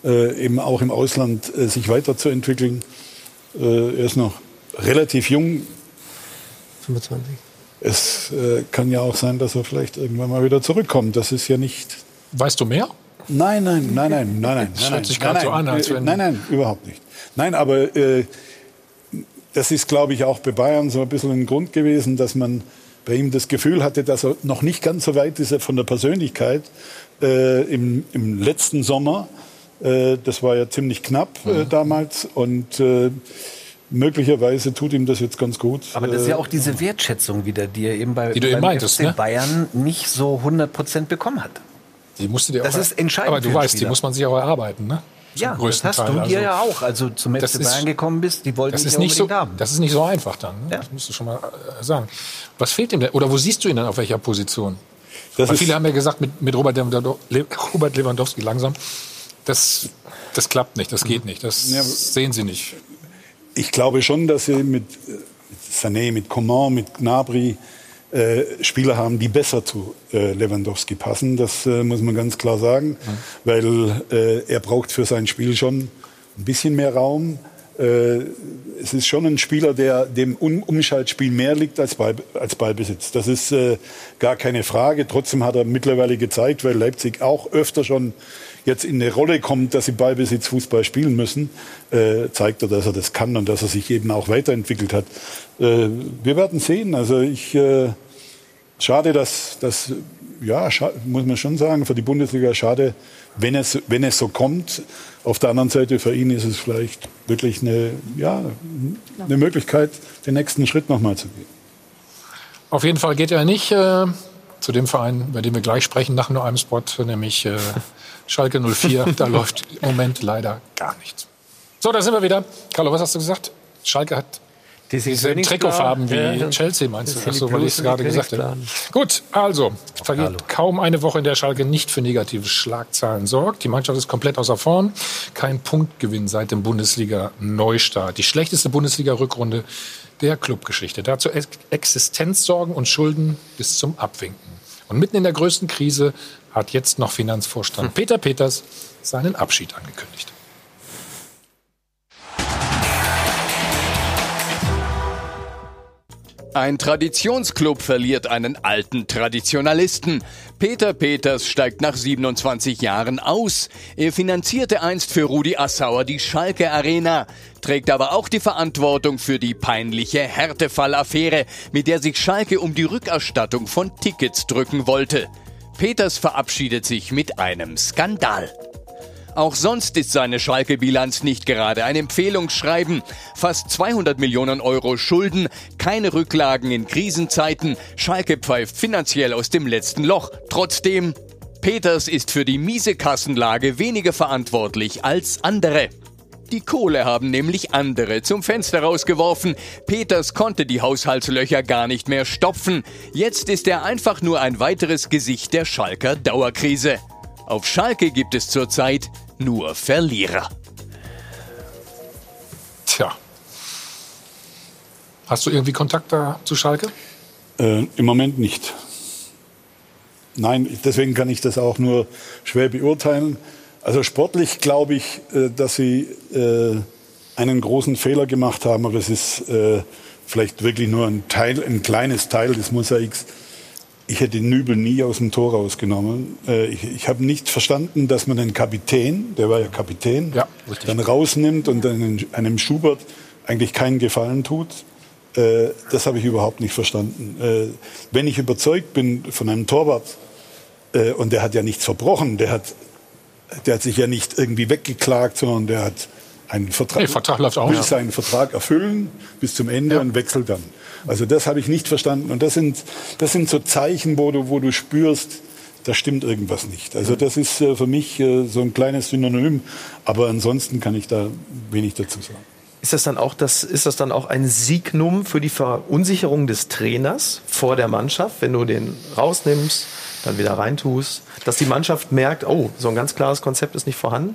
ja. äh, eben auch im Ausland äh, sich weiterzuentwickeln. Äh, er ist noch relativ jung. 25. Es äh, kann ja auch sein, dass er vielleicht irgendwann mal wieder zurückkommt. Das ist ja nicht. Weißt du mehr? Nein, nein, nein, nein, nein, nein. Das hört sich gerade so an, als wenn. Nein, nein, überhaupt nicht. Nein, aber äh, das ist, glaube ich, auch bei Bayern so ein bisschen ein Grund gewesen, dass man bei ihm das Gefühl hatte, dass er noch nicht ganz so weit ist von der Persönlichkeit äh, im, im, letzten Sommer. Äh, das war ja ziemlich knapp äh, mhm. damals und äh, möglicherweise tut ihm das jetzt ganz gut. Aber das ist ja auch diese Wertschätzung wieder, die er eben bei, die beim meintest, FC ne? Bayern nicht so 100 Prozent bekommen hat. Die musste dir das auch, ist entscheidend. Aber du weißt, die muss man sich auch erarbeiten, ne? ja, das hast Teil. du dir also, ja auch, also zum FC Bayern gekommen bist, die wollten das ist nicht so, haben. Das ist nicht so einfach dann, ne? ja. das musst du schon mal äh, sagen. Was fehlt ihm denn, oder wo siehst du ihn dann auf welcher Position? Das Weil viele haben ja gesagt, mit, mit Robert, Robert Lewandowski langsam, das, das klappt nicht, das geht nicht, das ja, sehen sie nicht. Ich glaube schon, dass sie mit, mit Sané, mit Coman, mit Gnabry, äh, Spieler haben, die besser zu äh, Lewandowski passen. Das äh, muss man ganz klar sagen, mhm. weil äh, er braucht für sein Spiel schon ein bisschen mehr Raum. Äh, es ist schon ein Spieler, der dem um Umschaltspiel mehr liegt als, Ball, als Ballbesitz. Das ist äh, gar keine Frage. Trotzdem hat er mittlerweile gezeigt, weil Leipzig auch öfter schon jetzt in eine Rolle kommt, dass sie Ballbesitz Fußball spielen müssen, äh, zeigt er, dass er das kann und dass er sich eben auch weiterentwickelt hat. Äh, wir werden sehen. Also ich äh, schade, dass das ja muss man schon sagen für die Bundesliga schade, wenn es wenn es so kommt. Auf der anderen Seite für ihn ist es vielleicht wirklich eine ja eine Möglichkeit, den nächsten Schritt nochmal zu gehen. Auf jeden Fall geht er nicht äh, zu dem Verein, bei dem wir gleich sprechen nach nur einem Spot, nämlich äh, Schalke 04. da läuft im Moment leider gar nichts. So, da sind wir wieder. Carlo, was hast du gesagt? Schalke hat diese Trikotfarben wie ja, Chelsea, meinst du? Achso, weil ich es gerade gesagt habe. Gut, also, vergeht kaum eine Woche, in der Schalke nicht für negative Schlagzahlen sorgt. Die Mannschaft ist komplett außer Form. Kein Punktgewinn seit dem Bundesliga-Neustart. Die schlechteste Bundesliga-Rückrunde der Clubgeschichte. Dazu Existenzsorgen und Schulden bis zum Abwinken. Und mitten in der größten Krise hat jetzt noch Finanzvorstand hm. Peter Peters seinen Abschied angekündigt. Ein Traditionsclub verliert einen alten Traditionalisten. Peter Peters steigt nach 27 Jahren aus. Er finanzierte einst für Rudi Assauer die Schalke Arena, trägt aber auch die Verantwortung für die peinliche Härtefall-Affäre, mit der sich Schalke um die Rückerstattung von Tickets drücken wollte. Peters verabschiedet sich mit einem Skandal. Auch sonst ist seine Schalke-Bilanz nicht gerade ein Empfehlungsschreiben. Fast 200 Millionen Euro Schulden, keine Rücklagen in Krisenzeiten. Schalke pfeift finanziell aus dem letzten Loch. Trotzdem, Peters ist für die miese Kassenlage weniger verantwortlich als andere. Die Kohle haben nämlich andere zum Fenster rausgeworfen. Peters konnte die Haushaltslöcher gar nicht mehr stopfen. Jetzt ist er einfach nur ein weiteres Gesicht der Schalker Dauerkrise. Auf Schalke gibt es zurzeit nur Verlierer. Tja. Hast du irgendwie Kontakt da zu Schalke? Äh, Im Moment nicht. Nein, deswegen kann ich das auch nur schwer beurteilen. Also sportlich glaube ich, äh, dass sie äh, einen großen Fehler gemacht haben, aber es ist äh, vielleicht wirklich nur ein Teil, ein kleines Teil des Mosaiks. Ich hätte Nübel nie aus dem Tor rausgenommen. Ich, ich habe nicht verstanden, dass man den Kapitän, der war ja Kapitän, ja, dann rausnimmt und einem, einem Schubert eigentlich keinen Gefallen tut. Das habe ich überhaupt nicht verstanden. Wenn ich überzeugt bin von einem Torwart, und der hat ja nichts verbrochen, der hat, der hat sich ja nicht irgendwie weggeklagt, sondern der hat einen Vertrag, nee, Vertrag läuft auch. will seinen Vertrag erfüllen bis zum Ende Ja. und wechselt dann. Also das habe ich nicht verstanden. Und das sind, das sind so Zeichen, wo du, wo du spürst, da stimmt irgendwas nicht. Also das ist äh, für mich äh, so ein kleines Synonym. Aber ansonsten kann ich da wenig dazu sagen. Ist das dann auch das, ist das dann auch ein Signum für die Verunsicherung des Trainers vor der Mannschaft, wenn du den rausnimmst, dann wieder reintust, dass die Mannschaft merkt, oh, so ein ganz klares Konzept ist nicht vorhanden?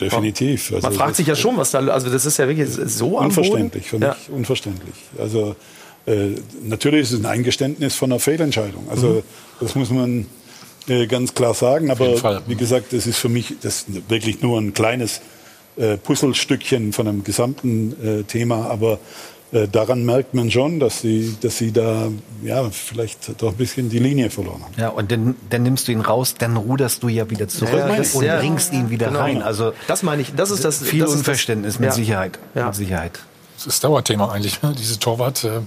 Definitiv. Man Also fragt das- sich ja schon, was da, also das ist ja wirklich so am Unverständlich, für mich unverständlich. Also äh, natürlich ist es ein Eingeständnis von einer Fehlentscheidung. Also Mhm. das muss man äh, ganz klar sagen. Aber wie gesagt, das ist für mich das ist wirklich nur ein kleines äh, Puzzlestückchen von einem gesamten äh, Thema. Aber äh, daran merkt man schon, dass sie, dass sie da ja vielleicht doch ein bisschen die Linie verloren haben. Ja, und dann, dann nimmst du ihn raus, dann ruderst du ja wieder zurück Ja, das- und ja. bringst ihn wieder Genau. rein. Also das meine ich, das ist das viel das ist das- Unverständnis mit Ja. Sicherheit. Ja. Mit Sicherheit. Das ist Dauerthema eigentlich, ne? diese Torwart. Äh,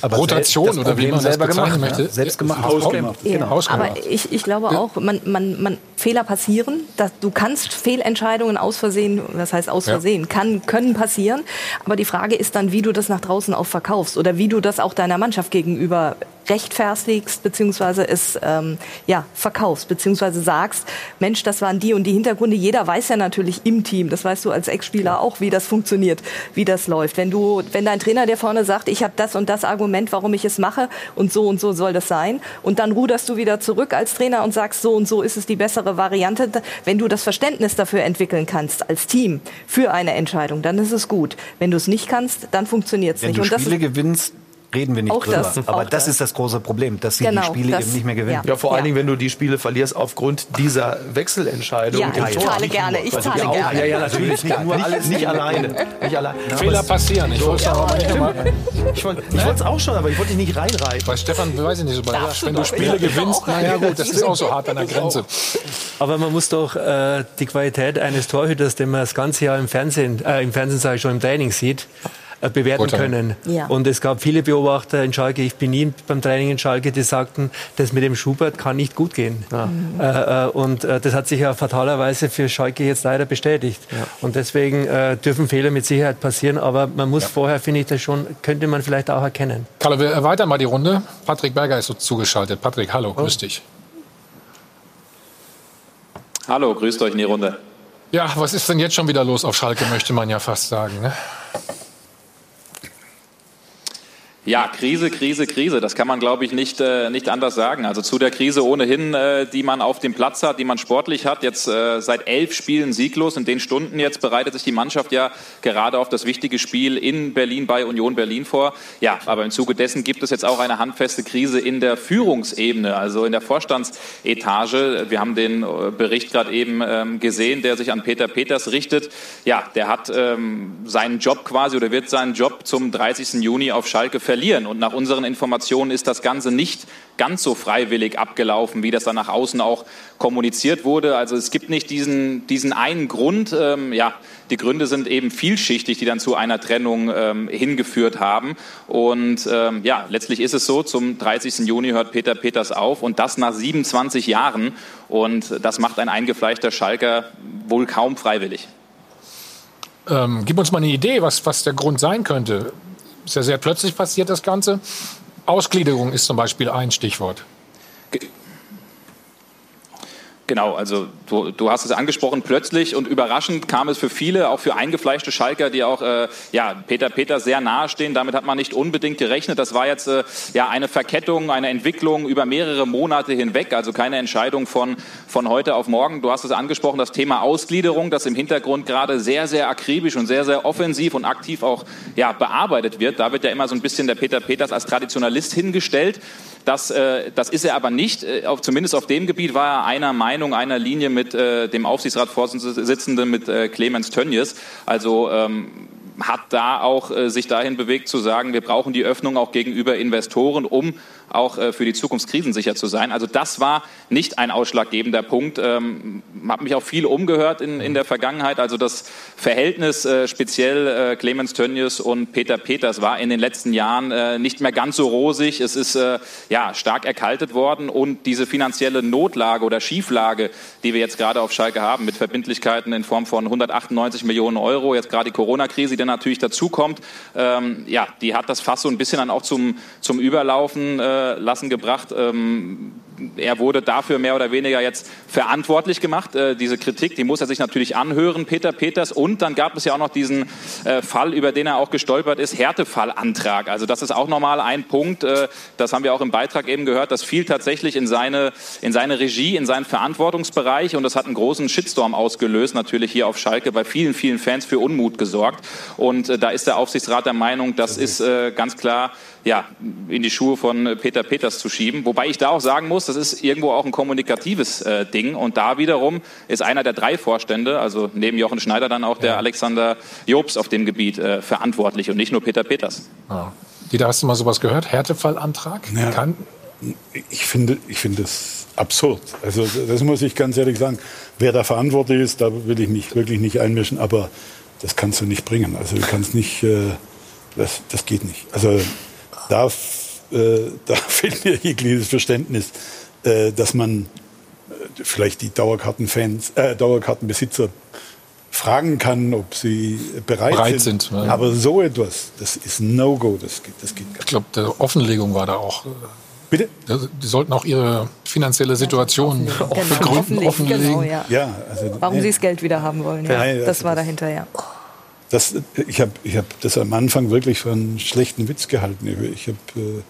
Aber Rotation das oder wie man das selber bezeichnen gemacht, möchte. ja. Selbst gemacht. Hausgemacht. Ja, Genau. Aber ich, ich glaube auch, man, man, man, Fehler passieren. Dass du kannst Fehlentscheidungen aus Versehen, das heißt aus Ja. Versehen, kann, können passieren. Aber die Frage ist dann, wie du das nach draußen auch verkaufst oder wie du das auch deiner Mannschaft gegenüber rechtfertigst beziehungsweise es ähm, ja, verkaufst beziehungsweise sagst, Mensch, das waren die und die Hintergründe. Jeder weiß ja natürlich im Team, das weißt du als Ex-Spieler auch, wie das funktioniert, wie das läuft. Wenn du, wenn dein Trainer dir vorne sagt, ich habe das und das Argument, warum ich es mache und so und so soll das sein und dann ruderst du wieder zurück als Trainer und sagst, so und so ist es die bessere Variante. Wenn du das Verständnis dafür entwickeln kannst als Team für eine Entscheidung, dann ist es gut. Wenn du es nicht kannst, dann funktioniert es Wenn nicht. du Und das Spiele ist gewinnst, reden wir nicht Auch drüber. das, Aber das, das. ist das große Problem, dass sie Genau, die Spiele das- eben nicht mehr gewinnen. Ja, vor allen Ja. Dingen, wenn du die Spiele verlierst aufgrund dieser Wechselentscheidung. Ja, ich zahle gerne, ich zahle ja, auch, gerne. Ja, ja, natürlich. Nicht, nur alles, nicht alleine. Nicht alleine. Fehler passieren. Ich wollte es auch schon, aber ich wollte dich nicht reinreiten. Bei Stefan weiß ich nicht so bei Darfst Wenn du. Spiele Ja, gewinnst, naja gut, das ist auch so hart an der Grenze. Aber man muss doch äh, die Qualität eines Torhüters, den man das ganze Jahr im Fernsehen, äh, im Fernsehen sage ich schon, im Training sieht, bewerten Urteilen. können. Ja. Und es gab viele Beobachter in Schalke, ich bin nie beim Training in Schalke, die sagten, das mit dem Schubert kann nicht gut gehen. Äh, äh, und äh, das hat sich ja fatalerweise für Schalke jetzt leider bestätigt. Und deswegen äh, dürfen Fehler mit Sicherheit passieren, aber man muss vorher, finde ich, das schon, könnte man vielleicht auch erkennen. Carlo, wir erweitern mal die Runde. Patrick Berger ist so zugeschaltet. Patrick, hallo, grüß dich. Hallo, grüßt euch in die Runde. Ja, was ist denn jetzt schon wieder los auf Schalke, möchte man ja fast sagen. Ne? Ja, Krise, Krise, Krise. Das kann man, glaube ich, nicht, äh, nicht anders sagen. Also zu der Krise ohnehin, äh, die man auf dem Platz hat, die man sportlich hat. Jetzt äh, seit elf Spielen sieglos. In den Stunden jetzt bereitet sich die Mannschaft ja gerade auf das wichtige Spiel in Berlin bei Union Berlin vor. Ja, aber im Zuge dessen gibt es jetzt auch eine handfeste Krise in der Führungsebene, also in der Vorstandsetage. Wir haben den äh, Bericht gerade eben ähm, gesehen, der sich an Peter Peters richtet. Ja, der hat ähm, seinen Job quasi oder wird seinen Job zum 30. Juni auf Schalke verlieren. Und nach unseren Informationen ist das Ganze nicht ganz so freiwillig abgelaufen, wie das dann nach außen auch kommuniziert wurde. Also es gibt nicht diesen, diesen einen Grund. Ähm, ja, die Gründe sind eben vielschichtig, die dann zu einer Trennung ähm, hingeführt haben. Und ähm, ja, letztlich ist es so, zum 30. Juni hört Peter Peters auf und das nach 27 Jahren. Und das macht ein eingefleischter Schalker wohl kaum freiwillig. Ähm, gib uns mal eine Idee, was, was der Grund sein könnte. Ist ja sehr plötzlich passiert, das Ganze. Ausgliederung ist zum Beispiel ein Stichwort. Genau, also du, du, hast es angesprochen, plötzlich und überraschend kam es für viele, auch für eingefleischte Schalker, die auch äh, ja, Peter Peter sehr nahe stehen. Damit hat man nicht unbedingt gerechnet. Das war jetzt äh, ja eine Verkettung, eine Entwicklung über mehrere Monate hinweg, also keine Entscheidung von, von heute auf morgen. Du hast es angesprochen, das Thema Ausgliederung, das im Hintergrund gerade sehr, sehr akribisch und sehr, sehr offensiv und aktiv auch ja, bearbeitet wird. Da wird ja immer so ein bisschen der Peter Peters als Traditionalist hingestellt. Das, äh, das ist er aber nicht. Äh, auf, zumindest auf dem Gebiet war er einer Meinung, einer Linie mit äh, dem Aufsichtsratsvorsitzenden, mit Clemens Tönnies. Also ähm, hat da auch sich dahin bewegt zu sagen, wir brauchen die Öffnung auch gegenüber Investoren, um auch äh, für die Zukunft krisensicher zu sein. Also das war nicht ein ausschlaggebender Punkt. Ähm, habe mich auch viel umgehört in, in der Vergangenheit. Also das Verhältnis äh, speziell äh, Clemens Tönnies und Peter Peters war in den letzten Jahren äh, nicht mehr ganz so rosig. Es ist äh, ja stark erkaltet worden und diese finanzielle Notlage oder Schieflage, die wir jetzt gerade auf Schalke haben, mit Verbindlichkeiten in Form von 198 Millionen Euro, jetzt gerade die Corona-Krise, die dann natürlich dazukommt, ähm, ja, die hat das Fass so ein bisschen dann auch zum, zum Überlaufen äh, lassen gebracht. Ähm, er wurde dafür mehr oder weniger jetzt verantwortlich gemacht. Äh, diese Kritik, die muss er sich natürlich anhören, Peter Peters. Und dann gab es ja auch noch diesen äh, Fall, über den er auch gestolpert ist, Härtefallantrag. Also das ist auch nochmal ein Punkt, äh, das haben wir auch im Beitrag eben gehört, das fiel tatsächlich in seine, in seine Regie, in seinen Verantwortungsbereich und das hat einen großen Shitstorm ausgelöst, natürlich hier auf Schalke, bei vielen, vielen Fans für Unmut gesorgt. Und äh, da ist der Aufsichtsrat der Meinung, das ist äh, ganz klar ja, in die Schuhe von Peter Peters zu schieben. Wobei ich da auch sagen muss, das ist irgendwo auch ein kommunikatives äh, Ding. Und da wiederum ist einer der drei Vorstände, also neben Jochen Schneider dann auch der Alexander Jobs auf dem Gebiet äh, verantwortlich und nicht nur Peter Peters. Ja. Dieter, hast du mal sowas gehört? Härtefallantrag? Ja. Kann ich finde, ich finde das absurd. Also das muss ich ganz ehrlich sagen. Wer da verantwortlich ist, da will ich mich wirklich nicht einmischen. Aber das kannst du nicht bringen. Also du kannst nicht, äh, das, das geht nicht. Also da, äh, da fehlt mir jegliches Verständnis, äh, dass man äh, vielleicht die Dauerkartenfans, äh, Dauerkartenbesitzer fragen kann, ob sie bereit, bereit sind. sind ja. Aber so etwas, das ist No-Go, das geht, das geht gar nicht. Ich glaube, der Offenlegung war da auch. äh, Bitte? Die sollten auch ihre finanzielle Situation auch begründen, offenlegen. Genau, ja. Ja, also, Warum nee. sie das Geld wieder haben wollen. Ja. Ja, ja, Das war dahinter, ja. Das, ich habe ich hab das am Anfang wirklich für einen schlechten Witz gehalten. Ich habe äh,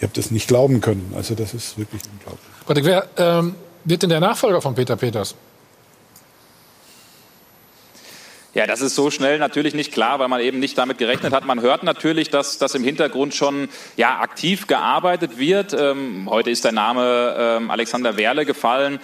ich hab das nicht glauben können. Also das ist wirklich unglaublich. Patrick, wer ähm, wird denn der Nachfolger von Peter Peters? Ja, das ist so schnell natürlich nicht klar, weil man eben nicht damit gerechnet hat. Man hört natürlich, dass das im Hintergrund schon ja, aktiv gearbeitet wird. Ähm, heute ist der Name ähm, Alexander Werle gefallen.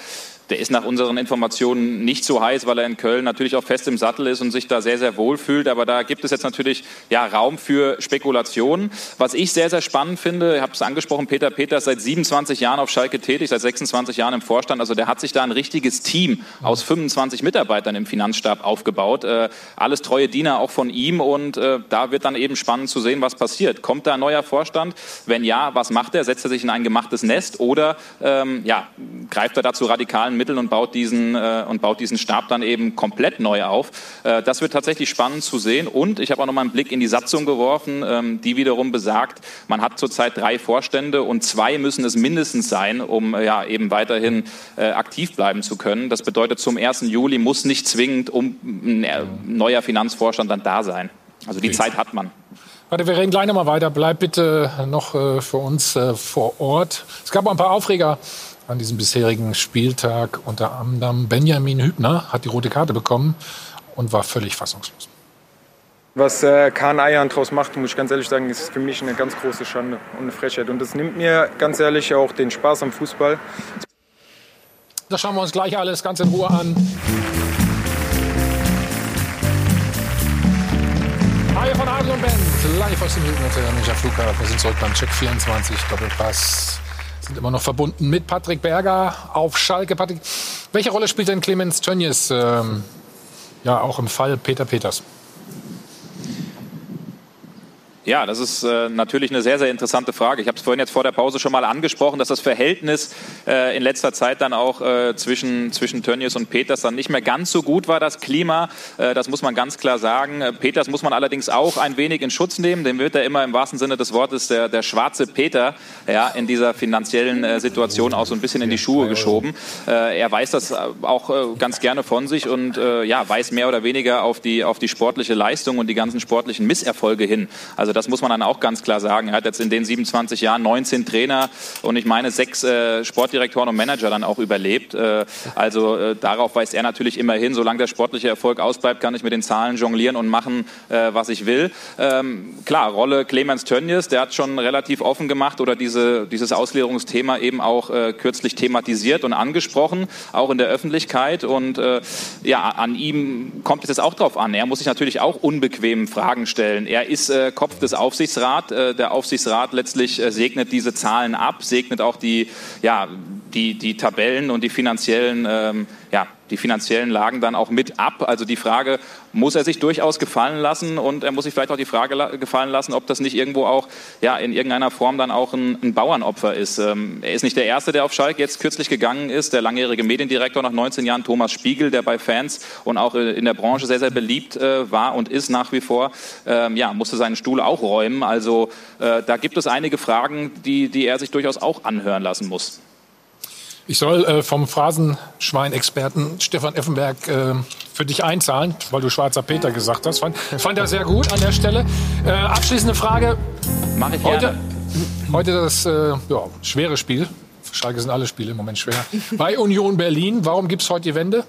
Der ist nach unseren Informationen nicht so heiß, weil er in Köln natürlich auch fest im Sattel ist und sich da sehr, sehr wohl fühlt. Aber da gibt es jetzt natürlich ja, Raum für Spekulationen. Was ich sehr, sehr spannend finde, ich habe es angesprochen, Peter Peters seit 27 Jahren auf Schalke tätig, seit 26 Jahren im Vorstand. Also der hat sich da ein richtiges Team aus 25 Mitarbeitern im Finanzstab aufgebaut. Äh, alles treue Diener auch von ihm. Und äh, da wird dann eben spannend zu sehen, was passiert. Kommt da ein neuer Vorstand? Wenn ja, was macht er? Setzt er sich in ein gemachtes Nest oder ähm, ja, greift er da zu radikalen Mitteln und baut diesen, äh, und baut diesen Stab dann eben komplett neu auf. Äh, das wird tatsächlich spannend zu sehen. Und ich habe auch noch mal einen Blick in die Satzung geworfen, ähm, die wiederum besagt, man hat zurzeit drei Vorstände und zwei müssen es mindestens sein, um äh, ja, eben weiterhin äh, aktiv bleiben zu können. Das bedeutet, zum 1. Juli muss nicht zwingend um ein äh, neuer Finanzvorstand dann da sein. Also die Zeit hat man. Warte, wir reden gleich noch mal weiter. Bleib bitte noch äh, für uns äh, vor Ort. Es gab auch ein paar Aufreger an diesem bisherigen Spieltag. Unter anderem Benjamin Hübner hat die rote Karte bekommen und war völlig fassungslos. Was äh, Kahn Eiern draus macht, muss ich ganz ehrlich sagen, ist für mich eine ganz große Schande und eine Frechheit. Und das nimmt mir ganz ehrlich auch den Spaß am Fußball. Das schauen wir uns gleich alles ganz in Ruhe an. Hi von Adel und Band, live aus dem Münchner Flughafen. Wir sind zurück beim Check 24 Doppelpass. Sind immer noch verbunden mit Patrick Berger auf Schalke. Patrick, welche Rolle spielt denn Clemens Tönnies ähm, ja auch im Fall Peter Peters? Ja, das ist äh, natürlich eine sehr, sehr interessante Frage. Ich habe es vorhin jetzt vor der Pause schon mal angesprochen, dass das Verhältnis äh, in letzter Zeit dann auch äh, zwischen, zwischen Tönnies und Peters dann nicht mehr ganz so gut war, das Klima. Äh, das muss man ganz klar sagen. Äh, Peters muss man allerdings auch ein wenig in Schutz nehmen. Dem wird er immer im wahrsten Sinne des Wortes der, der schwarze Peter ja, in dieser finanziellen äh, Situation auch so ein bisschen in die Schuhe geschoben. er weiß das auch ganz gerne von sich und ja, weiß mehr oder weniger auf die, auf die sportliche Leistung und die ganzen sportlichen Misserfolge hin. Also das muss man dann auch ganz klar sagen. Er hat jetzt in den 27 Jahren 19 Trainer und ich meine sechs äh, Sportdirektoren und Manager dann auch überlebt. Äh, also äh, darauf weist er natürlich immer hin. Solange der sportliche Erfolg ausbleibt, kann ich mit den Zahlen jonglieren und machen, äh, was ich will. Ähm, klar, Rolle Clemens Tönnies, der hat schon relativ offen gemacht oder diese, dieses Auslegerungsthema eben auch äh, kürzlich thematisiert und angesprochen, auch in der Öffentlichkeit. Und äh, ja, an ihm kommt es jetzt auch drauf an. Er muss sich natürlich auch unbequem Fragen stellen. Er ist Kopf des Aufsichtsrats Aufsichtsrat. Äh, der Aufsichtsrat letztlich äh, segnet diese Zahlen ab, segnet auch die, ja, die, die Tabellen und die finanziellen ähm, ja, die finanziellen Lagen dann auch mit ab. Also die Frage muss er sich durchaus gefallen lassen und er muss sich vielleicht auch die Frage gefallen lassen, ob das nicht irgendwo auch ja, in irgendeiner Form dann auch ein, ein Bauernopfer ist. Ähm, er ist nicht der Erste, der auf Schalke jetzt kürzlich gegangen ist. Der langjährige Mediendirektor nach 19 Jahren, Thomas Spiegel, der bei Fans und auch in der Branche sehr, sehr beliebt äh, war und ist nach wie vor, ähm, ja, musste seinen Stuhl auch räumen. Also äh, da gibt es einige Fragen, die, die er sich durchaus auch anhören lassen muss. Ich soll äh, vom Phrasenschwein-Experten Stefan Effenberg äh, für dich einzahlen, weil du schwarzer Peter gesagt hast. Fand, fand er sehr gut an der Stelle. Äh, abschließende Frage. Mach ich heute, gerne. Heute das äh, ja, schwere Spiel. Für Schalke sind alle Spiele im Moment schwer. Bei Union Berlin. Warum gibt es heute die Wende?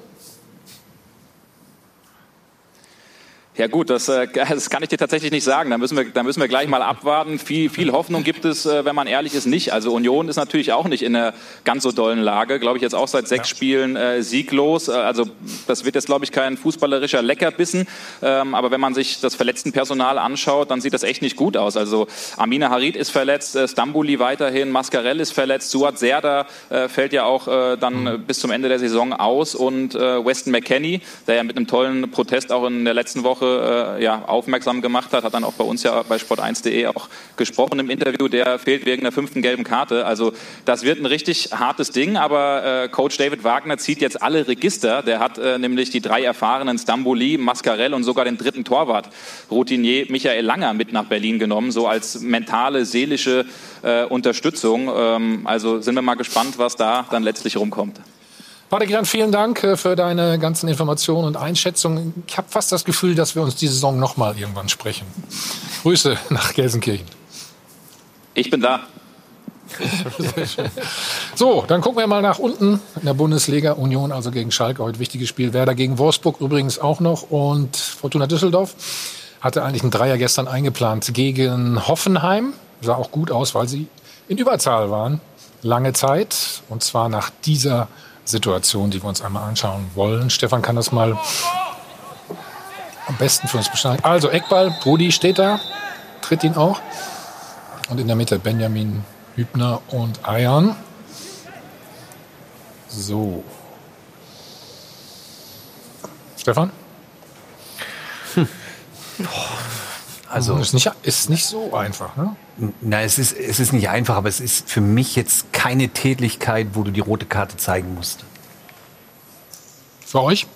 Ja gut, das, äh, das kann ich dir tatsächlich nicht sagen. Da müssen wir, da müssen wir gleich mal abwarten. Viel, viel Hoffnung gibt es, äh, wenn man ehrlich ist, nicht. Also Union ist natürlich auch nicht in einer ganz so dollen Lage. Glaube ich jetzt auch seit sechs. Spielen äh, sieglos. Äh, also das wird jetzt, glaube ich, kein fußballerischer Leckerbissen. Ähm, aber wenn man sich das verletzten Personal anschaut, dann sieht das echt nicht gut aus. Also Amina Harid ist verletzt, äh, Stambuli weiterhin, Mascarell ist verletzt, Suat Serda äh, fällt ja auch äh, dann mhm. bis zum Ende der Saison aus und äh, Weston McKenney, der ja mit einem tollen Protest auch in der letzten Woche äh, ja, aufmerksam gemacht hat, hat dann auch bei uns ja bei sport1.de auch gesprochen im Interview, der fehlt wegen der fünften gelben Karte. Also das wird ein richtig hartes Ding, aber äh, Coach David Wagner zieht jetzt alle Register. Der hat äh, nämlich die drei erfahrenen Stamboli, Mascarell und sogar den dritten Torwart, Routinier Michael Langer, mit nach Berlin genommen, so als mentale, seelische äh, Unterstützung. Ähm, also sind wir mal gespannt, was da dann letztlich rumkommt. Patrick Jan, vielen Dank äh, für deine ganzen Informationen und Einschätzungen. Ich habe fast das Gefühl, dass wir uns diese Saison noch mal irgendwann sprechen. Grüße nach Gelsenkirchen. Ich bin da. so, dann gucken wir mal nach unten in der Bundesliga. Union also gegen Schalke, heute wichtiges Spiel. Werder gegen Wolfsburg übrigens auch noch. Und Fortuna Düsseldorf hatte eigentlich einen Dreier gestern eingeplant gegen Hoffenheim. Sah auch gut aus, weil sie in Überzahl waren. Lange Zeit. Und zwar nach dieser Situation, die wir uns einmal anschauen wollen. Stefan kann das mal am besten für uns beschreiben. Also Eckball, Rudi steht da, tritt ihn auch. Und in der Mitte Benjamin Hübner und Ayan. So. Stefan? Hm. Also ist nicht, ist nicht so einfach, ne? Nein, es ist, es ist nicht einfach, aber es ist für mich jetzt keine Tätigkeit, wo du die rote Karte zeigen musst. Für euch?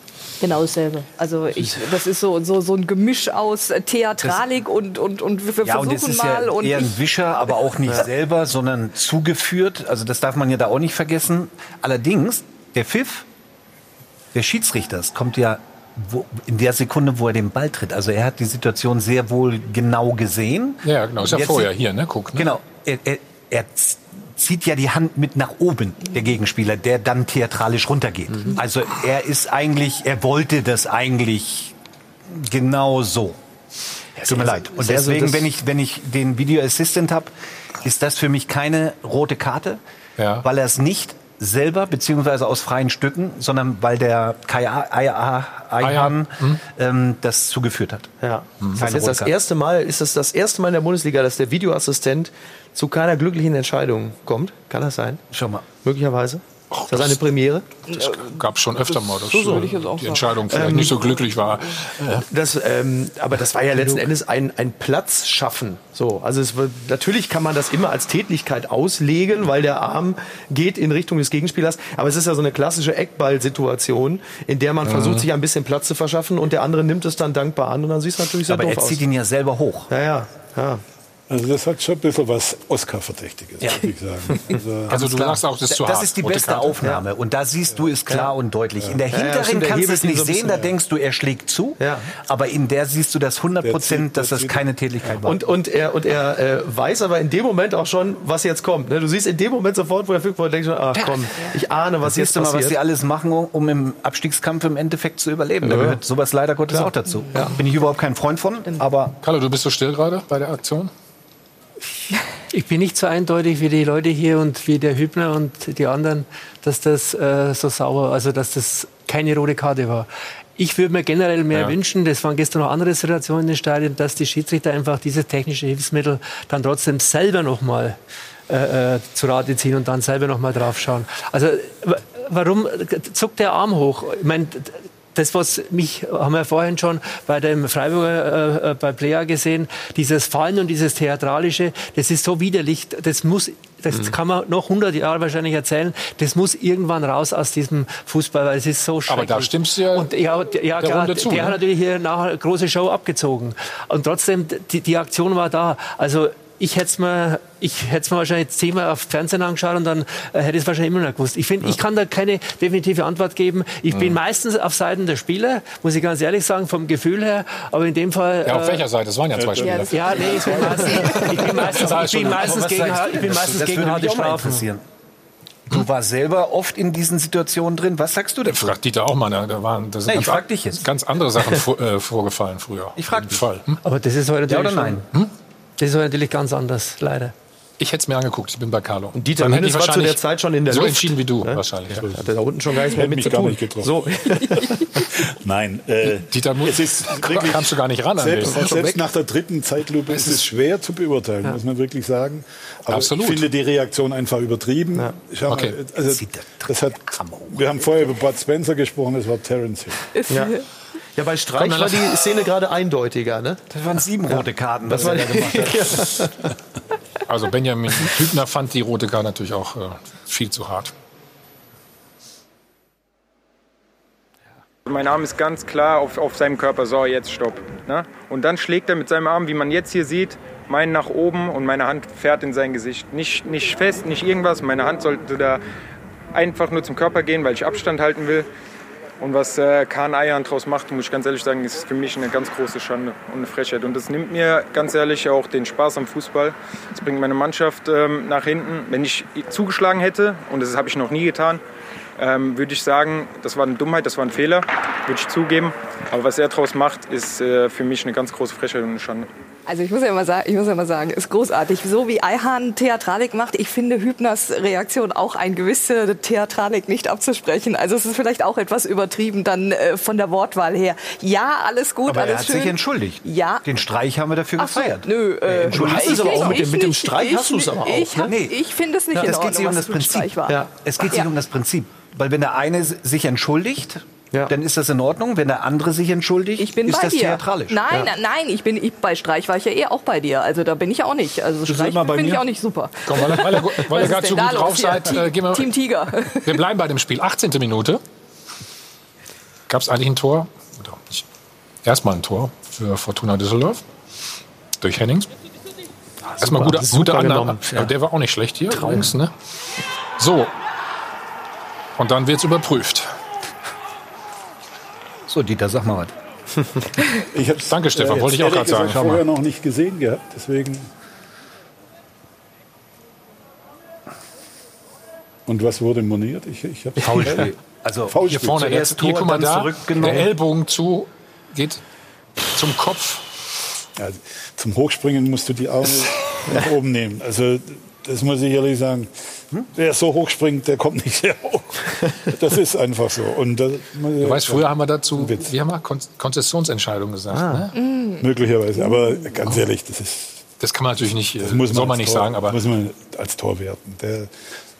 Genau dasselbe. Also ich, das ist so, so, so ein Gemisch aus Theatralik das, und, und, und wir ja, versuchen und es ist mal. Ja und eher ein Wischer, aber auch nicht ja. selber, sondern zugeführt. Also das darf man ja da auch nicht vergessen. Allerdings, der Pfiff der Schiedsrichters kommt ja wo, in der Sekunde, wo er den Ball tritt. Also er hat die Situation sehr wohl genau gesehen. Ja, genau. Ist ja vorher hier, ne? Guck. Ne? Genau. Er, er, er zieht ja die Hand mit nach oben, der Gegenspieler, der dann theatralisch runtergeht. Mhm. Also er ist eigentlich, er wollte das eigentlich genau so. Tut mir leid. Und deswegen, wenn ich, wenn ich den Video Assistant habe, ist das für mich keine rote Karte, ja. weil er es nicht selber, beziehungsweise aus freien Stücken, sondern weil der Kai Ayhan hm? ähm, das zugeführt hat. Ja. Mhm. Das ist das erste Mal, ist das das erste Mal in der Bundesliga, dass der Videoassistent zu keiner glücklichen Entscheidung kommt? Kann das sein? Schau mal. Möglicherweise? Ist das eine Premiere? Das gab schon öfter mal, dass so, so. äh, die Entscheidung vielleicht Ähm, nicht so glücklich war. Das, ähm, aber das war ja letzten Endes ein, ein Platz schaffen. So, also es, natürlich kann man das immer als Tätlichkeit auslegen, weil der Arm geht in Richtung des Gegenspielers. Aber es ist ja so eine klassische Eckball-Situation, in der man Mhm. versucht, sich ein bisschen Platz zu verschaffen und der andere nimmt es dann dankbar an und dann sieht es natürlich sehr Aber doof er zieht aus. ihn ja selber hoch. Ja, ja, ja. Also das hat schon ein bisschen was Oscar-Verdächtiges, würde ich sagen. Also, Also du sagst auch, das ist zu Das hart. ist die beste Karte. Aufnahme. Und da siehst du es klar und deutlich. In der Ja, ja, hinteren kannst du es nicht so sehen, bisschen, da ja. denkst du, er schlägt zu. Ja. Aber in der siehst du das 100 Prozent, dass das keine Tätigkeit war. Und, und er, und er äh, weiß aber in dem Moment auch schon, was jetzt kommt. Ne? Du siehst in dem Moment sofort, wo er fügt, wo er denkt ach komm, ich ahne, was jetzt siehst du mal, was passiert. sie alles machen, um im Abstiegskampf im Endeffekt zu überleben. Da Ja. gehört sowas leider Gottes Ja. auch dazu. Bin ich überhaupt kein Freund von, aber Carlo, du bist so still gerade bei der Aktion? Ich bin nicht so eindeutig wie die Leute hier und wie der Hübner und die anderen, dass das äh, so sauber, also dass das keine rote Karte war. Ich würde mir generell mehr Ja. wünschen, das waren gestern noch andere Situationen in den Stadien, dass die Schiedsrichter einfach diese technische Hilfsmittel dann trotzdem selber noch mal äh, äh, zu Rate ziehen und dann selber noch mal drauf schauen. Also wa- warum zuckt der Arm hoch? Ich meine, das, was mich, haben wir vorhin schon bei dem Freiburger, äh, äh, bei Plea gesehen, dieses Fallen und dieses Theatralische, das ist so widerlich, das muss, das kann man noch 100 Jahre wahrscheinlich erzählen, das muss irgendwann raus aus diesem Fußball, weil es ist so schrecklich. Aber da stimmst du ja Und ja, ja der klar, Runde zu, der ne? hat natürlich hier nachher eine große Show abgezogen. Und trotzdem, die, die Aktion war da. Also ich hätte es mir, ich hätte mir wahrscheinlich zehnmal auf Fernsehen angeschaut und dann äh, hätte ich es wahrscheinlich immer noch gewusst. Ich finde, ich kann da keine definitive Antwort geben. Ich bin meistens auf Seiten der Spieler, muss ich ganz ehrlich sagen, vom Gefühl her. Aber in dem Fall. Ja, auf äh, welcher Seite? Es waren ja zwei Spieler. Ja, nee, ich bin meistens, ich bin meistens, ich bin meistens gegen, ich bin meistens das gegen würde harte Strafen. Du warst selber oft in diesen Situationen drin. Was sagst du denn? Fragt Dieter auch mal. ne? Da waren da sind Nee, ich ganz, frag dich jetzt. ganz andere Sachen vor, äh, vorgefallen früher. Ich frag Im dich. Fall. Hm? Aber das ist heute Ja oder schon- nein? Das ist heute natürlich ganz anders, leider. Ich hätte es mir angeguckt. Ich bin bei Carlo. Und Dieter Dann ich war zu der Zeit schon in der so Luft. entschieden wie du Ne? wahrscheinlich. Ja, hatte da unten schon gar nichts mehr mit mich zu gar tun. nicht getroffen. So. Nein, äh, Dieter es ist wirklich, kamst du gar nicht ran an selbst, selbst nach der dritten Zeitlupe ist es schwer zu beurteilen, muss man wirklich sagen. Aber Absolut. ich finde die Reaktion einfach übertrieben. Schau mal, Okay. also, das hat, wir haben vorher über Bud Spencer gesprochen, das war Terence Hill. Ja. Ja, bei Streich war die Szene gerade eindeutiger. Ne? Das waren sieben rote Karten, Das was er da gemacht hat. Also Benjamin Hübner fand die rote Karte natürlich auch äh, viel zu hart. Mein Arm ist ganz klar auf, auf seinem Körper, so jetzt stopp. Ne? Und dann schlägt er mit seinem Arm, wie man jetzt hier sieht, meinen nach oben und meine Hand fährt in sein Gesicht. Nicht, nicht fest, nicht irgendwas. Meine Hand sollte da einfach nur zum Körper gehen, weil ich Abstand halten will. Und was äh, Kahn Eiern draus macht, muss ich ganz ehrlich sagen, ist für mich eine ganz große Schande und eine Frechheit. Und das nimmt mir ganz ehrlich auch den Spaß am Fußball. Das bringt meine Mannschaft ähm, nach hinten. Wenn ich zugeschlagen hätte, und das habe ich noch nie getan, ähm, würde ich sagen, das war eine Dummheit, das war ein Fehler, würde ich zugeben. Aber was er daraus macht, ist äh, für mich eine ganz große Frechheit und eine Schande. Also ich muss ja mal sagen, ich muss ja mal sagen, ist großartig. So wie Eihahn Theatralik macht, ich finde Hübners Reaktion auch ein gewisse Theatralik nicht abzusprechen. Also es ist vielleicht auch etwas übertrieben dann äh, von der Wortwahl her. Ja, alles gut, Aber alles er hat schön. sich entschuldigt. Ja. Den Streich haben wir dafür Ach so, gefeiert. nö, äh, ich es aber auch mit dem, mit dem Streich ich hast du es aber auch. Ich, ne? ich finde es nicht Ja, in es geht Ordnung, um das Prinzip. Ja. Es geht sich Ja. um das Prinzip. Weil wenn der eine sich entschuldigt, Ja. dann ist das in Ordnung. Wenn der andere sich entschuldigt, Ich bin ist bei das dir. theatralisch. Nein, Ja. nein, ich bin ich, bei Streich war ich ja eh auch bei dir. Also da bin ich auch nicht. Also Streich finde ich auch nicht super. Komm, weil, ihr- weil, weil ihr gerade so gut drauf seid, äh, gehen wir, Team Tiger. wir bleiben bei dem Spiel. 18. Minute. Gab es eigentlich ein Tor? Oder nicht? Erstmal ein Tor für Fortuna Düsseldorf. Durch Hennings. Erstmal guter, super guter Annahme. ja. Aber der war auch nicht schlecht hier übrigens. Ne? So. Und dann wird es überprüft. So, Dieter, sag mal was. Ich hab's, Danke, Stefan, jetzt wollte ich auch gerade sagen. Schau mal. vorher noch nicht gesehen gehabt, deswegen. Und was wurde moniert? Ich, ich hab's Foulspiel. Also Foulspiel. Hier vorne, hier, Tor, mal dann da, zurückgenommen. der Ellbogen zu, geht zum Kopf. Ja, zum Hochspringen musst du die Arme nach oben nehmen. Also das muss ich ehrlich sagen. Wer so hoch springt, der kommt nicht sehr hoch. Das ist einfach so. Und das, Du weißt, früher haben wir dazu, haben wir, Kon Konzessionsentscheidung gesagt. Ah. Ne? möglicherweise. Aber ganz ehrlich, das ist Das kann man natürlich nicht, das muss man soll man nicht Tor, sagen, aber muss man als Tor werten. Der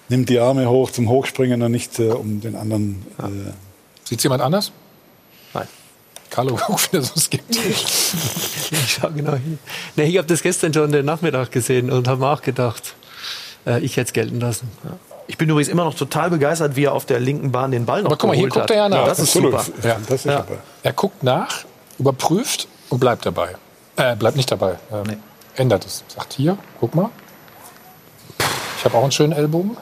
nimmt die Arme hoch zum Hochspringen und nicht äh, um den anderen. Äh, Sieht jemand anders? Nein. Carlo guckt wieder so skeptisch. ich schau genau hin. Nee, ich habe das gestern schon den Nachmittag gesehen und habe mir auch gedacht, äh, ich hätte es gelten lassen. Ja. Ich bin übrigens immer noch total begeistert, wie er auf der linken Bahn den Ball noch Aber guck mal, hier guckt er ja nach. das ist super. Ja, das ist Ja. super. Er guckt nach, überprüft und bleibt dabei. Äh, bleibt nicht dabei. Ähm, Ändert es. Sagt hier, guck mal. Ich habe auch einen schönen Ellbogen.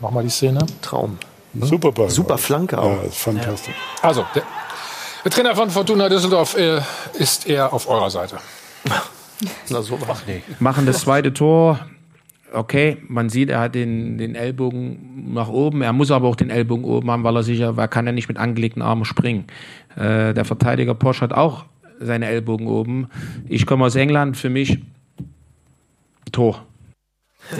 Mach mal die Szene. Traum. Super Ball. Super Flanke auch. Ja, ist fantastisch. Also, der, der Trainer von Fortuna Düsseldorf äh, ist eher auf eurer Seite. Na so was. machen das zweite Tor. Okay, man sieht, er hat den, den Ellbogen nach oben. Er muss aber auch den Ellbogen oben haben, weil er sicher, weil er kann ja nicht mit angelegten Armen springen. Äh, der Verteidiger Porsche hat auch seine Ellbogen oben. Ich komme aus England, für mich Tor.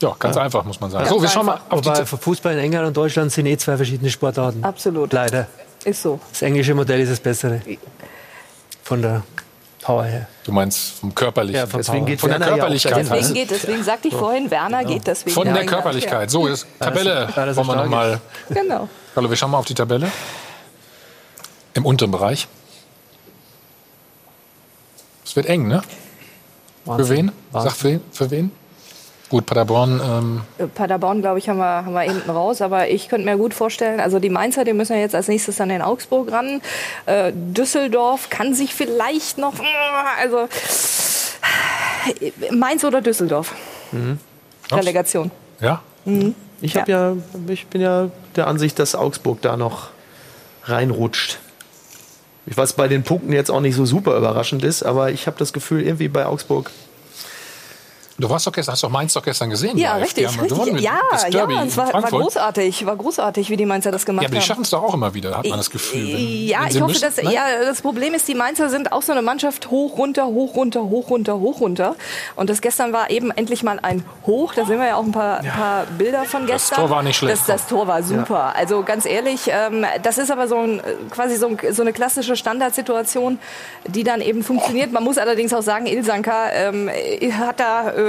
Ja, ganz einfach, muss man sagen. Ja, so, wir schauen mal auf Wobei Fußball in England und Deutschland sind eh zwei verschiedene Sportarten. Absolut. Leider. Ist so. Das englische Modell ist das bessere. Von der Power her. Du meinst vom körperlichen. Ja, vom Deswegen geht von der Werner ja auch Körperlichkeit. Deswegen halt. geht, deswegen sagte ich vorhin, Werner geht deswegen. Von der Körperlichkeit. So, jetzt Tabelle Ja, das ist wollen wir stark. noch mal. Ja. Genau. Hallo, wir schauen mal auf die Tabelle. Im unteren Bereich. Es wird eng, ne? Für Wahnsinn. wen? Wahnsinn. Sag für wen? Für wen? Gut, Paderborn. Ähm, Äh, Paderborn, glaube ich, haben wir, haben wir hinten raus. Aber ich könnte mir gut vorstellen, also die Mainzer, die müssen ja jetzt als nächstes dann in Augsburg ran. Äh, Düsseldorf kann sich vielleicht noch, also Mainz oder Düsseldorf. Mhm. Relegation. Ja? Mhm. Ich, hab ja. ich bin ja der Ansicht, dass Augsburg da noch reinrutscht. Ich weiß, bei den Punkten jetzt auch nicht so super überraschend ist, aber ich habe das Gefühl, irgendwie bei Augsburg. Du warst doch gestern, hast doch Mainz doch gestern gesehen. Ja, richtig, haben richtig. Ja, das ja, es war, war großartig, war großartig, wie die Mainzer das gemacht Ja, aber die haben. schaffen es doch auch immer wieder, hat man das Gefühl. Wenn, Ja, wenn ich hoffe, müssen, dass ne? ja das Problem ist, die Mainzer sind auch so eine Mannschaft hoch runter, hoch runter, hoch runter, hoch runter. Und das gestern war eben endlich mal ein Hoch. Da sehen wir ja auch ein paar, paar Bilder von Das gestern. Tor war nicht schlecht. Das, das Tor war super. Also ganz ehrlich, ähm, das ist aber so ein, quasi so, ein, so eine klassische Standardsituation, die dann eben funktioniert. Man muss allerdings auch sagen, Ilsanka ähm, hat da äh,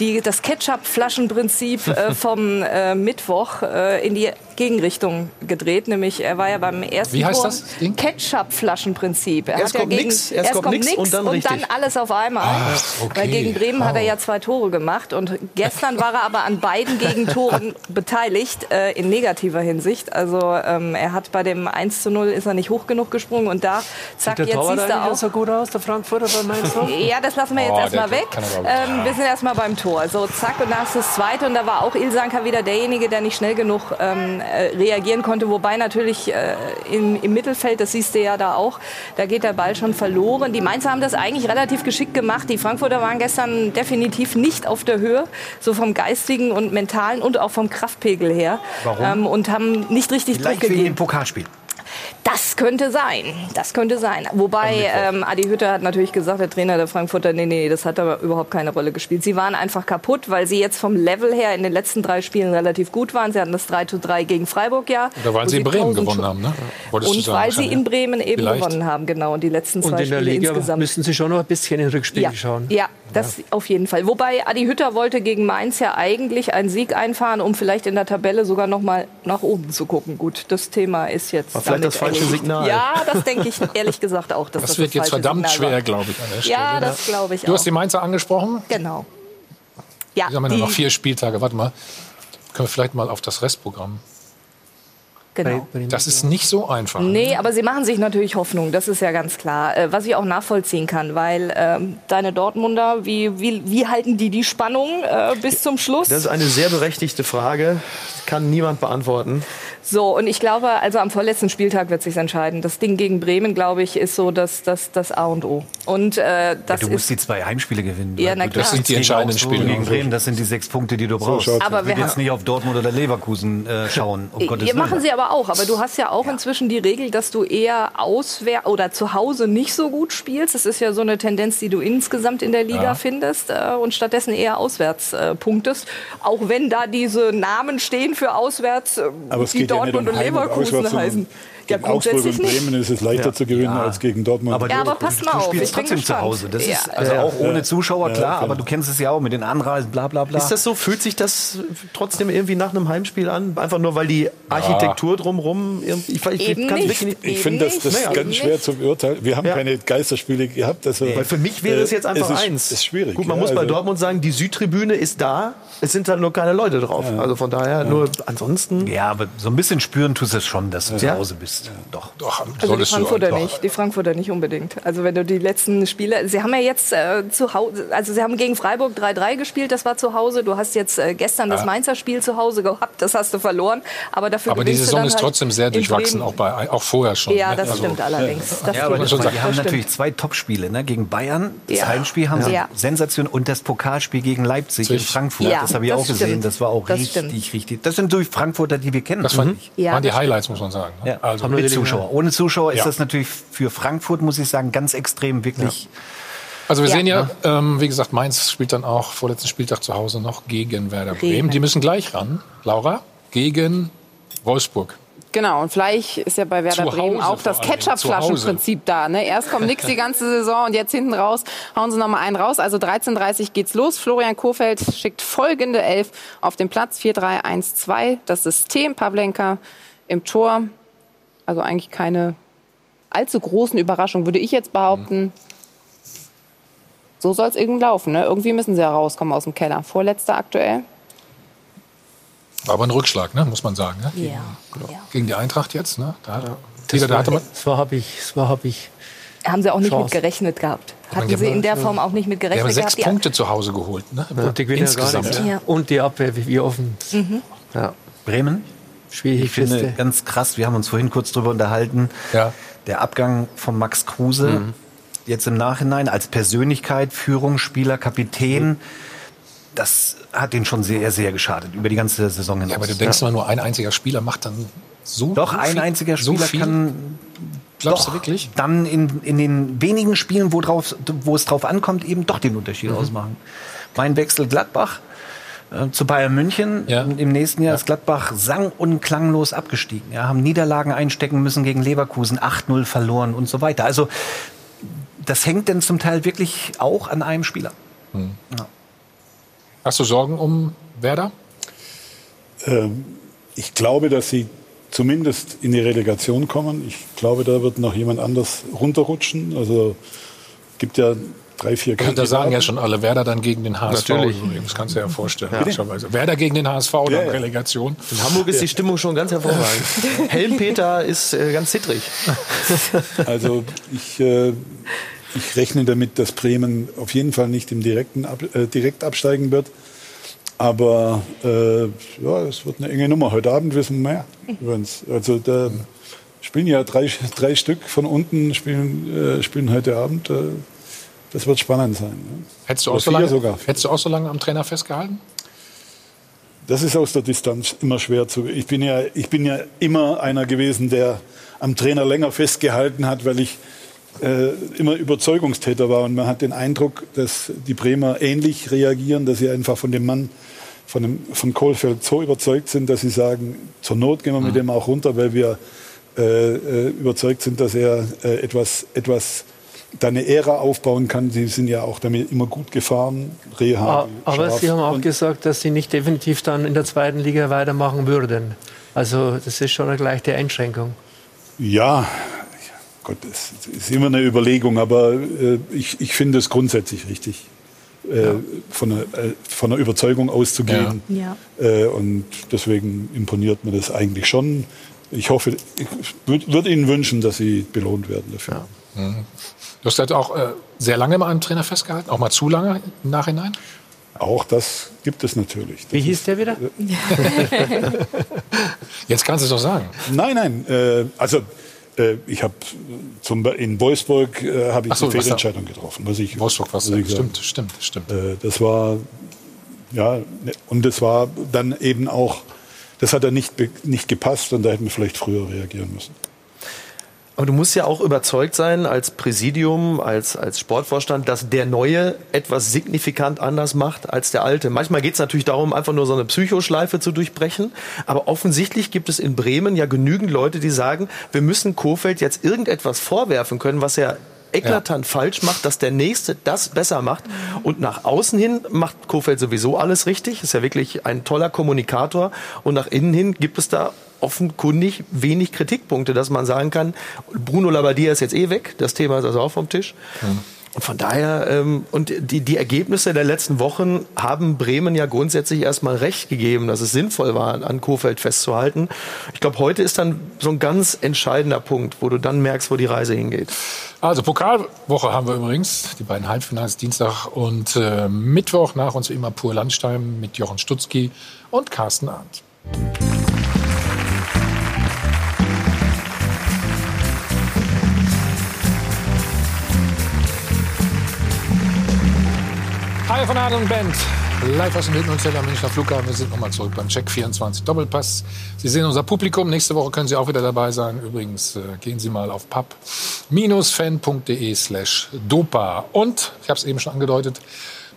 die, das Ketchup-Flaschenprinzip äh, vom äh, Mittwoch äh, in die Gegenrichtung gedreht. Nämlich er war ja beim ersten Wie heißt Tor das Ding? Ketchup-Flaschenprinzip. Er Erst hat kommt ja gegen, nix, erst kommt nix nix und dann richtig. alles auf einmal. Ach, okay. Weil gegen Bremen hat er Oh. ja zwei Tore gemacht und gestern war er aber an beiden Gegentoren beteiligt äh, in negativer Hinsicht. Also ähm, er hat bei dem 1 zu 0 ist er nicht hoch genug gesprungen und da zack, jetzt Torwart siehst du auch. so gut aus, der Frankfurter bei Mainz? Ja, das lassen wir jetzt Oh, erstmal weg. Ähm, wir sind erstmal beim Tor. So, zack, und da ist das zweite. Und da war auch Ilsanka wieder derjenige, der nicht schnell genug ähm, äh, reagieren konnte. Wobei natürlich äh, im, im Mittelfeld, das siehst du ja da auch, da geht der Ball schon verloren. Die Mainzer haben das eigentlich relativ geschickt gemacht. Die Frankfurter waren gestern definitiv nicht auf der Höhe, so vom geistigen und mentalen und auch vom Kraftpegel her. Warum? Ähm, und haben nicht richtig Vielleicht Druck wegen gegeben. dem Pokalspiel. Das könnte sein. Das könnte sein. Wobei ähm, Adi Hütter hat natürlich gesagt, der Trainer der Frankfurter, nee, nee, das hat aber überhaupt keine Rolle gespielt. Sie waren einfach kaputt, weil sie jetzt vom Level her in den letzten drei Spielen relativ gut waren. Sie hatten das 3 zu 3 gegen Freiburg, ja. Oder weil wo sie in Bremen gewonnen Schu- haben, ne? Wolltest Und weil sie in Bremen eben Vielleicht. gewonnen haben, genau. Und die letzten zwei Und in der Spiele Liga insgesamt. müssen sie schon noch ein bisschen in Rückspiel Ja, schauen. ja, das auf jeden Fall. Wobei Adi Hütter wollte gegen Mainz ja eigentlich einen Sieg einfahren, um vielleicht in der Tabelle sogar noch mal nach oben zu gucken. Gut, das Thema ist jetzt War vielleicht damit das falsche erledigt. Signal. Ja, das denke ich ehrlich gesagt auch. Dass Das, das, wird das jetzt falsche verdammt Signal schwer, glaube ich, an der Stelle. Ja, ne? das glaube ich Du hast auch. die Mainzer angesprochen. Genau. Ja, Wir haben ja noch vier Spieltage. Warte mal. Können wir vielleicht mal auf das Restprogramm. Genau. Das ist nicht so einfach. Nee, aber sie machen sich natürlich Hoffnung, das ist ja ganz klar. Äh, was ich auch nachvollziehen kann, weil ähm, deine Dortmunder, wie, wie, wie halten die die Spannung äh, bis zum Schluss? Das ist eine sehr berechtigte Frage. Kann niemand beantworten. So, und ich glaube, also am vorletzten Spieltag wird sich entscheiden. Das Ding gegen Bremen, glaube ich, ist so das, das, das A und O. Und äh, das du musst ist. die zwei Heimspiele gewinnen. Ja, na klar. Das sind die entscheidenden Spiele. Gegen Bremen, das sind die sechs Punkte, die du So brauchst. schaut's Aber ich will jetzt nicht auf Dortmund oder Leverkusen äh, schauen. Um Gottes Willen. machen sie aber auch, aber du hast ja auch inzwischen die Regel, dass du eher auswär oder zu Hause nicht so gut spielst. Das ist ja so eine Tendenz, die du insgesamt in der Liga Ja. findest äh, und stattdessen eher auswärts äh, punktest. Auch wenn da diese Namen stehen für auswärts, äh, Aber es geht ja Dortmund und Leverkusen heißen. Ja, Gegen Augsburg und Bremen ist es leichter Ja. zu gewinnen Ja. als gegen Dortmund. Aber Ja, aber pass mal du auf, spielst ich trotzdem gespannt. zu Hause. Das Ja. ist also Ja. auch ohne. Zuschauer, Ja, klar, aber du kennst es ja auch mit den Anreisen, bla bla bla. Ist das so? Fühlt sich das trotzdem irgendwie nach einem Heimspiel an? Einfach nur, weil die Architektur drumherum irgendwie. Ich, ich, Eben nicht. nicht. ich finde das, das ganz schwer nicht. zu beurteilen. Wir haben Ja. keine Geisterspiele gehabt. Also, Weil für mich wäre es jetzt einfach ist, eins. ist schwierig. Gut, man ja, muss bei also- Dortmund sagen, die Südtribüne ist da. Es sind dann nur keine Leute drauf. Also von daher, nur ansonsten. Ja, aber so ein bisschen spüren tust es schon, dass du zu. Hause bist. Doch. Doch, Also die solltest du Frankfurter doch. nicht, die Frankfurter nicht unbedingt. Also wenn du die letzten Spiele, sie haben ja jetzt äh, zu Hause, also sie haben gegen Freiburg 3-3 gespielt, das war zu Hause. Du hast jetzt äh, gestern das Ja. Mainzer Spiel zu Hause gehabt, das hast du verloren. Aber dafür Aber die du Saison ist halt trotzdem sehr in durchwachsen, auch, bei, auch vorher schon. Ja, ne? das Also, stimmt allerdings. Das Ja, aber das, schon wir haben Das natürlich zwei Topspiele, ne? Gegen Bayern, das Ja. Heimspiel haben sie Ja. Sensation und das Pokalspiel gegen Leipzig in Richtig. Frankfurt. Ja, das habe ich das auch gesehen, das war auch Das richtig, stimmt. richtig. Das sind durch Frankfurter, die wir kennen. Das Ja, waren die das Highlights, muss man sagen. ne? Ja, Also, mit Zuschauer. Ohne Zuschauer ist Ja. das natürlich für Frankfurt, muss ich sagen, ganz extrem wirklich. Also wir Ja. sehen ja, ähm, wie gesagt, Mainz spielt dann auch vorletzten Spieltag zu Hause noch gegen Werder Bremen. Bremen. Die müssen gleich ran. Laura, gegen Wolfsburg. Genau, und vielleicht ist ja bei Werder Zu Bremen auch das Ketchup-Flaschenprinzip da. Ne? Erst kommt nichts die ganze Saison und jetzt hinten raus hauen sie noch mal einen raus. Also 13.30 geht's los. Florian Kohfeldt schickt folgende Elf auf den Platz. 4-3-1-2. Das System Pavlenka im Tor. Also eigentlich keine allzu großen Überraschungen, würde ich jetzt behaupten. So soll es irgendwie laufen. Ne? Irgendwie müssen sie ja rauskommen aus dem Keller. Vorletzter aktuell. War aber ein Rückschlag, ne? muss man sagen. Ne? Ja. Gegen die Eintracht jetzt. Ne? Da, Tila, da hatte man, Das war, habe ich, das war, habe ich. Haben sie auch nicht Chance. mit gerechnet gehabt. Hatten Ja, sie in der ja. Form auch nicht mit die haben gerechnet sechs gehabt. Punkte zu Hause geholt. Ne? Und die ja Insgesamt. Ja. Und die Abwehr, wie, wie offen. Mhm. Ja. Bremen, Schwierig. ich finde Kiste. ganz krass, wir haben uns vorhin kurz drüber unterhalten, Ja. der Abgang von Max Kruse, Mhm. jetzt im Nachhinein als Persönlichkeit, Führungsspieler, Kapitän, das hat ihn schon sehr, sehr geschadet, über die ganze Saison hinaus. Ja, aber du denkst immer nur, ein einziger Spieler macht dann so Doch, so ein viel- einziger so Spieler viel? kann Glaubst doch du wirklich? dann in, in den wenigen Spielen, wo, drauf, wo es drauf ankommt, eben doch den Unterschied Mhm. ausmachen. Mein Wechsel Gladbach äh, zu Bayern München. Ja. Im nächsten Jahr ist Gladbach sang- und klanglos abgestiegen. Ja, haben Niederlagen einstecken müssen gegen Leverkusen, 8-0 verloren und so weiter. Also das hängt denn zum Teil wirklich auch an einem Spieler. Ja. Hast du Sorgen um Werder? Ähm, ich glaube, dass sie zumindest in die Relegation kommen. Ich glaube, da wird noch jemand anders runterrutschen. Also gibt ja drei, vier Also, da sagen ja schon alle, Werder dann gegen den HSV. Natürlich. Übrigens, kannst du dir ja vorstellen. Ja. Werder gegen den HSV oder Ja, ja. Relegation. In Hamburg ist die Stimmung schon ganz hervorragend. Helmpeter ist äh, ganz zittrig. Also ich, äh, ich rechne damit, dass Bremen auf jeden Fall nicht im direkten Ab äh, direkt absteigen wird. Aber äh, ja, es wird eine enge Nummer. Heute Abend wissen wir mehr. übrigens. Also da spielen ja drei, drei Stück von unten spielen, äh, spielen heute Abend. Das wird spannend sein. Ne? Hättest du, auch so lange, sogar. hättest du auch so lange am Trainer festgehalten? Das ist aus der Distanz immer schwer zu. Ich bin ja, ich bin ja immer einer gewesen, der am Trainer länger festgehalten hat, weil ich äh, immer Überzeugungstäter war. Und man hat den Eindruck, dass die Bremer ähnlich reagieren, dass sie einfach von dem Mann, von, dem, von Kohlfeld so überzeugt sind, dass sie sagen, zur Not gehen wir mit dem auch runter, weil wir äh, äh, überzeugt sind, dass er äh, etwas, etwas da eine Ära aufbauen kann. Sie sind ja auch damit immer gut gefahren. Reha, Aber scharf. Sie haben auch Und- gesagt, dass Sie nicht definitiv dann in der zweiten Liga weitermachen würden. Also das ist schon eine leichte Einschränkung. Ja, Gott, das ist immer eine Überlegung, aber äh, ich, ich finde es grundsätzlich richtig, äh, von, einer, äh, von einer Überzeugung auszugehen. Ja. Äh, und deswegen imponiert mir das eigentlich schon. Ich hoffe, ich würde würd Ihnen wünschen, dass Sie belohnt werden dafür. Mhm. Du hast halt auch äh, sehr lange mal einem Trainer festgehalten, auch mal zu lange im Nachhinein. Auch das gibt es natürlich. Wie hieß der wieder? Jetzt kannst du es doch sagen. Nein, nein. Äh, also äh, ich habe zum in Wolfsburg äh, habe ich so, eine Fehlentscheidung getroffen. Was ich, Wolfsburg was was ich stimmt, sagen. stimmt, stimmt. Äh, das war ja und das war dann eben auch, das hat er nicht nicht gepasst und da hätten wir vielleicht früher reagieren müssen. Aber du musst ja auch überzeugt sein als Präsidium, als, als Sportvorstand, dass der Neue etwas signifikant anders macht als der Alte. Manchmal geht es natürlich darum, einfach nur so eine Psychoschleife zu durchbrechen. Aber offensichtlich gibt es in Bremen ja genügend Leute, die sagen, wir müssen Kofeld jetzt irgendetwas vorwerfen können, was er eklatant ja. falsch macht, dass der Nächste das besser macht. Und nach außen hin macht Kofeld sowieso alles richtig. Ist ja wirklich ein toller Kommunikator. Und nach innen hin gibt es da offenkundig wenig Kritikpunkte, dass man sagen kann, Bruno Labbadia ist jetzt eh weg, das Thema ist also auch vom Tisch. Mhm. Und von daher, ähm, und die, die Ergebnisse der letzten Wochen haben Bremen ja grundsätzlich erstmal recht gegeben, dass es sinnvoll war, an Kofeld festzuhalten. Ich glaube, heute ist dann so ein ganz entscheidender Punkt, wo du dann merkst, wo die Reise hingeht. Also Pokalwoche haben wir übrigens, die beiden Halbfinals Dienstag und äh, Mittwoch nach uns wie immer Pur Landstein mit Jochen Stutzki und Carsten Arndt. Hi von Adel und Band. Live aus dem Hotel am Münchner Flughafen. Wir sind nochmal zurück beim Check 24 Doppelpass. Sie sehen unser Publikum. Nächste Woche können Sie auch wieder dabei sein. Übrigens äh, gehen Sie mal auf pub-fan.de slash dopa. Und, ich habe es eben schon angedeutet,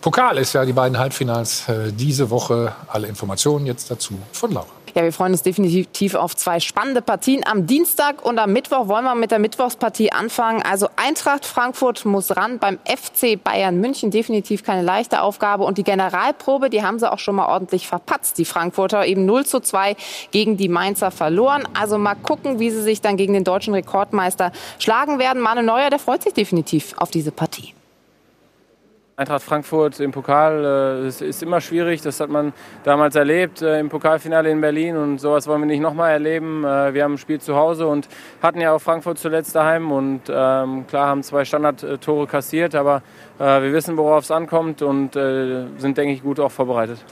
Pokal ist ja die beiden Halbfinals äh, diese Woche. Alle Informationen jetzt dazu von Laura. Ja, wir freuen uns definitiv auf zwei spannende Partien. Am Dienstag und am Mittwoch wollen wir mit der Mittwochspartie anfangen. Also Eintracht Frankfurt muss ran beim FC Bayern München. Definitiv keine leichte Aufgabe. Und die Generalprobe, die haben sie auch schon mal ordentlich verpatzt. Die Frankfurter eben 0 zu 2 gegen die Mainzer verloren. Also mal gucken, wie sie sich dann gegen den deutschen Rekordmeister schlagen werden. Manu Neuer, der freut sich definitiv auf diese Partie. Eintracht Frankfurt im Pokal äh, ist, immer schwierig. Das hat man damals erlebt äh, im Pokalfinale in Berlin und sowas wollen wir nicht nochmal erleben. Äh, wir haben ein Spiel zu Hause und hatten ja auch Frankfurt zuletzt daheim und ähm, klar haben zwei Standardtore kassiert, aber äh, wir wissen, worauf es ankommt und sind, denke ich, gut auch vorbereitet.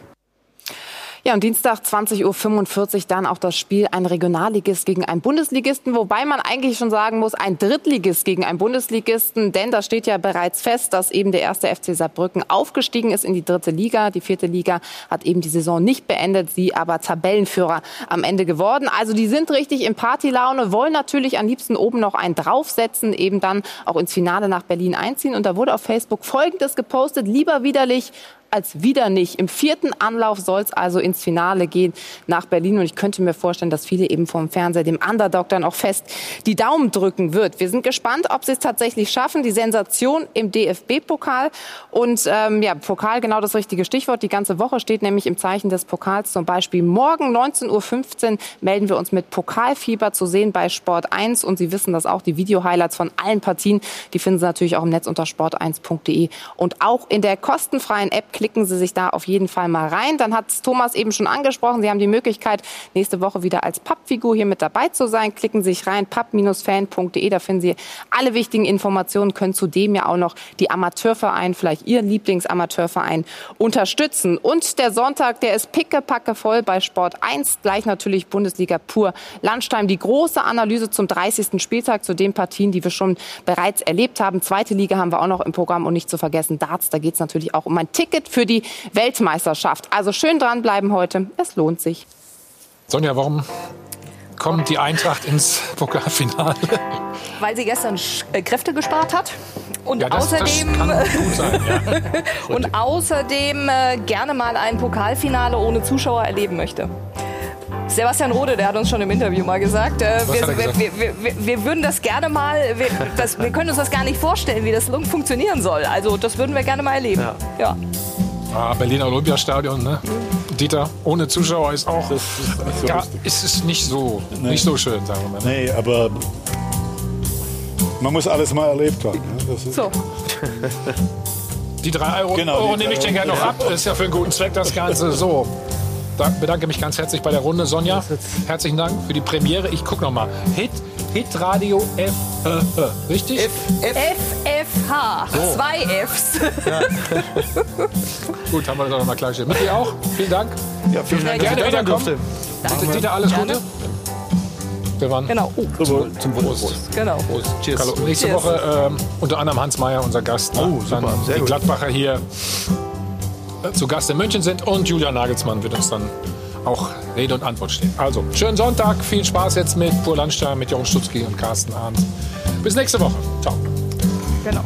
Ja, und Dienstag 20.45 Uhr dann auch das Spiel ein Regionalligist gegen einen Bundesligisten, wobei man eigentlich schon sagen muss, ein Drittligist gegen einen Bundesligisten, denn da steht ja bereits fest, dass eben der erste FC Saarbrücken aufgestiegen ist in die dritte Liga. Die vierte Liga hat eben die Saison nicht beendet, sie aber Tabellenführer am Ende geworden. Also die sind richtig in Partylaune, wollen natürlich am liebsten oben noch einen draufsetzen, eben dann auch ins Finale nach Berlin einziehen. Und da wurde auf Facebook Folgendes gepostet, lieber widerlich als wieder nicht. Im vierten Anlauf soll es also ins Finale gehen nach Berlin. Und ich könnte mir vorstellen, dass viele eben vom Fernseher dem Underdog dann auch fest die Daumen drücken wird. Wir sind gespannt, ob sie es tatsächlich schaffen. Die Sensation im DFB-Pokal. Und ähm, ja, Pokal genau das richtige Stichwort. Die ganze Woche steht nämlich im Zeichen des Pokals. Zum Beispiel morgen 19.15 Uhr melden wir uns mit Pokalfieber zu sehen bei Sport 1. Und Sie wissen das auch, die Video-Highlights von allen Partien, die finden Sie natürlich auch im Netz unter sport1.de und auch in der kostenfreien App klicken Sie sich da auf jeden Fall mal rein. Dann hat Thomas eben schon angesprochen, Sie haben die Möglichkeit, nächste Woche wieder als Pappfigur hier mit dabei zu sein. Klicken Sie sich rein, papp-fan.de, da finden Sie alle wichtigen Informationen, können zudem ja auch noch die Amateurverein, vielleicht Ihren Lieblingsamateurverein unterstützen. Und der Sonntag, der ist pickepacke voll bei Sport 1, gleich natürlich Bundesliga pur Landstein. Die große Analyse zum 30. Spieltag, zu den Partien, die wir schon bereits erlebt haben. Zweite Liga haben wir auch noch im Programm und nicht zu vergessen Darts, da geht es natürlich auch um ein Ticket für die Weltmeisterschaft. Also schön dranbleiben heute. Es lohnt sich. Sonja, warum kommt die Eintracht ins Pokalfinale? Weil sie gestern äh, Kräfte gespart hat. Und ja, das, außerdem, das sein, ja. und außerdem äh, gerne mal ein Pokalfinale ohne Zuschauer erleben möchte. Sebastian Rode, der hat uns schon im Interview mal gesagt, äh, wir, gesagt? Wir, wir, wir, würden das gerne mal, das, wir, können uns das gar nicht vorstellen, wie das funktionieren soll. Also das würden wir gerne mal erleben. Ja. ja. Ah, Berliner Olympiastadion, ne? Dieter, ohne Zuschauer ist auch. Das ist nicht so, ja, ist es nicht so, nee. nicht so schön, sagen wir mal. Nee, aber man muss alles mal erlebt haben. Ne? so. Die drei Euro, genau, Euro nehme ich dir gerne noch ab. Das ist ja für einen guten Zweck das Ganze. So, bedanke mich ganz herzlich bei der Runde. Sonja, herzlichen Dank für die Premiere. Ich gucke nochmal. Hit, Hit Radio F, äh, richtig? F, F, FFH. So. Zwei Fs. Ja. Gut, haben wir das auch nochmal klargestellt. Mit dir auch. Vielen Dank. Ja, vielen Dank, Gerne dass ich wiederkommen. Danke. Dieter, alles Gerne. Gute. Wir waren genau. Oh, zum, zum Prost. Prost. Genau. Prost. Cheers. Hallo. Nächste Cheers. Woche ähm, unter anderem Hans Meyer, unser Gast. Oh, super. Dann Sehr die gut. Gladbacher hier zu Gast in München sind und Julia Nagelsmann wird uns dann auch Rede und Antwort stehen. Also, schönen Sonntag, viel Spaß jetzt mit Pur Landstein, mit Jochen Stutzki und Carsten Arndt. Bis nächste Woche. Ciao. Genau.